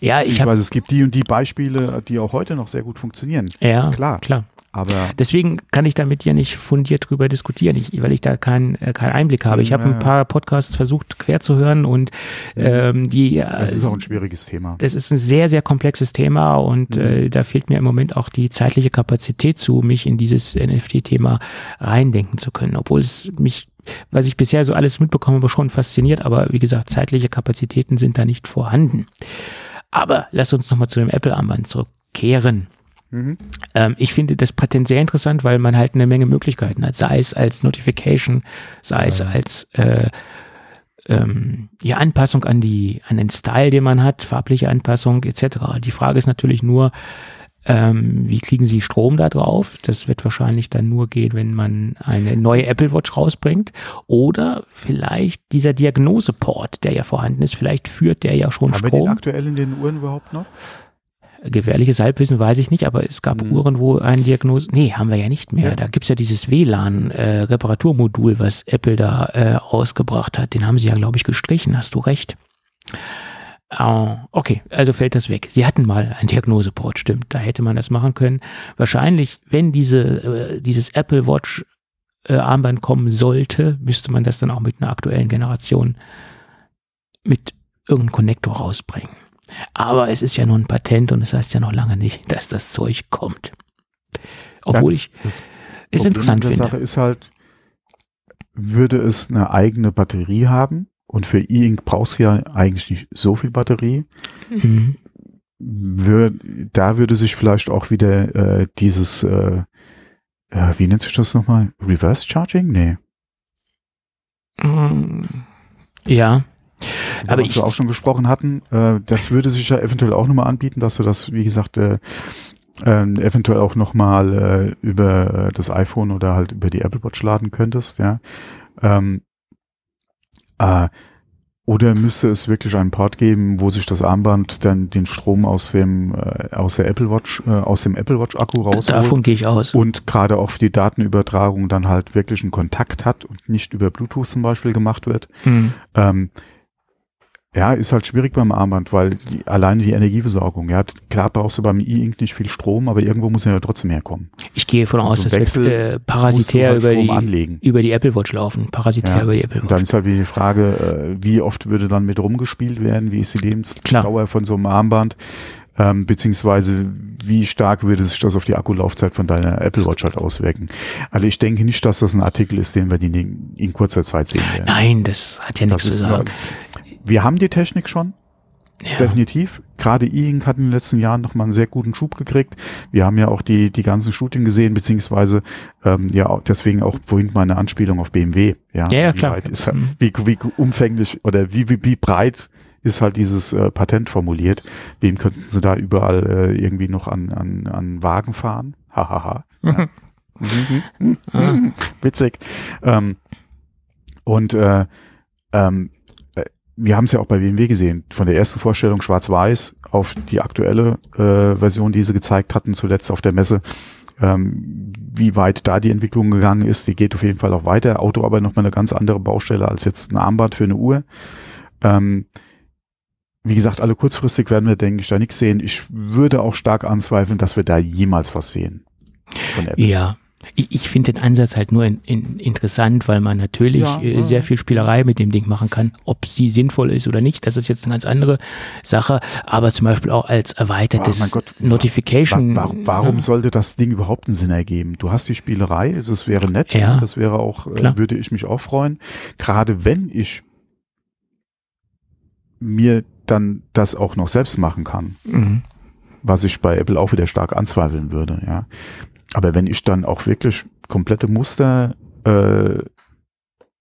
Ja, ich weiß, es gibt die und die Beispiele, die auch heute noch sehr gut funktionieren. Ja, klar, klar. Aber Deswegen kann ich damit ja nicht fundiert drüber diskutieren, ich, weil ich da keinen äh, keinen Einblick habe. Ich habe ein paar Podcasts versucht quer zu hören und ähm, die. Das ist auch ein schwieriges Thema. Das ist ein sehr sehr komplexes Thema und mhm. äh, da fehlt mir im Moment auch die zeitliche Kapazität zu, mich in dieses NFT-Thema reindenken zu können, obwohl es mich was ich bisher so alles mitbekomme, aber schon fasziniert, aber wie gesagt, zeitliche Kapazitäten sind da nicht vorhanden. Aber lass uns nochmal zu dem Apple-Armband zurückkehren. Mhm. Ähm, ich finde das Patent sehr interessant, weil man halt eine Menge Möglichkeiten hat, sei es als Notification, sei es als äh, ähm, ja, Anpassung an die an den Style, den man hat, farbliche Anpassung etc. Die Frage ist natürlich nur, ähm, wie kriegen Sie Strom da drauf? Das wird wahrscheinlich dann nur gehen, wenn man eine neue Apple Watch rausbringt. Oder vielleicht dieser Diagnoseport, der ja vorhanden ist, vielleicht führt der ja schon Haben Strom. Haben wir den aktuell in den Uhren überhaupt noch? Gefährliches Halbwissen weiß ich nicht, aber es gab mhm. Uhren, wo ein Diagnose, nee, haben wir ja nicht mehr. Ja. Da gibt's ja dieses WLAN-Reparaturmodul, äh, was Apple da äh, ausgebracht hat. Den haben sie ja, glaube ich, gestrichen, hast du recht. Oh, okay, also fällt das weg. Sie hatten mal ein Diagnoseport, stimmt. Da hätte man das machen können. Wahrscheinlich, wenn diese, äh, dieses Apple Watch äh, Armband kommen sollte, müsste man das dann auch mit einer aktuellen Generation mit irgendeinem Konnektor rausbringen. Aber es ist ja nur ein Patent und es das heißt ja noch lange nicht, dass das Zeug kommt. Obwohl das, ich es interessant finde. Sache ist halt, würde es eine eigene Batterie haben und für E-Ink brauchst du ja eigentlich nicht so viel Batterie. Mhm. Wür, da würde sich vielleicht auch wieder äh, dieses, äh, äh, wie nennt sich das nochmal? Reverse Charging? Nee. Ja, aber was ich, wir auch schon gesprochen hatten, äh, das würde sich ja eventuell auch nochmal anbieten, dass du das, wie gesagt, äh, äh, eventuell auch nochmal äh, über das iPhone oder halt über die Apple Watch laden könntest, ja. Ähm, äh, oder müsste es wirklich einen Port geben, wo sich das Armband dann den Strom aus dem äh, aus der Apple Watch äh, aus dem Apple Watch Akku rausholt? Davon gehe ich aus. Und gerade auch für die Datenübertragung dann halt wirklich einen Kontakt hat und nicht über Bluetooth zum Beispiel gemacht wird. Mhm. Ähm, ja, ist halt schwierig beim Armband, weil die, alleine die Energieversorgung, ja, klar brauchst du beim E-Ink nicht viel Strom, aber irgendwo muss er ja trotzdem herkommen. Ich gehe davon aus, also dass wir äh, parasitär halt über, die, über die Apple Watch laufen, parasitär ja, über die Apple Watch. dann ist halt die Frage, äh, wie oft würde dann mit rumgespielt werden, wie ist die Lebensdauer von so einem Armband? ähm, beziehungsweise wie stark würde sich das auf die Akkulaufzeit von deiner Apple Watch halt auswirken. Also ich denke nicht, dass das ein Artikel ist, den wir in, in kurzer Zeit sehen werden. Nein, das hat ja nichts zu sagen. Wir haben die Technik schon. Ja. Definitiv. Gerade E-Ink hat in den letzten Jahren nochmal einen sehr guten Schub gekriegt. Wir haben ja auch die, die ganzen Studien gesehen, beziehungsweise ähm, ja deswegen auch vorhin meine Anspielung auf BMW. Ja, ja, ja wie klar. Ist, mhm. wie, wie umfänglich oder wie, wie, wie breit ist halt dieses äh, Patent formuliert. Wem könnten sie da überall äh, irgendwie noch an, an, an Wagen fahren? Hahaha. ja. Mhm. Mhm. Witzig. Ähm, und äh, ähm, wir haben es ja auch bei BMW gesehen, von der ersten Vorstellung schwarz-weiß auf die aktuelle äh, Version, die sie gezeigt hatten, zuletzt auf der Messe, ähm, wie weit da die Entwicklung gegangen ist. Die geht auf jeden Fall auch weiter. Auto aber nochmal eine ganz andere Baustelle als jetzt ein Armband für eine Uhr. Ähm, wie gesagt, alle kurzfristig werden wir, denke ich, da nichts sehen. Ich würde auch stark anzweifeln, dass wir da jemals was sehen. Ja, ich, ich finde den Ansatz halt nur in, in, interessant, weil man natürlich ja, äh, sehr viel Spielerei mit dem Ding machen kann. Ob sie sinnvoll ist oder nicht, das ist jetzt eine ganz andere Sache. Aber zum Beispiel auch als erweitertes oh Gott, Notification. Wa wa warum ja. sollte das Ding überhaupt einen Sinn ergeben? Du hast die Spielerei, das wäre nett, ja, das wäre auch, äh, würde ich mich auch freuen. Gerade wenn ich mir dann das auch noch selbst machen kann. Mhm was ich bei Apple auch wieder stark anzweifeln würde, ja. Aber wenn ich dann auch wirklich komplette Muster äh,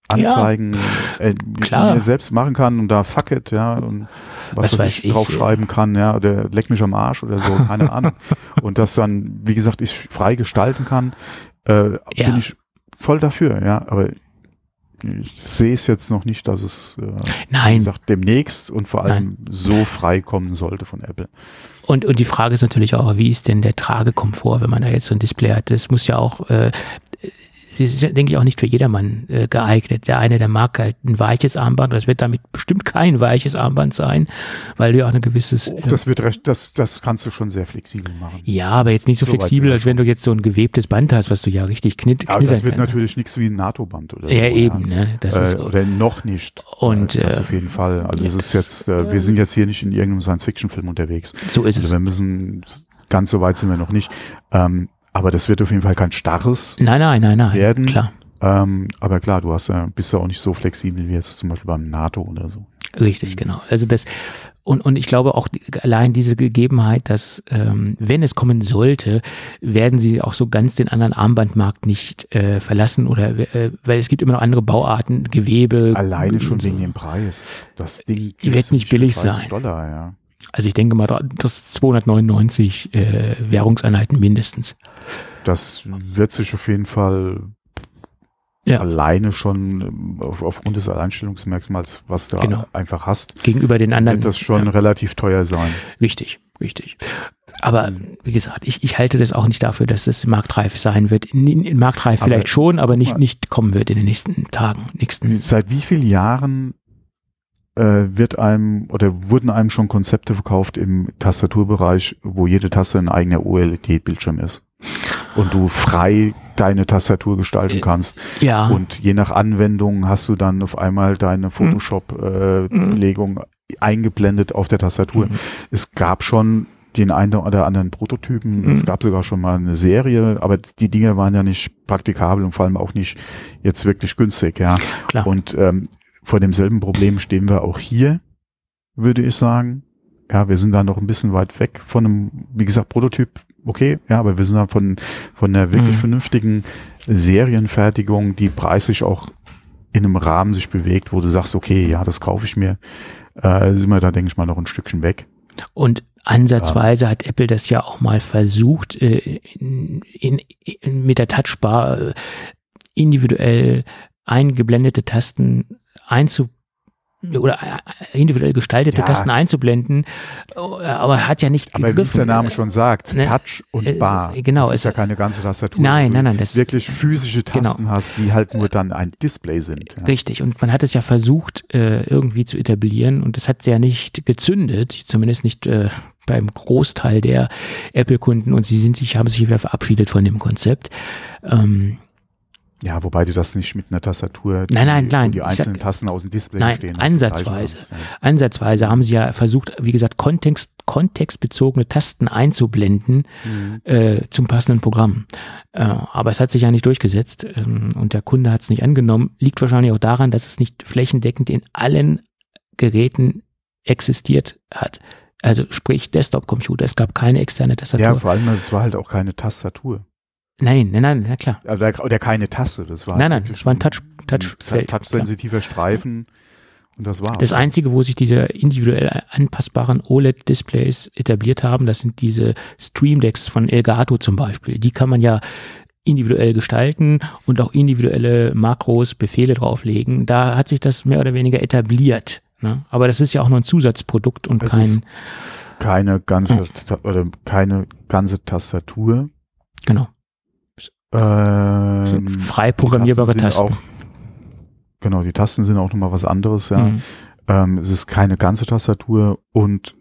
Anzeigen ja, äh, mir selbst machen kann und da fuck it, ja, und was, was ich, ich draufschreiben kann, ja, oder leck mich am Arsch oder so, keine Ahnung. Und das dann, wie gesagt, ich frei gestalten kann, äh, ja. bin ich voll dafür, ja, aber ich sehe es jetzt noch nicht, dass es äh, Nein. gesagt, demnächst und vor allem Nein. so frei kommen sollte von Apple. Und, und die Frage ist natürlich auch, wie ist denn der Tragekomfort, wenn man da jetzt so ein Display hat? Das muss ja auch, äh, ist, denke ich, auch nicht für jedermann äh, geeignet. Der eine, der mag halt ein weiches Armband. Das wird damit bestimmt kein weiches Armband sein, weil du ja auch ein gewisses. Oh, das wird recht, das, das kannst du schon sehr flexibel machen. Ja, aber jetzt nicht so, so flexibel, als wenn du jetzt so ein gewebtes Band hast, was du ja richtig knitt. Aber das wird kann. natürlich nichts wie ein NATO-Band oder ja, so. Eben, ja, ne? Das äh, ist, oder noch nicht. Und äh, das äh, auf jeden Fall. Also es ist jetzt, äh, wir sind jetzt hier nicht in irgendeinem Science-Fiction-Film unterwegs. So ist also es. Wir müssen ganz so weit sind wir noch nicht. Ähm, aber das wird auf jeden Fall kein starres nein, nein, nein, nein, werden. Klar. Ähm, aber klar, du hast ja, bist ja auch nicht so flexibel wie jetzt zum Beispiel beim NATO oder so. Richtig, genau. Also das und, und ich glaube auch allein diese Gegebenheit, dass ähm, wenn es kommen sollte, werden sie auch so ganz den anderen Armbandmarkt nicht äh, verlassen oder äh, weil es gibt immer noch andere Bauarten, Gewebe. Alleine schon wegen dem Preis. Das Ding wird nicht billig sein. Dollar, ja. Also ich denke mal, das 299 äh, Währungseinheiten mindestens. Das wird sich auf jeden Fall ja. alleine schon ähm, auf, aufgrund des Alleinstellungsmerkmals, was du genau. einfach hast. Gegenüber den anderen. Wird das schon ja. relativ teuer sein. Richtig, richtig. Aber wie gesagt, ich, ich halte das auch nicht dafür, dass das marktreif sein wird. In, in marktreif aber vielleicht schon, aber nicht, nicht kommen wird in den nächsten Tagen. Nächsten Seit wie vielen Jahren wird einem oder wurden einem schon Konzepte verkauft im Tastaturbereich, wo jede Taste ein eigener OLED-Bildschirm ist? Und du frei deine Tastatur gestalten äh, kannst. Ja. Und je nach Anwendung hast du dann auf einmal deine Photoshop-Belegung mhm. äh, eingeblendet auf der Tastatur. Mhm. Es gab schon den einen oder anderen Prototypen. Mhm. Es gab sogar schon mal eine Serie, aber die Dinge waren ja nicht praktikabel und vor allem auch nicht jetzt wirklich günstig, ja. Klar. Und ähm, vor demselben Problem stehen wir auch hier, würde ich sagen. Ja, wir sind da noch ein bisschen weit weg von einem, wie gesagt, Prototyp okay, ja, aber wir sind da von, von der wirklich mhm. vernünftigen Serienfertigung, die preislich auch in einem Rahmen sich bewegt, wo du sagst, okay, ja, das kaufe ich mir, äh, sind wir da, denke ich mal, noch ein Stückchen weg. Und ansatzweise ja. hat Apple das ja auch mal versucht, äh, in, in, in, mit der Touchbar äh, individuell eingeblendete Tasten einzubauen oder äh, individuell gestaltete ja. Tasten einzublenden, aber hat ja nicht aber gegriffen. wie der Name schon sagt, ne? Touch und äh, Bar. Genau. Das ist ja keine ganze Tastatur. Nein, nein, nein. Das wirklich physische genau. Tasten genau. hast, die halt nur dann ein Display sind. Ja. Richtig. Und man hat es ja versucht, äh, irgendwie zu etablieren und es hat ja nicht gezündet, zumindest nicht beim Großteil der Apple-Kunden und sie sind sich, haben sich wieder verabschiedet von dem Konzept. Ähm, Ja, wobei du das nicht mit einer Tastatur, nein, nein, nein, die einzelnen sag, Tasten aus dem Display nein, stehen. Ansatzweise. Hast, ja. Ansatzweise haben sie ja versucht, wie gesagt, Kontext, kontextbezogene Tasten einzublenden mhm. äh, zum passenden Programm. Äh, aber es hat sich ja nicht durchgesetzt ähm, und der Kunde hat es nicht angenommen. Liegt wahrscheinlich auch daran, dass es nicht flächendeckend in allen Geräten existiert hat. Also sprich Desktop-Computer. Es gab keine externe Tastatur. Ja, vor allem, es war halt auch keine Tastatur. Nein, nein, nein, na klar. Also der, oder keine Taste, das war. Nein, nein, das war ein Touch, Touch, ein touchsensitiver Streifen. Und das war's. Das einzige, wo sich diese individuell anpassbaren OLED-Displays etabliert haben, das sind diese Stream Decks von Elgato zum Beispiel. Die kann man ja individuell gestalten und auch individuelle Makros, Befehle drauflegen. Da hat sich das mehr oder weniger etabliert. Ne? Aber das ist ja auch nur ein Zusatzprodukt und es kein keine ganze oder keine ganze Tastatur. Genau. Ähm, frei programmierbare Tasten. Auch, genau, die Tasten sind auch nochmal was anderes, ja. Mhm. Ähm, es ist keine ganze Tastatur und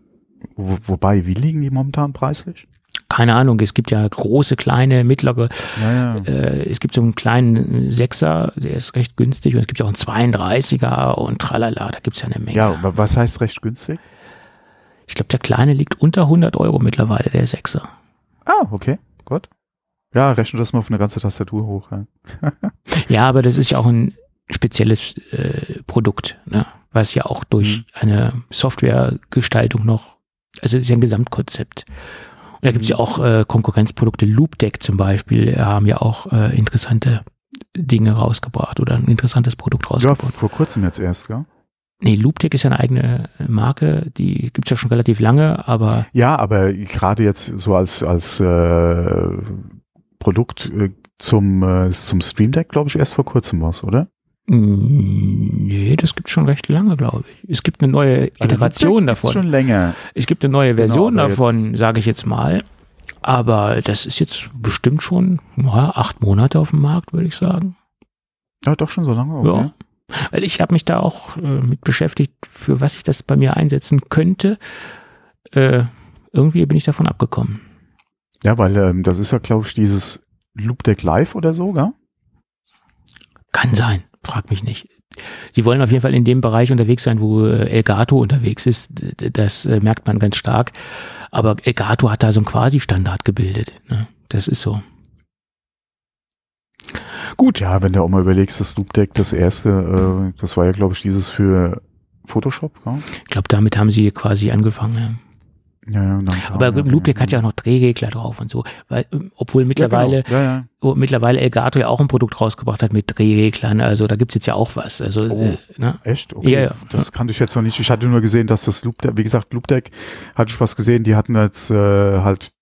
wo, wobei, wie liegen die momentan preislich? Keine Ahnung, es gibt ja große, kleine, mittlere. Ja, ja. Äh, es gibt so einen kleinen Sechser, der ist recht günstig und es gibt ja auch einen 32er und tralala, da gibt es ja eine Menge. Ja, was heißt recht günstig? Ich glaube, der kleine liegt unter 100 Euro mittlerweile, der Sechser. Ah, okay, gut. Ja, rechne das mal auf eine ganze Tastatur hoch. Ja, ja aber das ist ja auch ein spezielles äh, Produkt, ne? was ja auch durch mhm. eine Softwaregestaltung noch, also ist ja ein Gesamtkonzept. Und da gibt es ja auch äh, Konkurrenzprodukte, Loopdeck zum Beispiel, haben ja auch äh, interessante Dinge rausgebracht oder ein interessantes Produkt rausgebracht. Ja, vor kurzem jetzt erst, ja. Nee, Looptech ist ja eine eigene Marke, die gibt's ja schon relativ lange, aber. Ja, aber gerade jetzt so als, als äh, Produkt äh, zum, äh, zum Stream Deck, glaube ich, erst vor kurzem was, oder? Mm, nee, das gibt schon recht lange, glaube ich. Es gibt eine neue Iteration davon. schon länger. Es gibt eine neue genau, Version genau, davon, sage ich jetzt mal. Aber das ist jetzt bestimmt schon ja, acht Monate auf dem Markt, würde ich sagen. Ja, doch schon so lange. Okay. Ja. Weil ich habe mich da auch äh, mit beschäftigt, für was ich das bei mir einsetzen könnte. Äh, irgendwie bin ich davon abgekommen. Ja, weil ähm, das ist ja, glaube ich, dieses Loop Deck Live oder so, gell? Kann sein, frag mich nicht. Sie wollen auf jeden Fall in dem Bereich unterwegs sein, wo äh, Elgato unterwegs ist. Das äh, merkt man ganz stark. Aber Elgato hat da so einen Quasi-Standard gebildet. Ne? Das ist so. Gut. Ja, wenn du auch mal überlegst, das Loop Deck, das erste, äh, das war ja, glaube ich, dieses für Photoshop. Ja? Ich glaube, damit haben sie quasi angefangen. Ja. Ja, ja, Aber ja, Ludwig hat ja auch noch Drehregler drauf und so, weil, ähm, obwohl mittlerweile, ja, genau. oh, mittlerweile Elgato ja auch ein Produkt rausgebracht hat mit Drehreglern, also da gibt's jetzt ja auch was. Also, oh, äh, ne? Echt? Okay. Ja, das kannte ich jetzt noch nicht. Ich hatte nur gesehen, dass das Loop, wie gesagt, Loopdeck hatte ich was gesehen, die hatten jetzt äh, halt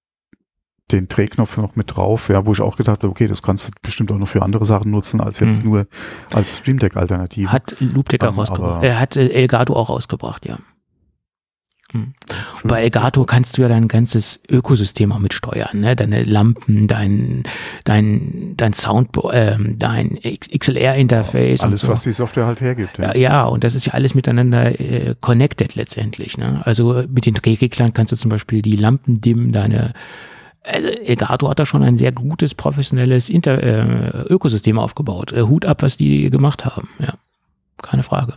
den Drehknopf noch mit drauf, ja, wo ich auch gedacht habe, okay, das kannst du bestimmt auch noch für andere Sachen nutzen, als jetzt hm. nur als Stream Deck Alternative. Hat Loopdeck auch rausgebracht. Er hat äh, Elgato auch rausgebracht, ja. Hm. Bei Elgato kannst du ja dein ganzes Ökosystem auch mitsteuern, ne? Deine Lampen, dein, dein, dein Sound, äh, dein XLR-Interface. Alles, so. was die Software halt hergibt. Ja. ja, und das ist ja alles miteinander äh, connected letztendlich. Ne? Also mit den Drehreglern kannst du zum Beispiel die Lampen dimmen, deine also Elgato hat da schon ein sehr gutes, professionelles Inter äh, Ökosystem aufgebaut. Äh, Hut ab, was die gemacht haben. Ja, keine Frage.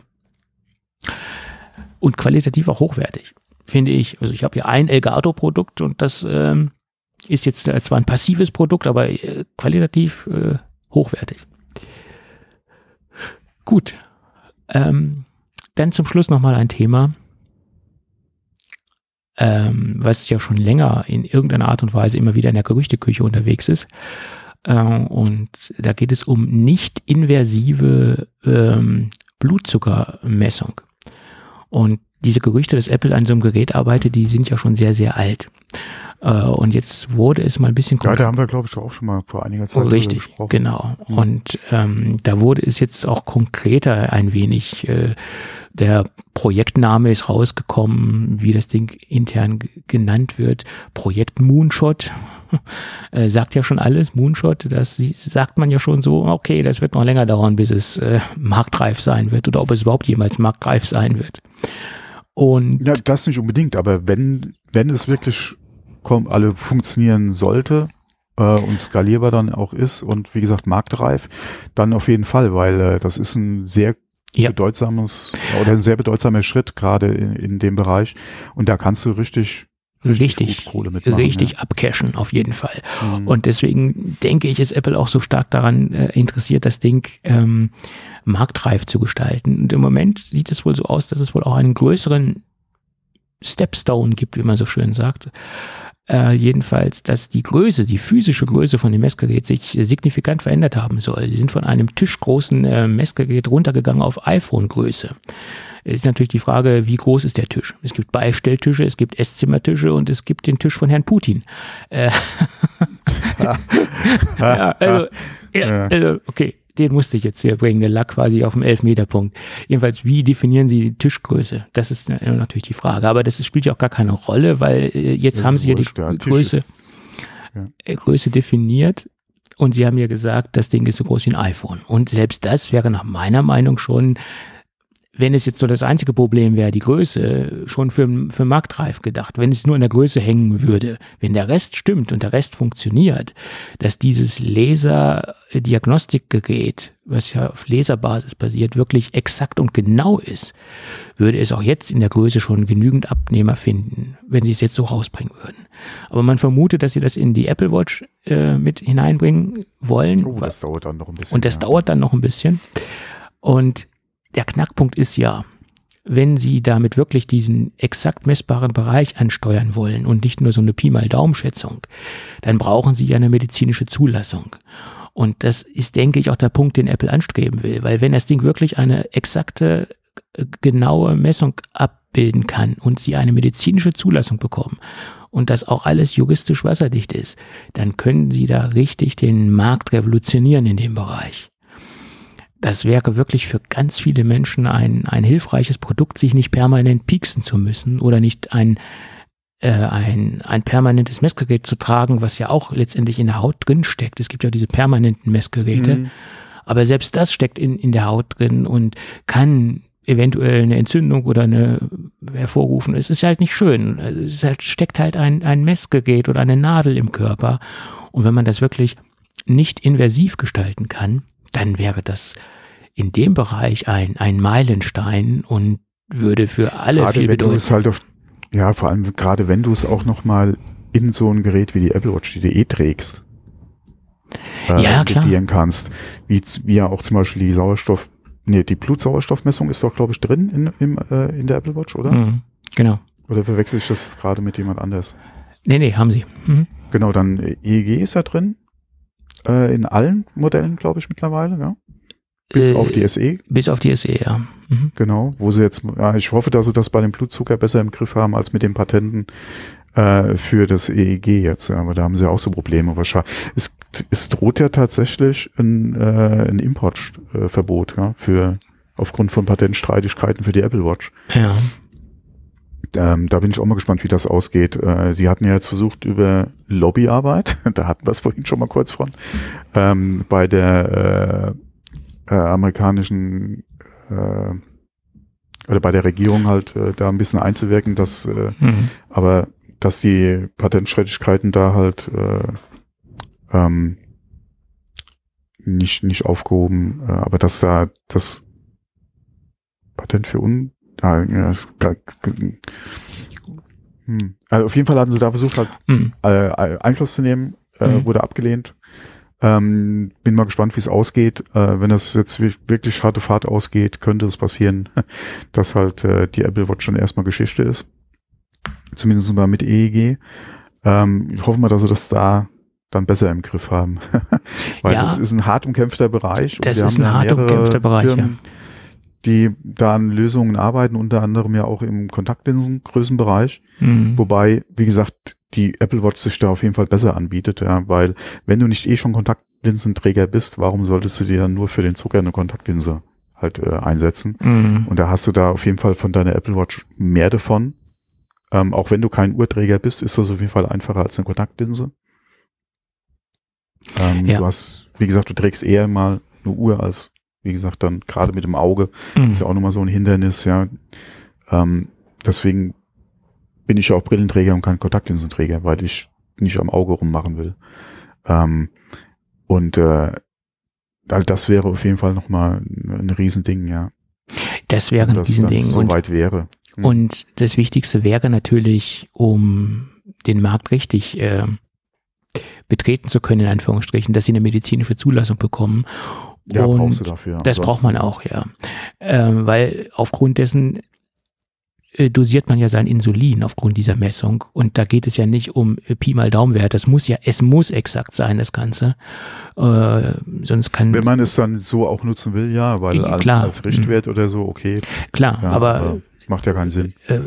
Und qualitativ auch hochwertig finde ich. Also ich habe hier ein Elgato-Produkt und das ähm, ist jetzt äh, zwar ein passives Produkt, aber äh, qualitativ äh, hochwertig. Gut. Ähm, dann zum Schluss nochmal ein Thema, ähm, was ja schon länger in irgendeiner Art und Weise immer wieder in der Gerüchteküche unterwegs ist. Äh, und da geht es um nicht inversive ähm, Blutzuckermessung. Und diese Gerüchte, dass Apple an so einem Gerät arbeitet, die sind ja schon sehr, sehr alt. Äh, und jetzt wurde es mal ein bisschen Ja, da haben wir, glaube ich, auch schon mal vor einiger Zeit Richtig, gesprochen. genau. Mhm. Und ähm, da wurde es jetzt auch konkreter ein wenig. Äh, der Projektname ist rausgekommen, wie das Ding intern genannt wird. Projekt Moonshot. Äh, sagt ja schon alles, Moonshot, das sagt man ja schon so, okay, das wird noch länger dauern, bis es äh, marktreif sein wird oder ob es überhaupt jemals marktreif sein wird. Und ja, das nicht unbedingt, aber wenn, wenn es wirklich alle funktionieren sollte, äh, und skalierbar dann auch ist und wie gesagt marktreif, dann auf jeden Fall, weil äh, das ist ein sehr ja. bedeutsames oder ein sehr bedeutsamer Schritt gerade in, in dem Bereich und da kannst du richtig richtig, richtig, richtig ja. abcashen, auf jeden Fall. Mhm. Und deswegen denke ich, ist Apple auch so stark daran äh, interessiert, das Ding ähm, marktreif zu gestalten. Und im Moment sieht es wohl so aus, dass es wohl auch einen größeren Stepstone gibt, wie man so schön sagt. Äh, jedenfalls, dass die Größe, die physische Größe von dem Messgerät sich signifikant verändert haben soll. Sie sind von einem tischgroßen äh, Messgerät runtergegangen auf iPhone-Größe. Es ist natürlich die Frage, wie groß ist der Tisch? Es gibt Beistelltische, es gibt Esszimmertische und es gibt den Tisch von Herrn Putin. Äh, ja, also, ja, also, okay den musste ich jetzt hier bringen, der lag quasi auf dem Elfmeterpunkt. Jedenfalls, wie definieren Sie die Tischgröße? Das ist natürlich die Frage. Aber das spielt ja auch gar keine Rolle, weil äh, jetzt das haben Sie ja die Größe, ja. Äh, Größe definiert. Und Sie haben ja gesagt, das Ding ist so groß wie ein iPhone. Und selbst das wäre nach meiner Meinung schon wenn es jetzt so das einzige Problem wäre, die Größe, schon für, für marktreif gedacht, wenn es nur in der Größe hängen würde, wenn der Rest stimmt und der Rest funktioniert, dass dieses Laserdiagnostikgerät, was ja auf Laserbasis basiert, wirklich exakt und genau ist, würde es auch jetzt in der Größe schon genügend Abnehmer finden, wenn sie es jetzt so rausbringen würden. Aber man vermutet, dass sie das in die Apple Watch äh, mit hineinbringen wollen. Oh, das dauert dann noch ein bisschen. Und das ja. dauert dann noch ein bisschen. Und der Knackpunkt ist ja, wenn Sie damit wirklich diesen exakt messbaren Bereich ansteuern wollen und nicht nur so eine Pi mal Daumenschätzung, dann brauchen Sie ja eine medizinische Zulassung. Und das ist, denke ich, auch der Punkt, den Apple anstreben will, weil wenn das Ding wirklich eine exakte, genaue Messung abbilden kann und Sie eine medizinische Zulassung bekommen und das auch alles juristisch wasserdicht ist, dann können Sie da richtig den Markt revolutionieren in dem Bereich das wäre wirklich für ganz viele Menschen ein, ein hilfreiches Produkt, sich nicht permanent pieksen zu müssen oder nicht ein, äh, ein, ein permanentes Messgerät zu tragen, was ja auch letztendlich in der Haut drin steckt. Es gibt ja diese permanenten Messgeräte. Mhm. Aber selbst das steckt in, in der Haut drin und kann eventuell eine Entzündung oder eine hervorrufen. Es ist halt nicht schön. Es halt, steckt halt ein, ein Messgerät oder eine Nadel im Körper. Und wenn man das wirklich nicht invasiv gestalten kann, dann wäre das in dem Bereich ein, ein Meilenstein und würde für alle gerade viel bedeuten. Halt auf, ja, vor allem gerade wenn du es auch nochmal in so ein Gerät wie die Apple Watch, die du eh trägst, äh, ja, klar. kannst, wie, wie ja auch zum Beispiel die Sauerstoff, nee, die Blutsauerstoffmessung ist doch, glaube ich, drin in, im, äh, in der Apple Watch, oder? Mhm, genau. Oder verwechsel ich das jetzt gerade mit jemand anders? Nee, nee, haben sie. Mhm. Genau, dann EEG ist ja drin. Äh, in allen Modellen, glaube ich, mittlerweile, ja. Bis äh, auf die SE? Bis auf die SE, ja. Mhm. Genau, wo sie jetzt, ja, ich hoffe, dass sie das bei dem Blutzucker besser im Griff haben als mit den Patenten äh, für das EEG jetzt. Ja, aber da haben sie auch so Probleme wahrscheinlich. Es, es droht ja tatsächlich ein, äh, ein Importverbot ja, für aufgrund von Patentstreitigkeiten für die Apple Watch. Ja. Ähm, da bin ich auch mal gespannt, wie das ausgeht. Äh, Sie hatten ja jetzt versucht über Lobbyarbeit, da hatten wir es vorhin schon mal kurz von, ähm, bei der äh, äh, amerikanischen äh, oder bei der Regierung halt äh, da ein bisschen einzuwirken, dass äh, mhm. aber dass die Patentstreitigkeiten da halt äh, ähm, nicht nicht aufgehoben, aber dass da das Patent für un ja, ja, hm. also auf jeden Fall hatten sie da versucht halt mhm. äh, Einfluss zu nehmen, äh, mhm. wurde abgelehnt ähm, bin mal gespannt, wie es ausgeht. Äh, wenn das jetzt wirklich harte Fahrt ausgeht, könnte es passieren, dass halt äh, die Apple Watch schon erstmal Geschichte ist. Zumindest mal mit EEG. Ähm, ich hoffe mal, dass sie das da dann besser im Griff haben. Weil ja, das ist ein hart umkämpfter Bereich. Das ist ein hart umkämpfter Bereich, Firmen, ja. Die da an Lösungen arbeiten, unter anderem ja auch im Kontaktlinsengrößenbereich. Mhm. Wobei, wie gesagt, die Apple Watch sich da auf jeden Fall besser anbietet, ja, weil wenn du nicht eh schon Kontaktlinsenträger bist, warum solltest du dir dann nur für den Zucker eine Kontaktlinse halt äh, einsetzen? Mhm. Und da hast du da auf jeden Fall von deiner Apple Watch mehr davon. Ähm, auch wenn du kein Uhrträger bist, ist das auf jeden Fall einfacher als eine Kontaktlinse. Ähm, ja. Du hast, wie gesagt, du trägst eher mal eine Uhr als, wie gesagt, dann gerade mit dem Auge. Mhm. Ist ja auch nochmal so ein Hindernis, ja. Ähm, deswegen bin ich ja auch Brillenträger und kein Kontaktlinsenträger, weil ich nicht am Auge rummachen will. Ähm, und äh, das wäre auf jeden Fall nochmal ein Riesending, ja. Das wäre ein Riesending. So weit wäre. Hm. Und das Wichtigste wäre natürlich, um den Markt richtig äh, betreten zu können, in Anführungsstrichen, dass sie eine medizinische Zulassung bekommen. Ja, und brauchst du dafür. Das braucht man auch, ja. Ähm, weil aufgrund dessen äh, dosiert man ja sein Insulin aufgrund dieser Messung. Und da geht es ja nicht um äh, Pi mal Daumenwert. Das muss ja, es muss exakt sein, das Ganze. Äh, sonst kann. Wenn man es dann so auch nutzen will, ja, weil als, klar. als Richtwert oder so, okay. Klar, ja, aber, aber macht ja keinen Sinn. Äh,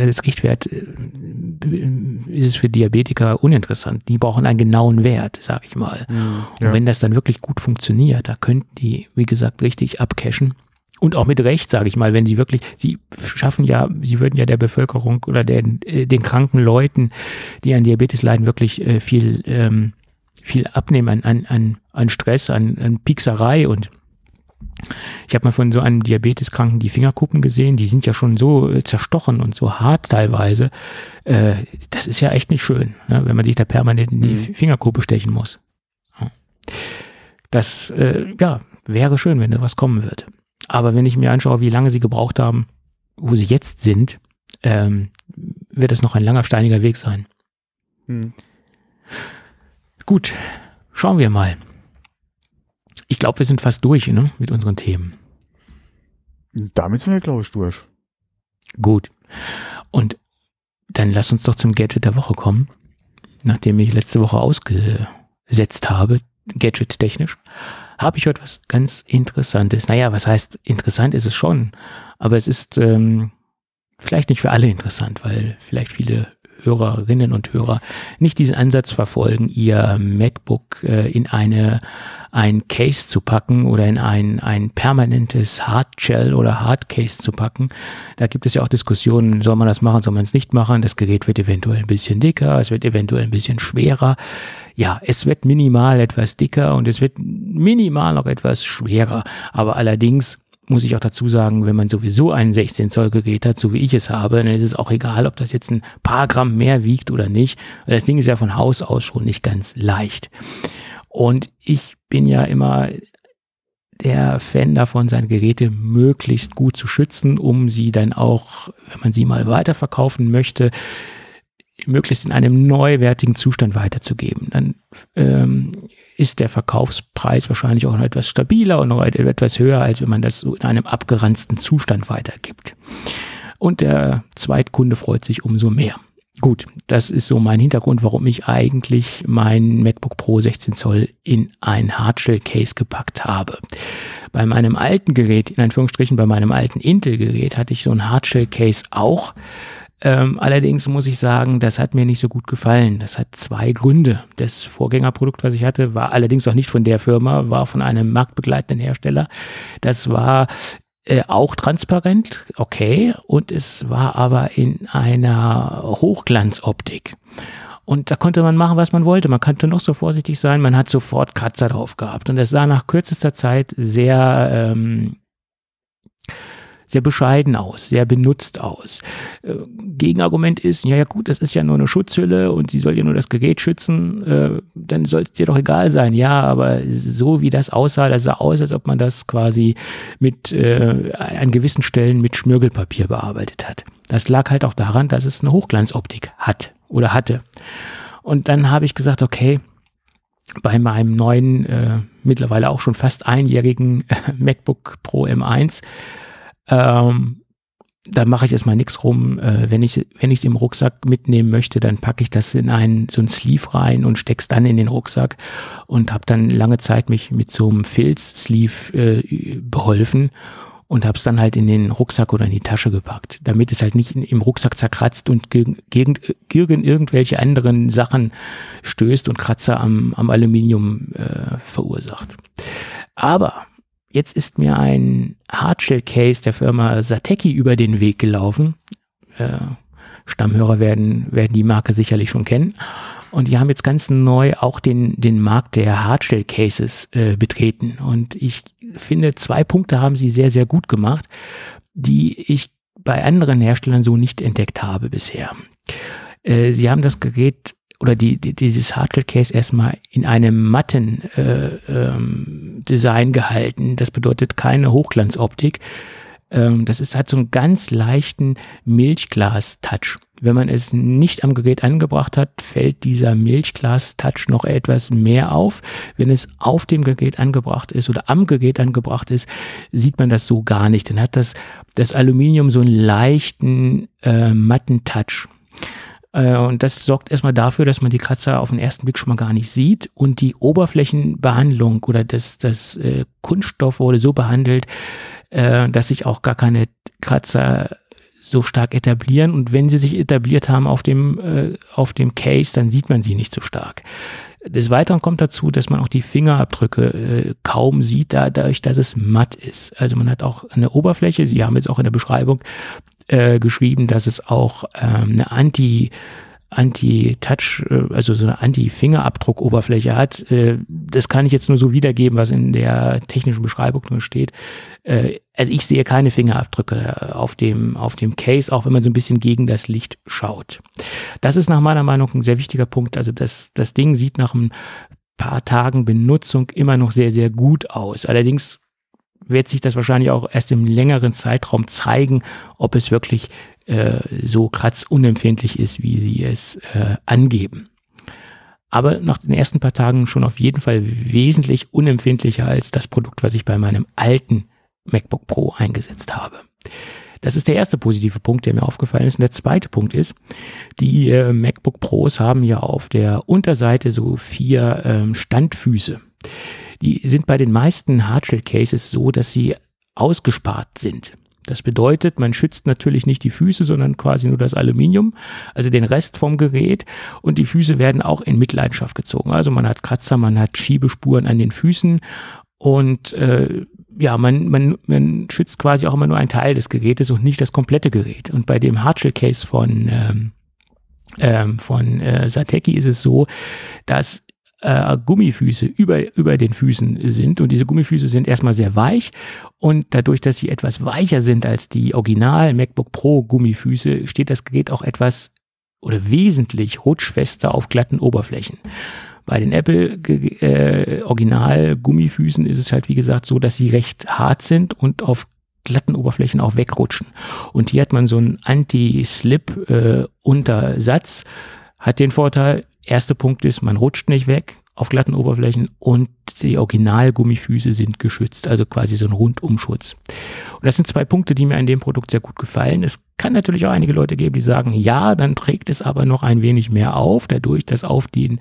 als Richtwert ist es für Diabetiker uninteressant. Die brauchen einen genauen Wert, sag ich mal. Mhm, ja. Und wenn das dann wirklich gut funktioniert, da könnten die, wie gesagt, richtig abcashen und auch mit Recht, sage ich mal, wenn sie wirklich, sie schaffen ja, sie würden ja der Bevölkerung oder den, äh, den kranken Leuten, die an Diabetes leiden, wirklich äh, viel, ähm, viel abnehmen an, an, an Stress, an, an Piekserei und ich habe mal von so einem Diabeteskranken die Fingerkuppen gesehen, die sind ja schon so äh, zerstochen und so hart teilweise. Äh, das ist ja echt nicht schön, ne, wenn man sich da permanent in die mhm. Fingerkuppe stechen muss. Das äh, ja, wäre schön, wenn da was kommen würde. Aber wenn ich mir anschaue, wie lange sie gebraucht haben, wo sie jetzt sind, ähm, wird es noch ein langer steiniger Weg sein. Hm. Gut, schauen wir mal. Ich glaube, wir sind fast durch ne, mit unseren Themen. Damit sind wir, glaube ich, durch. Gut. Und dann lass uns doch zum Gadget der Woche kommen, nachdem ich letzte Woche ausgesetzt habe, Gadget technisch habe ich heute was ganz Interessantes. Naja, was heißt interessant ist es schon, aber es ist ähm, vielleicht nicht für alle interessant, weil vielleicht viele Hörerinnen und Hörer nicht diesen Ansatz verfolgen, ihr MacBook äh, in eine ein Case zu packen oder in ein, ein permanentes Hardshell oder Hardcase zu packen. Da gibt es ja auch Diskussionen, soll man das machen, soll man es nicht machen. Das Gerät wird eventuell ein bisschen dicker, es wird eventuell ein bisschen schwerer. Ja, es wird minimal etwas dicker und es wird minimal noch etwas schwerer. Aber allerdings muss ich auch dazu sagen, wenn man sowieso ein 16 Zoll Gerät hat, so wie ich es habe, dann ist es auch egal, ob das jetzt ein paar Gramm mehr wiegt oder nicht, das Ding ist ja von Haus aus schon nicht ganz leicht. Und ich bin ja immer der Fan davon, seine Geräte möglichst gut zu schützen, um sie dann auch, wenn man sie mal weiterverkaufen möchte, möglichst in einem neuwertigen Zustand weiterzugeben. Dann ähm, ist der Verkaufspreis wahrscheinlich auch noch etwas stabiler und noch etwas höher, als wenn man das so in einem abgeranzten Zustand weitergibt. Und der Zweitkunde freut sich umso mehr. Gut, das ist so mein Hintergrund, warum ich eigentlich mein MacBook Pro 16 Zoll in ein Hardshell Case gepackt habe. Bei meinem alten Gerät, in Anführungsstrichen bei meinem alten Intel Gerät, hatte ich so ein Hardshell Case auch ähm, allerdings muss ich sagen, das hat mir nicht so gut gefallen. Das hat zwei Gründe. Das Vorgängerprodukt, was ich hatte, war allerdings auch nicht von der Firma, war von einem marktbegleitenden Hersteller. Das war äh, auch transparent, okay, und es war aber in einer Hochglanzoptik. Und da konnte man machen, was man wollte. Man konnte noch so vorsichtig sein, man hat sofort Kratzer drauf gehabt. Und es sah nach kürzester Zeit sehr ähm, sehr bescheiden aus, sehr benutzt aus. Äh, Gegenargument ist, ja, ja gut, das ist ja nur eine Schutzhülle und sie soll ja nur das Gerät schützen, äh, dann soll es dir doch egal sein. Ja, aber so wie das aussah, das sah aus, als ob man das quasi mit äh, an gewissen Stellen mit Schmirgelpapier bearbeitet hat. Das lag halt auch daran, dass es eine Hochglanzoptik hat oder hatte. Und dann habe ich gesagt, okay, bei meinem neuen, äh, mittlerweile auch schon fast einjährigen MacBook Pro M1 ähm, da mache ich erstmal nichts rum. Äh, wenn ich wenn ich es im Rucksack mitnehmen möchte, dann packe ich das in einen so ein Sleeve rein und steck's dann in den Rucksack und habe dann lange Zeit mich mit so einem Filz-Sleeve äh, beholfen und habe es dann halt in den Rucksack oder in die Tasche gepackt, damit es halt nicht im Rucksack zerkratzt und gegen, gegen, gegen irgendwelche anderen Sachen stößt und Kratzer am, am Aluminium äh, verursacht. Aber Jetzt ist mir ein Hardshell-Case der Firma Sateki über den Weg gelaufen. Äh, Stammhörer werden, werden die Marke sicherlich schon kennen. Und die haben jetzt ganz neu auch den, den Markt der Hardshell-Cases äh, betreten. Und ich finde, zwei Punkte haben sie sehr, sehr gut gemacht, die ich bei anderen Herstellern so nicht entdeckt habe bisher. Äh, sie haben das Gerät oder die, die dieses Hardshell Case erstmal in einem matten äh, ähm, Design gehalten. Das bedeutet keine Hochglanzoptik. Ähm, das ist hat so einen ganz leichten Milchglas-Touch. Wenn man es nicht am Gerät angebracht hat, fällt dieser Milchglas-Touch noch etwas mehr auf. Wenn es auf dem Gerät angebracht ist oder am Gerät angebracht ist, sieht man das so gar nicht. Dann hat das, das Aluminium so einen leichten äh, matten Touch. Äh, und das sorgt erstmal dafür, dass man die Kratzer auf den ersten Blick schon mal gar nicht sieht. Und die Oberflächenbehandlung oder das, das äh, Kunststoff wurde so behandelt, äh, dass sich auch gar keine Kratzer so stark etablieren. Und wenn sie sich etabliert haben auf dem, auf dem Case, dann sieht man sie nicht so stark. Des Weiteren kommt dazu, dass man auch die Fingerabdrücke äh, kaum sieht, dadurch, dass es matt ist. Also man hat auch eine Oberfläche, Sie haben jetzt auch in der Beschreibung äh, geschrieben, dass es auch ähm, eine Anti- Anti-Touch, äh, also so eine Anti-Fingerabdruck-Oberfläche hat. Äh, das kann ich jetzt nur so wiedergeben, was in der technischen Beschreibung nur steht. Also ich sehe keine Fingerabdrücke auf dem, auf dem Case, auch wenn man so ein bisschen gegen das Licht schaut. Das ist nach meiner Meinung ein sehr wichtiger Punkt. Also das, das Ding sieht nach ein paar Tagen Benutzung immer noch sehr, sehr gut aus. Allerdings wird sich das wahrscheinlich auch erst im längeren Zeitraum zeigen, ob es wirklich äh, so kratzunempfindlich ist, wie sie es äh, angeben. Aber nach den ersten paar Tagen schon auf jeden Fall wesentlich unempfindlicher als das Produkt, was ich bei meinem alten MacBook Pro eingesetzt habe. Das ist der erste positive Punkt, der mir aufgefallen ist. Und der zweite Punkt ist, die äh, MacBook Pros haben ja auf der Unterseite so vier ähm, Standfüße die sind bei den meisten Hardshell-Cases so, dass sie ausgespart sind. Das bedeutet, man schützt natürlich nicht die Füße, sondern quasi nur das Aluminium, also den Rest vom Gerät. Und die Füße werden auch in Mitleidenschaft gezogen. Also man hat Kratzer, man hat Schiebespuren an den Füßen und äh, ja, man, man, man schützt quasi auch immer nur einen Teil des Gerätes und nicht das komplette Gerät. Und bei dem Hardshell-Case von ähm, ähm, von äh, Sateki ist es so, dass äh, Gummifüße über, über den Füßen sind. Und diese Gummifüße sind erstmal sehr weich. Und dadurch, dass sie etwas weicher sind als die Original MacBook Pro Gummifüße, steht das Gerät auch etwas oder wesentlich rutschfester auf glatten Oberflächen. Bei den Apple äh, Original Gummifüßen ist es halt wie gesagt so, dass sie recht hart sind und auf glatten Oberflächen auch wegrutschen. Und hier hat man so einen Anti-Slip äh, Untersatz, hat den Vorteil, Erster Punkt ist, man rutscht nicht weg auf glatten Oberflächen und die Originalgummifüße sind geschützt, also quasi so ein Rundumschutz. Und das sind zwei Punkte, die mir an dem Produkt sehr gut gefallen. Es kann natürlich auch einige Leute geben, die sagen, ja, dann trägt es aber noch ein wenig mehr auf, dadurch, dass auf den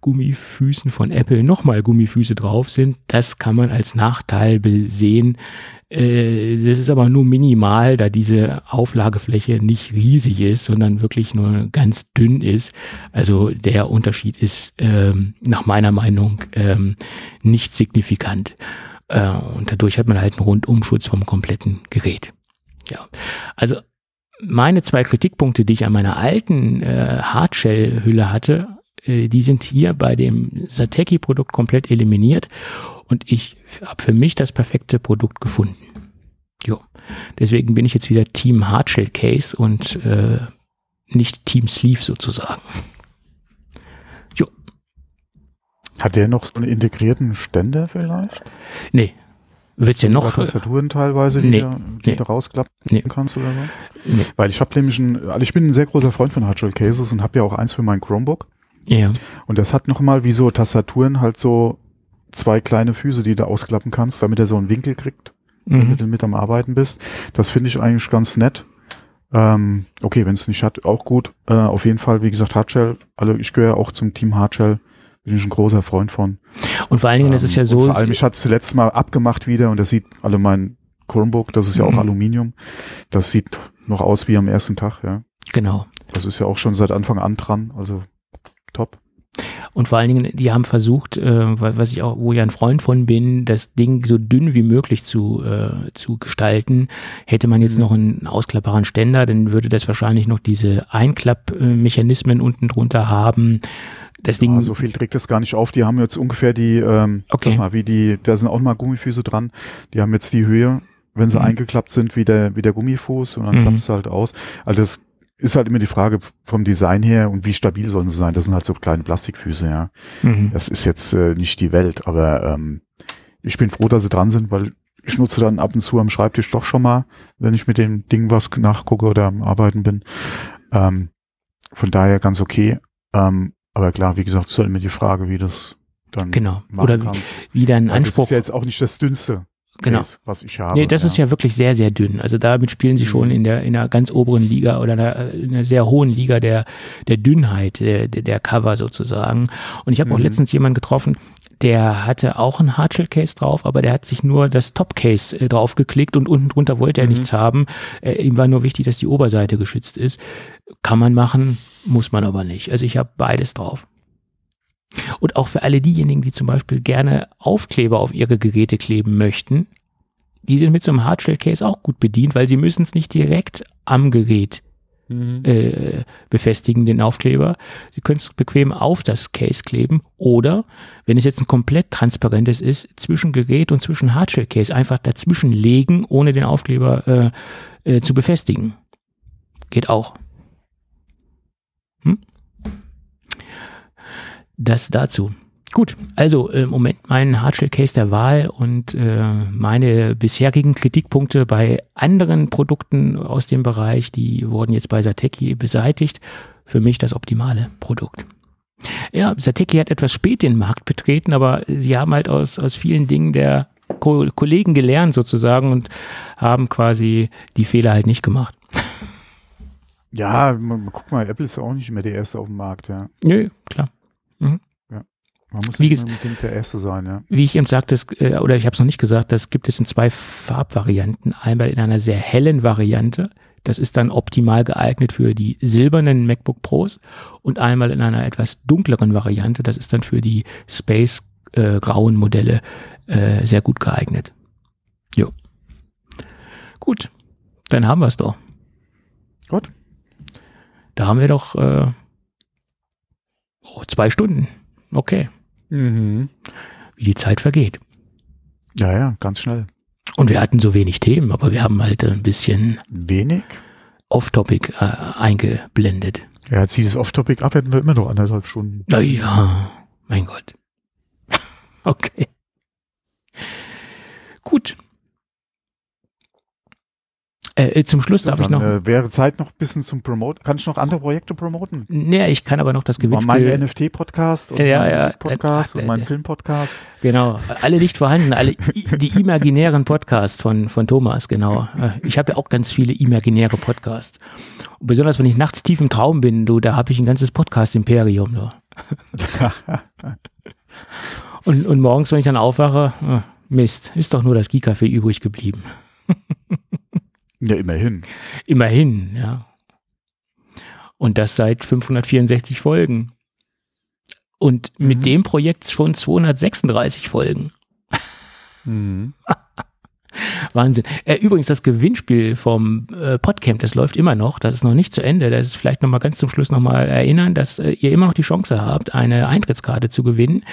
Gummifüßen von Apple nochmal Gummifüße drauf sind. Das kann man als Nachteil besehen. Äh, das ist aber nur minimal, da diese Auflagefläche nicht riesig ist, sondern wirklich nur ganz dünn ist. Also der Unterschied ist ähm, nach meiner Meinung ähm, nicht signifikant. Äh, und dadurch hat man halt einen Rundumschutz vom kompletten Gerät. Ja, also meine zwei Kritikpunkte, die ich an meiner alten äh, Hardshell-Hülle hatte, äh, die sind hier bei dem Sateki-Produkt komplett eliminiert und ich habe für mich das perfekte Produkt gefunden. Jo. Deswegen bin ich jetzt wieder Team Hardshell Case und äh, nicht Team Sleeve sozusagen. Jo. Hat der noch so einen integrierten Ständer vielleicht? Nee, Wird's ja noch. Tastaturen teilweise, die, nee, da, die nee. du rausklappen Nee. kannst oder so? Nee. Weil ich habe nämlich ein, also ich bin ein sehr großer Freund von Hardshell Cases und habe ja auch eins für mein Chromebook. Ja. Und das hat nochmal wie so Tastaturen halt so zwei kleine Füße, die du ausklappen kannst, damit er so einen Winkel kriegt, Mhm. damit du mit am Arbeiten bist. Das finde ich eigentlich ganz nett. Ähm, okay, wenn es nicht hat, auch gut. Äh, auf jeden Fall, wie gesagt, Hardshell. Also ich gehöre auch zum Team Hardshell. Bin ich ein großer Freund von. Und vor allen Dingen, das ist ja Ähm, so. Vor allem, ich hatte es zuletzt mal abgemacht wieder und das sieht, also mein Chromebook, das ist ja auch Mhm. Aluminium. Das sieht noch aus wie am ersten Tag, ja. Genau. Das ist ja auch schon seit Anfang an dran, also top. Und vor allen Dingen, die haben versucht, äh, wa- was ich auch, wo ich ein Freund von bin, das Ding so dünn wie möglich zu, äh, zu gestalten. Hätte man jetzt Mhm. noch einen ausklappbaren Ständer, dann würde das wahrscheinlich noch diese Einklappmechanismen unten drunter haben. Das Ding, Ja, so viel trägt das gar nicht auf. Die haben jetzt ungefähr die, ähm, Okay. sag mal, wie die, da sind auch mal Gummifüße dran. Die haben jetzt die Höhe, wenn sie Mhm. eingeklappt sind, wie der, wie der Gummifuß und dann Mhm. klappst du halt aus. Also das ist halt immer die Frage vom Design her und wie stabil sollen sie sein. Das sind halt so kleine Plastikfüße, ja. Mhm. Das ist jetzt äh, nicht die Welt, aber ähm, ich bin froh, dass sie dran sind, weil ich nutze dann ab und zu am Schreibtisch doch schon mal, wenn ich mit dem Ding was nachgucke oder am Arbeiten bin. Ähm, von daher ganz okay. Ähm, aber klar, wie gesagt, ist halt immer die Frage, wie das dann genau. Oder wie, wie dein Anspruch. Das ist ja jetzt auch nicht das Dünnste. Genau. Case, was ich habe. Nee, das ja. ist ja wirklich sehr, sehr dünn. Also damit spielen sie mhm. schon in der, in einer ganz oberen Liga oder einer, in einer sehr hohen Liga der, der Dünnheit der, der Cover sozusagen. Und ich habe mhm. auch letztens jemanden getroffen, der hatte auch ein Hardshell Case drauf, aber der hat sich nur das Top Case äh, draufgeklickt und unten drunter wollte er mhm. nichts haben. Äh, ihm war nur wichtig, dass die Oberseite geschützt ist. Kann man machen, muss man aber nicht. Also ich habe beides drauf. Und auch für alle diejenigen, die zum Beispiel gerne Aufkleber auf ihre Geräte kleben möchten, die sind mit so einem Hardshell-Case auch gut bedient, weil sie müssen es nicht direkt am Gerät mhm. äh, befestigen, den Aufkleber. Sie können es bequem auf das Case kleben oder, wenn es jetzt ein komplett transparentes ist, zwischen Gerät und zwischen Hardshell-Case einfach dazwischen legen, ohne den Aufkleber äh, äh, zu befestigen. Geht auch. Hm? Das dazu. Gut, also im Moment mein Hardshell-Case der Wahl und äh, meine bisherigen Kritikpunkte bei anderen Produkten aus dem Bereich, die wurden jetzt bei Sateki beseitigt. Für mich das optimale Produkt. Ja, Sateki hat etwas spät den Markt betreten, aber sie haben halt aus, aus vielen Dingen der Ko Kollegen gelernt sozusagen und haben quasi die Fehler halt nicht gemacht. Ja, guck mal, Apple ist ja auch nicht mehr der erste auf dem Markt, ja. Nö, klar. Man muss nicht unbedingt der Erste sein, ja. Wie ich eben sagte, äh, oder ich habe es noch nicht gesagt, das gibt es in zwei Farbvarianten. Einmal in einer sehr hellen Variante, das ist dann optimal geeignet für die silbernen MacBook Pros und einmal in einer etwas dunkleren Variante, das ist dann für die Space äh, grauen Modelle äh, sehr gut geeignet. Jo. Gut, dann haben wir es doch. Gut. Da haben wir doch äh, oh, zwei Stunden. Okay. Mhm. Wie die Zeit vergeht. Ja, ja, ganz schnell. Und wir hatten so wenig Themen, aber wir haben halt ein bisschen wenig Off-Topic äh, eingeblendet. Ja, zieh das Off-Topic ab, hätten wir immer noch anderthalb Stunden. Na ja, mein Gott. okay. Gut. Äh, äh, zum Schluss darf dann, ich noch. Äh, wäre Zeit noch ein bisschen zum Promoten. Kannst du noch andere Projekte promoten? Nee, ich kann aber noch das Gewinnspiel. Mein NFT-Podcast und ja, mein ja, Podcast äh, und mein Film-Podcast. Genau. Alle nicht vorhanden, alle die imaginären Podcasts von, von Thomas, genau. Äh, ich habe ja auch ganz viele imaginäre Podcasts. Und besonders wenn ich nachts tief im Traum bin, du, da habe ich ein ganzes Podcast-Imperium. und, und morgens, wenn ich dann aufwache, Mist, ist doch nur das Gie-Café übrig geblieben. Ja, immerhin. Immerhin, ja. Und das seit 564 Folgen. Und mit mhm. dem Projekt schon 236 Folgen. Mhm. Wahnsinn. Äh, übrigens, das Gewinnspiel vom äh, Podcamp, das läuft immer noch. Das ist noch nicht zu Ende. Das ist vielleicht nochmal ganz zum Schluss nochmal erinnern, dass äh, ihr immer noch die Chance habt, eine Eintrittskarte zu gewinnen.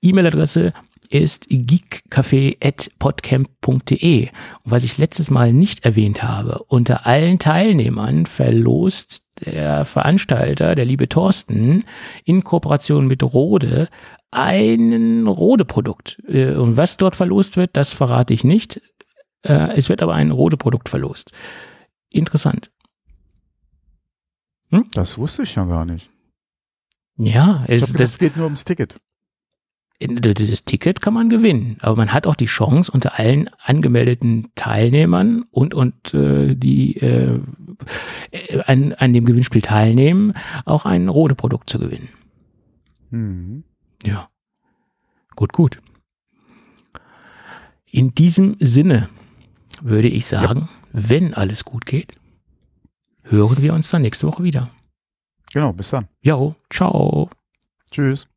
E-Mail-Adresse ist geekcafé.podcamp.de. Und was ich letztes Mal nicht erwähnt habe, unter allen Teilnehmern verlost der Veranstalter, der liebe Thorsten, in Kooperation mit Rode ein Rode-Produkt. Äh, und was dort verlost wird, das verrate ich nicht. Äh, es wird aber ein Rode-Produkt verlost. Interessant. Hm? Das wusste ich ja gar nicht. Ja, es, gedacht, das geht nur ums Ticket das Ticket kann man gewinnen, aber man hat auch die Chance, unter allen angemeldeten Teilnehmern und, und äh, die äh, an, an dem Gewinnspiel teilnehmen, auch ein Rode-Produkt zu gewinnen. Mhm. Ja. Gut, gut. In diesem Sinne würde ich sagen, ja. wenn alles gut geht, hören wir uns dann nächste Woche wieder. Genau, bis dann. Jo, ciao. Tschüss.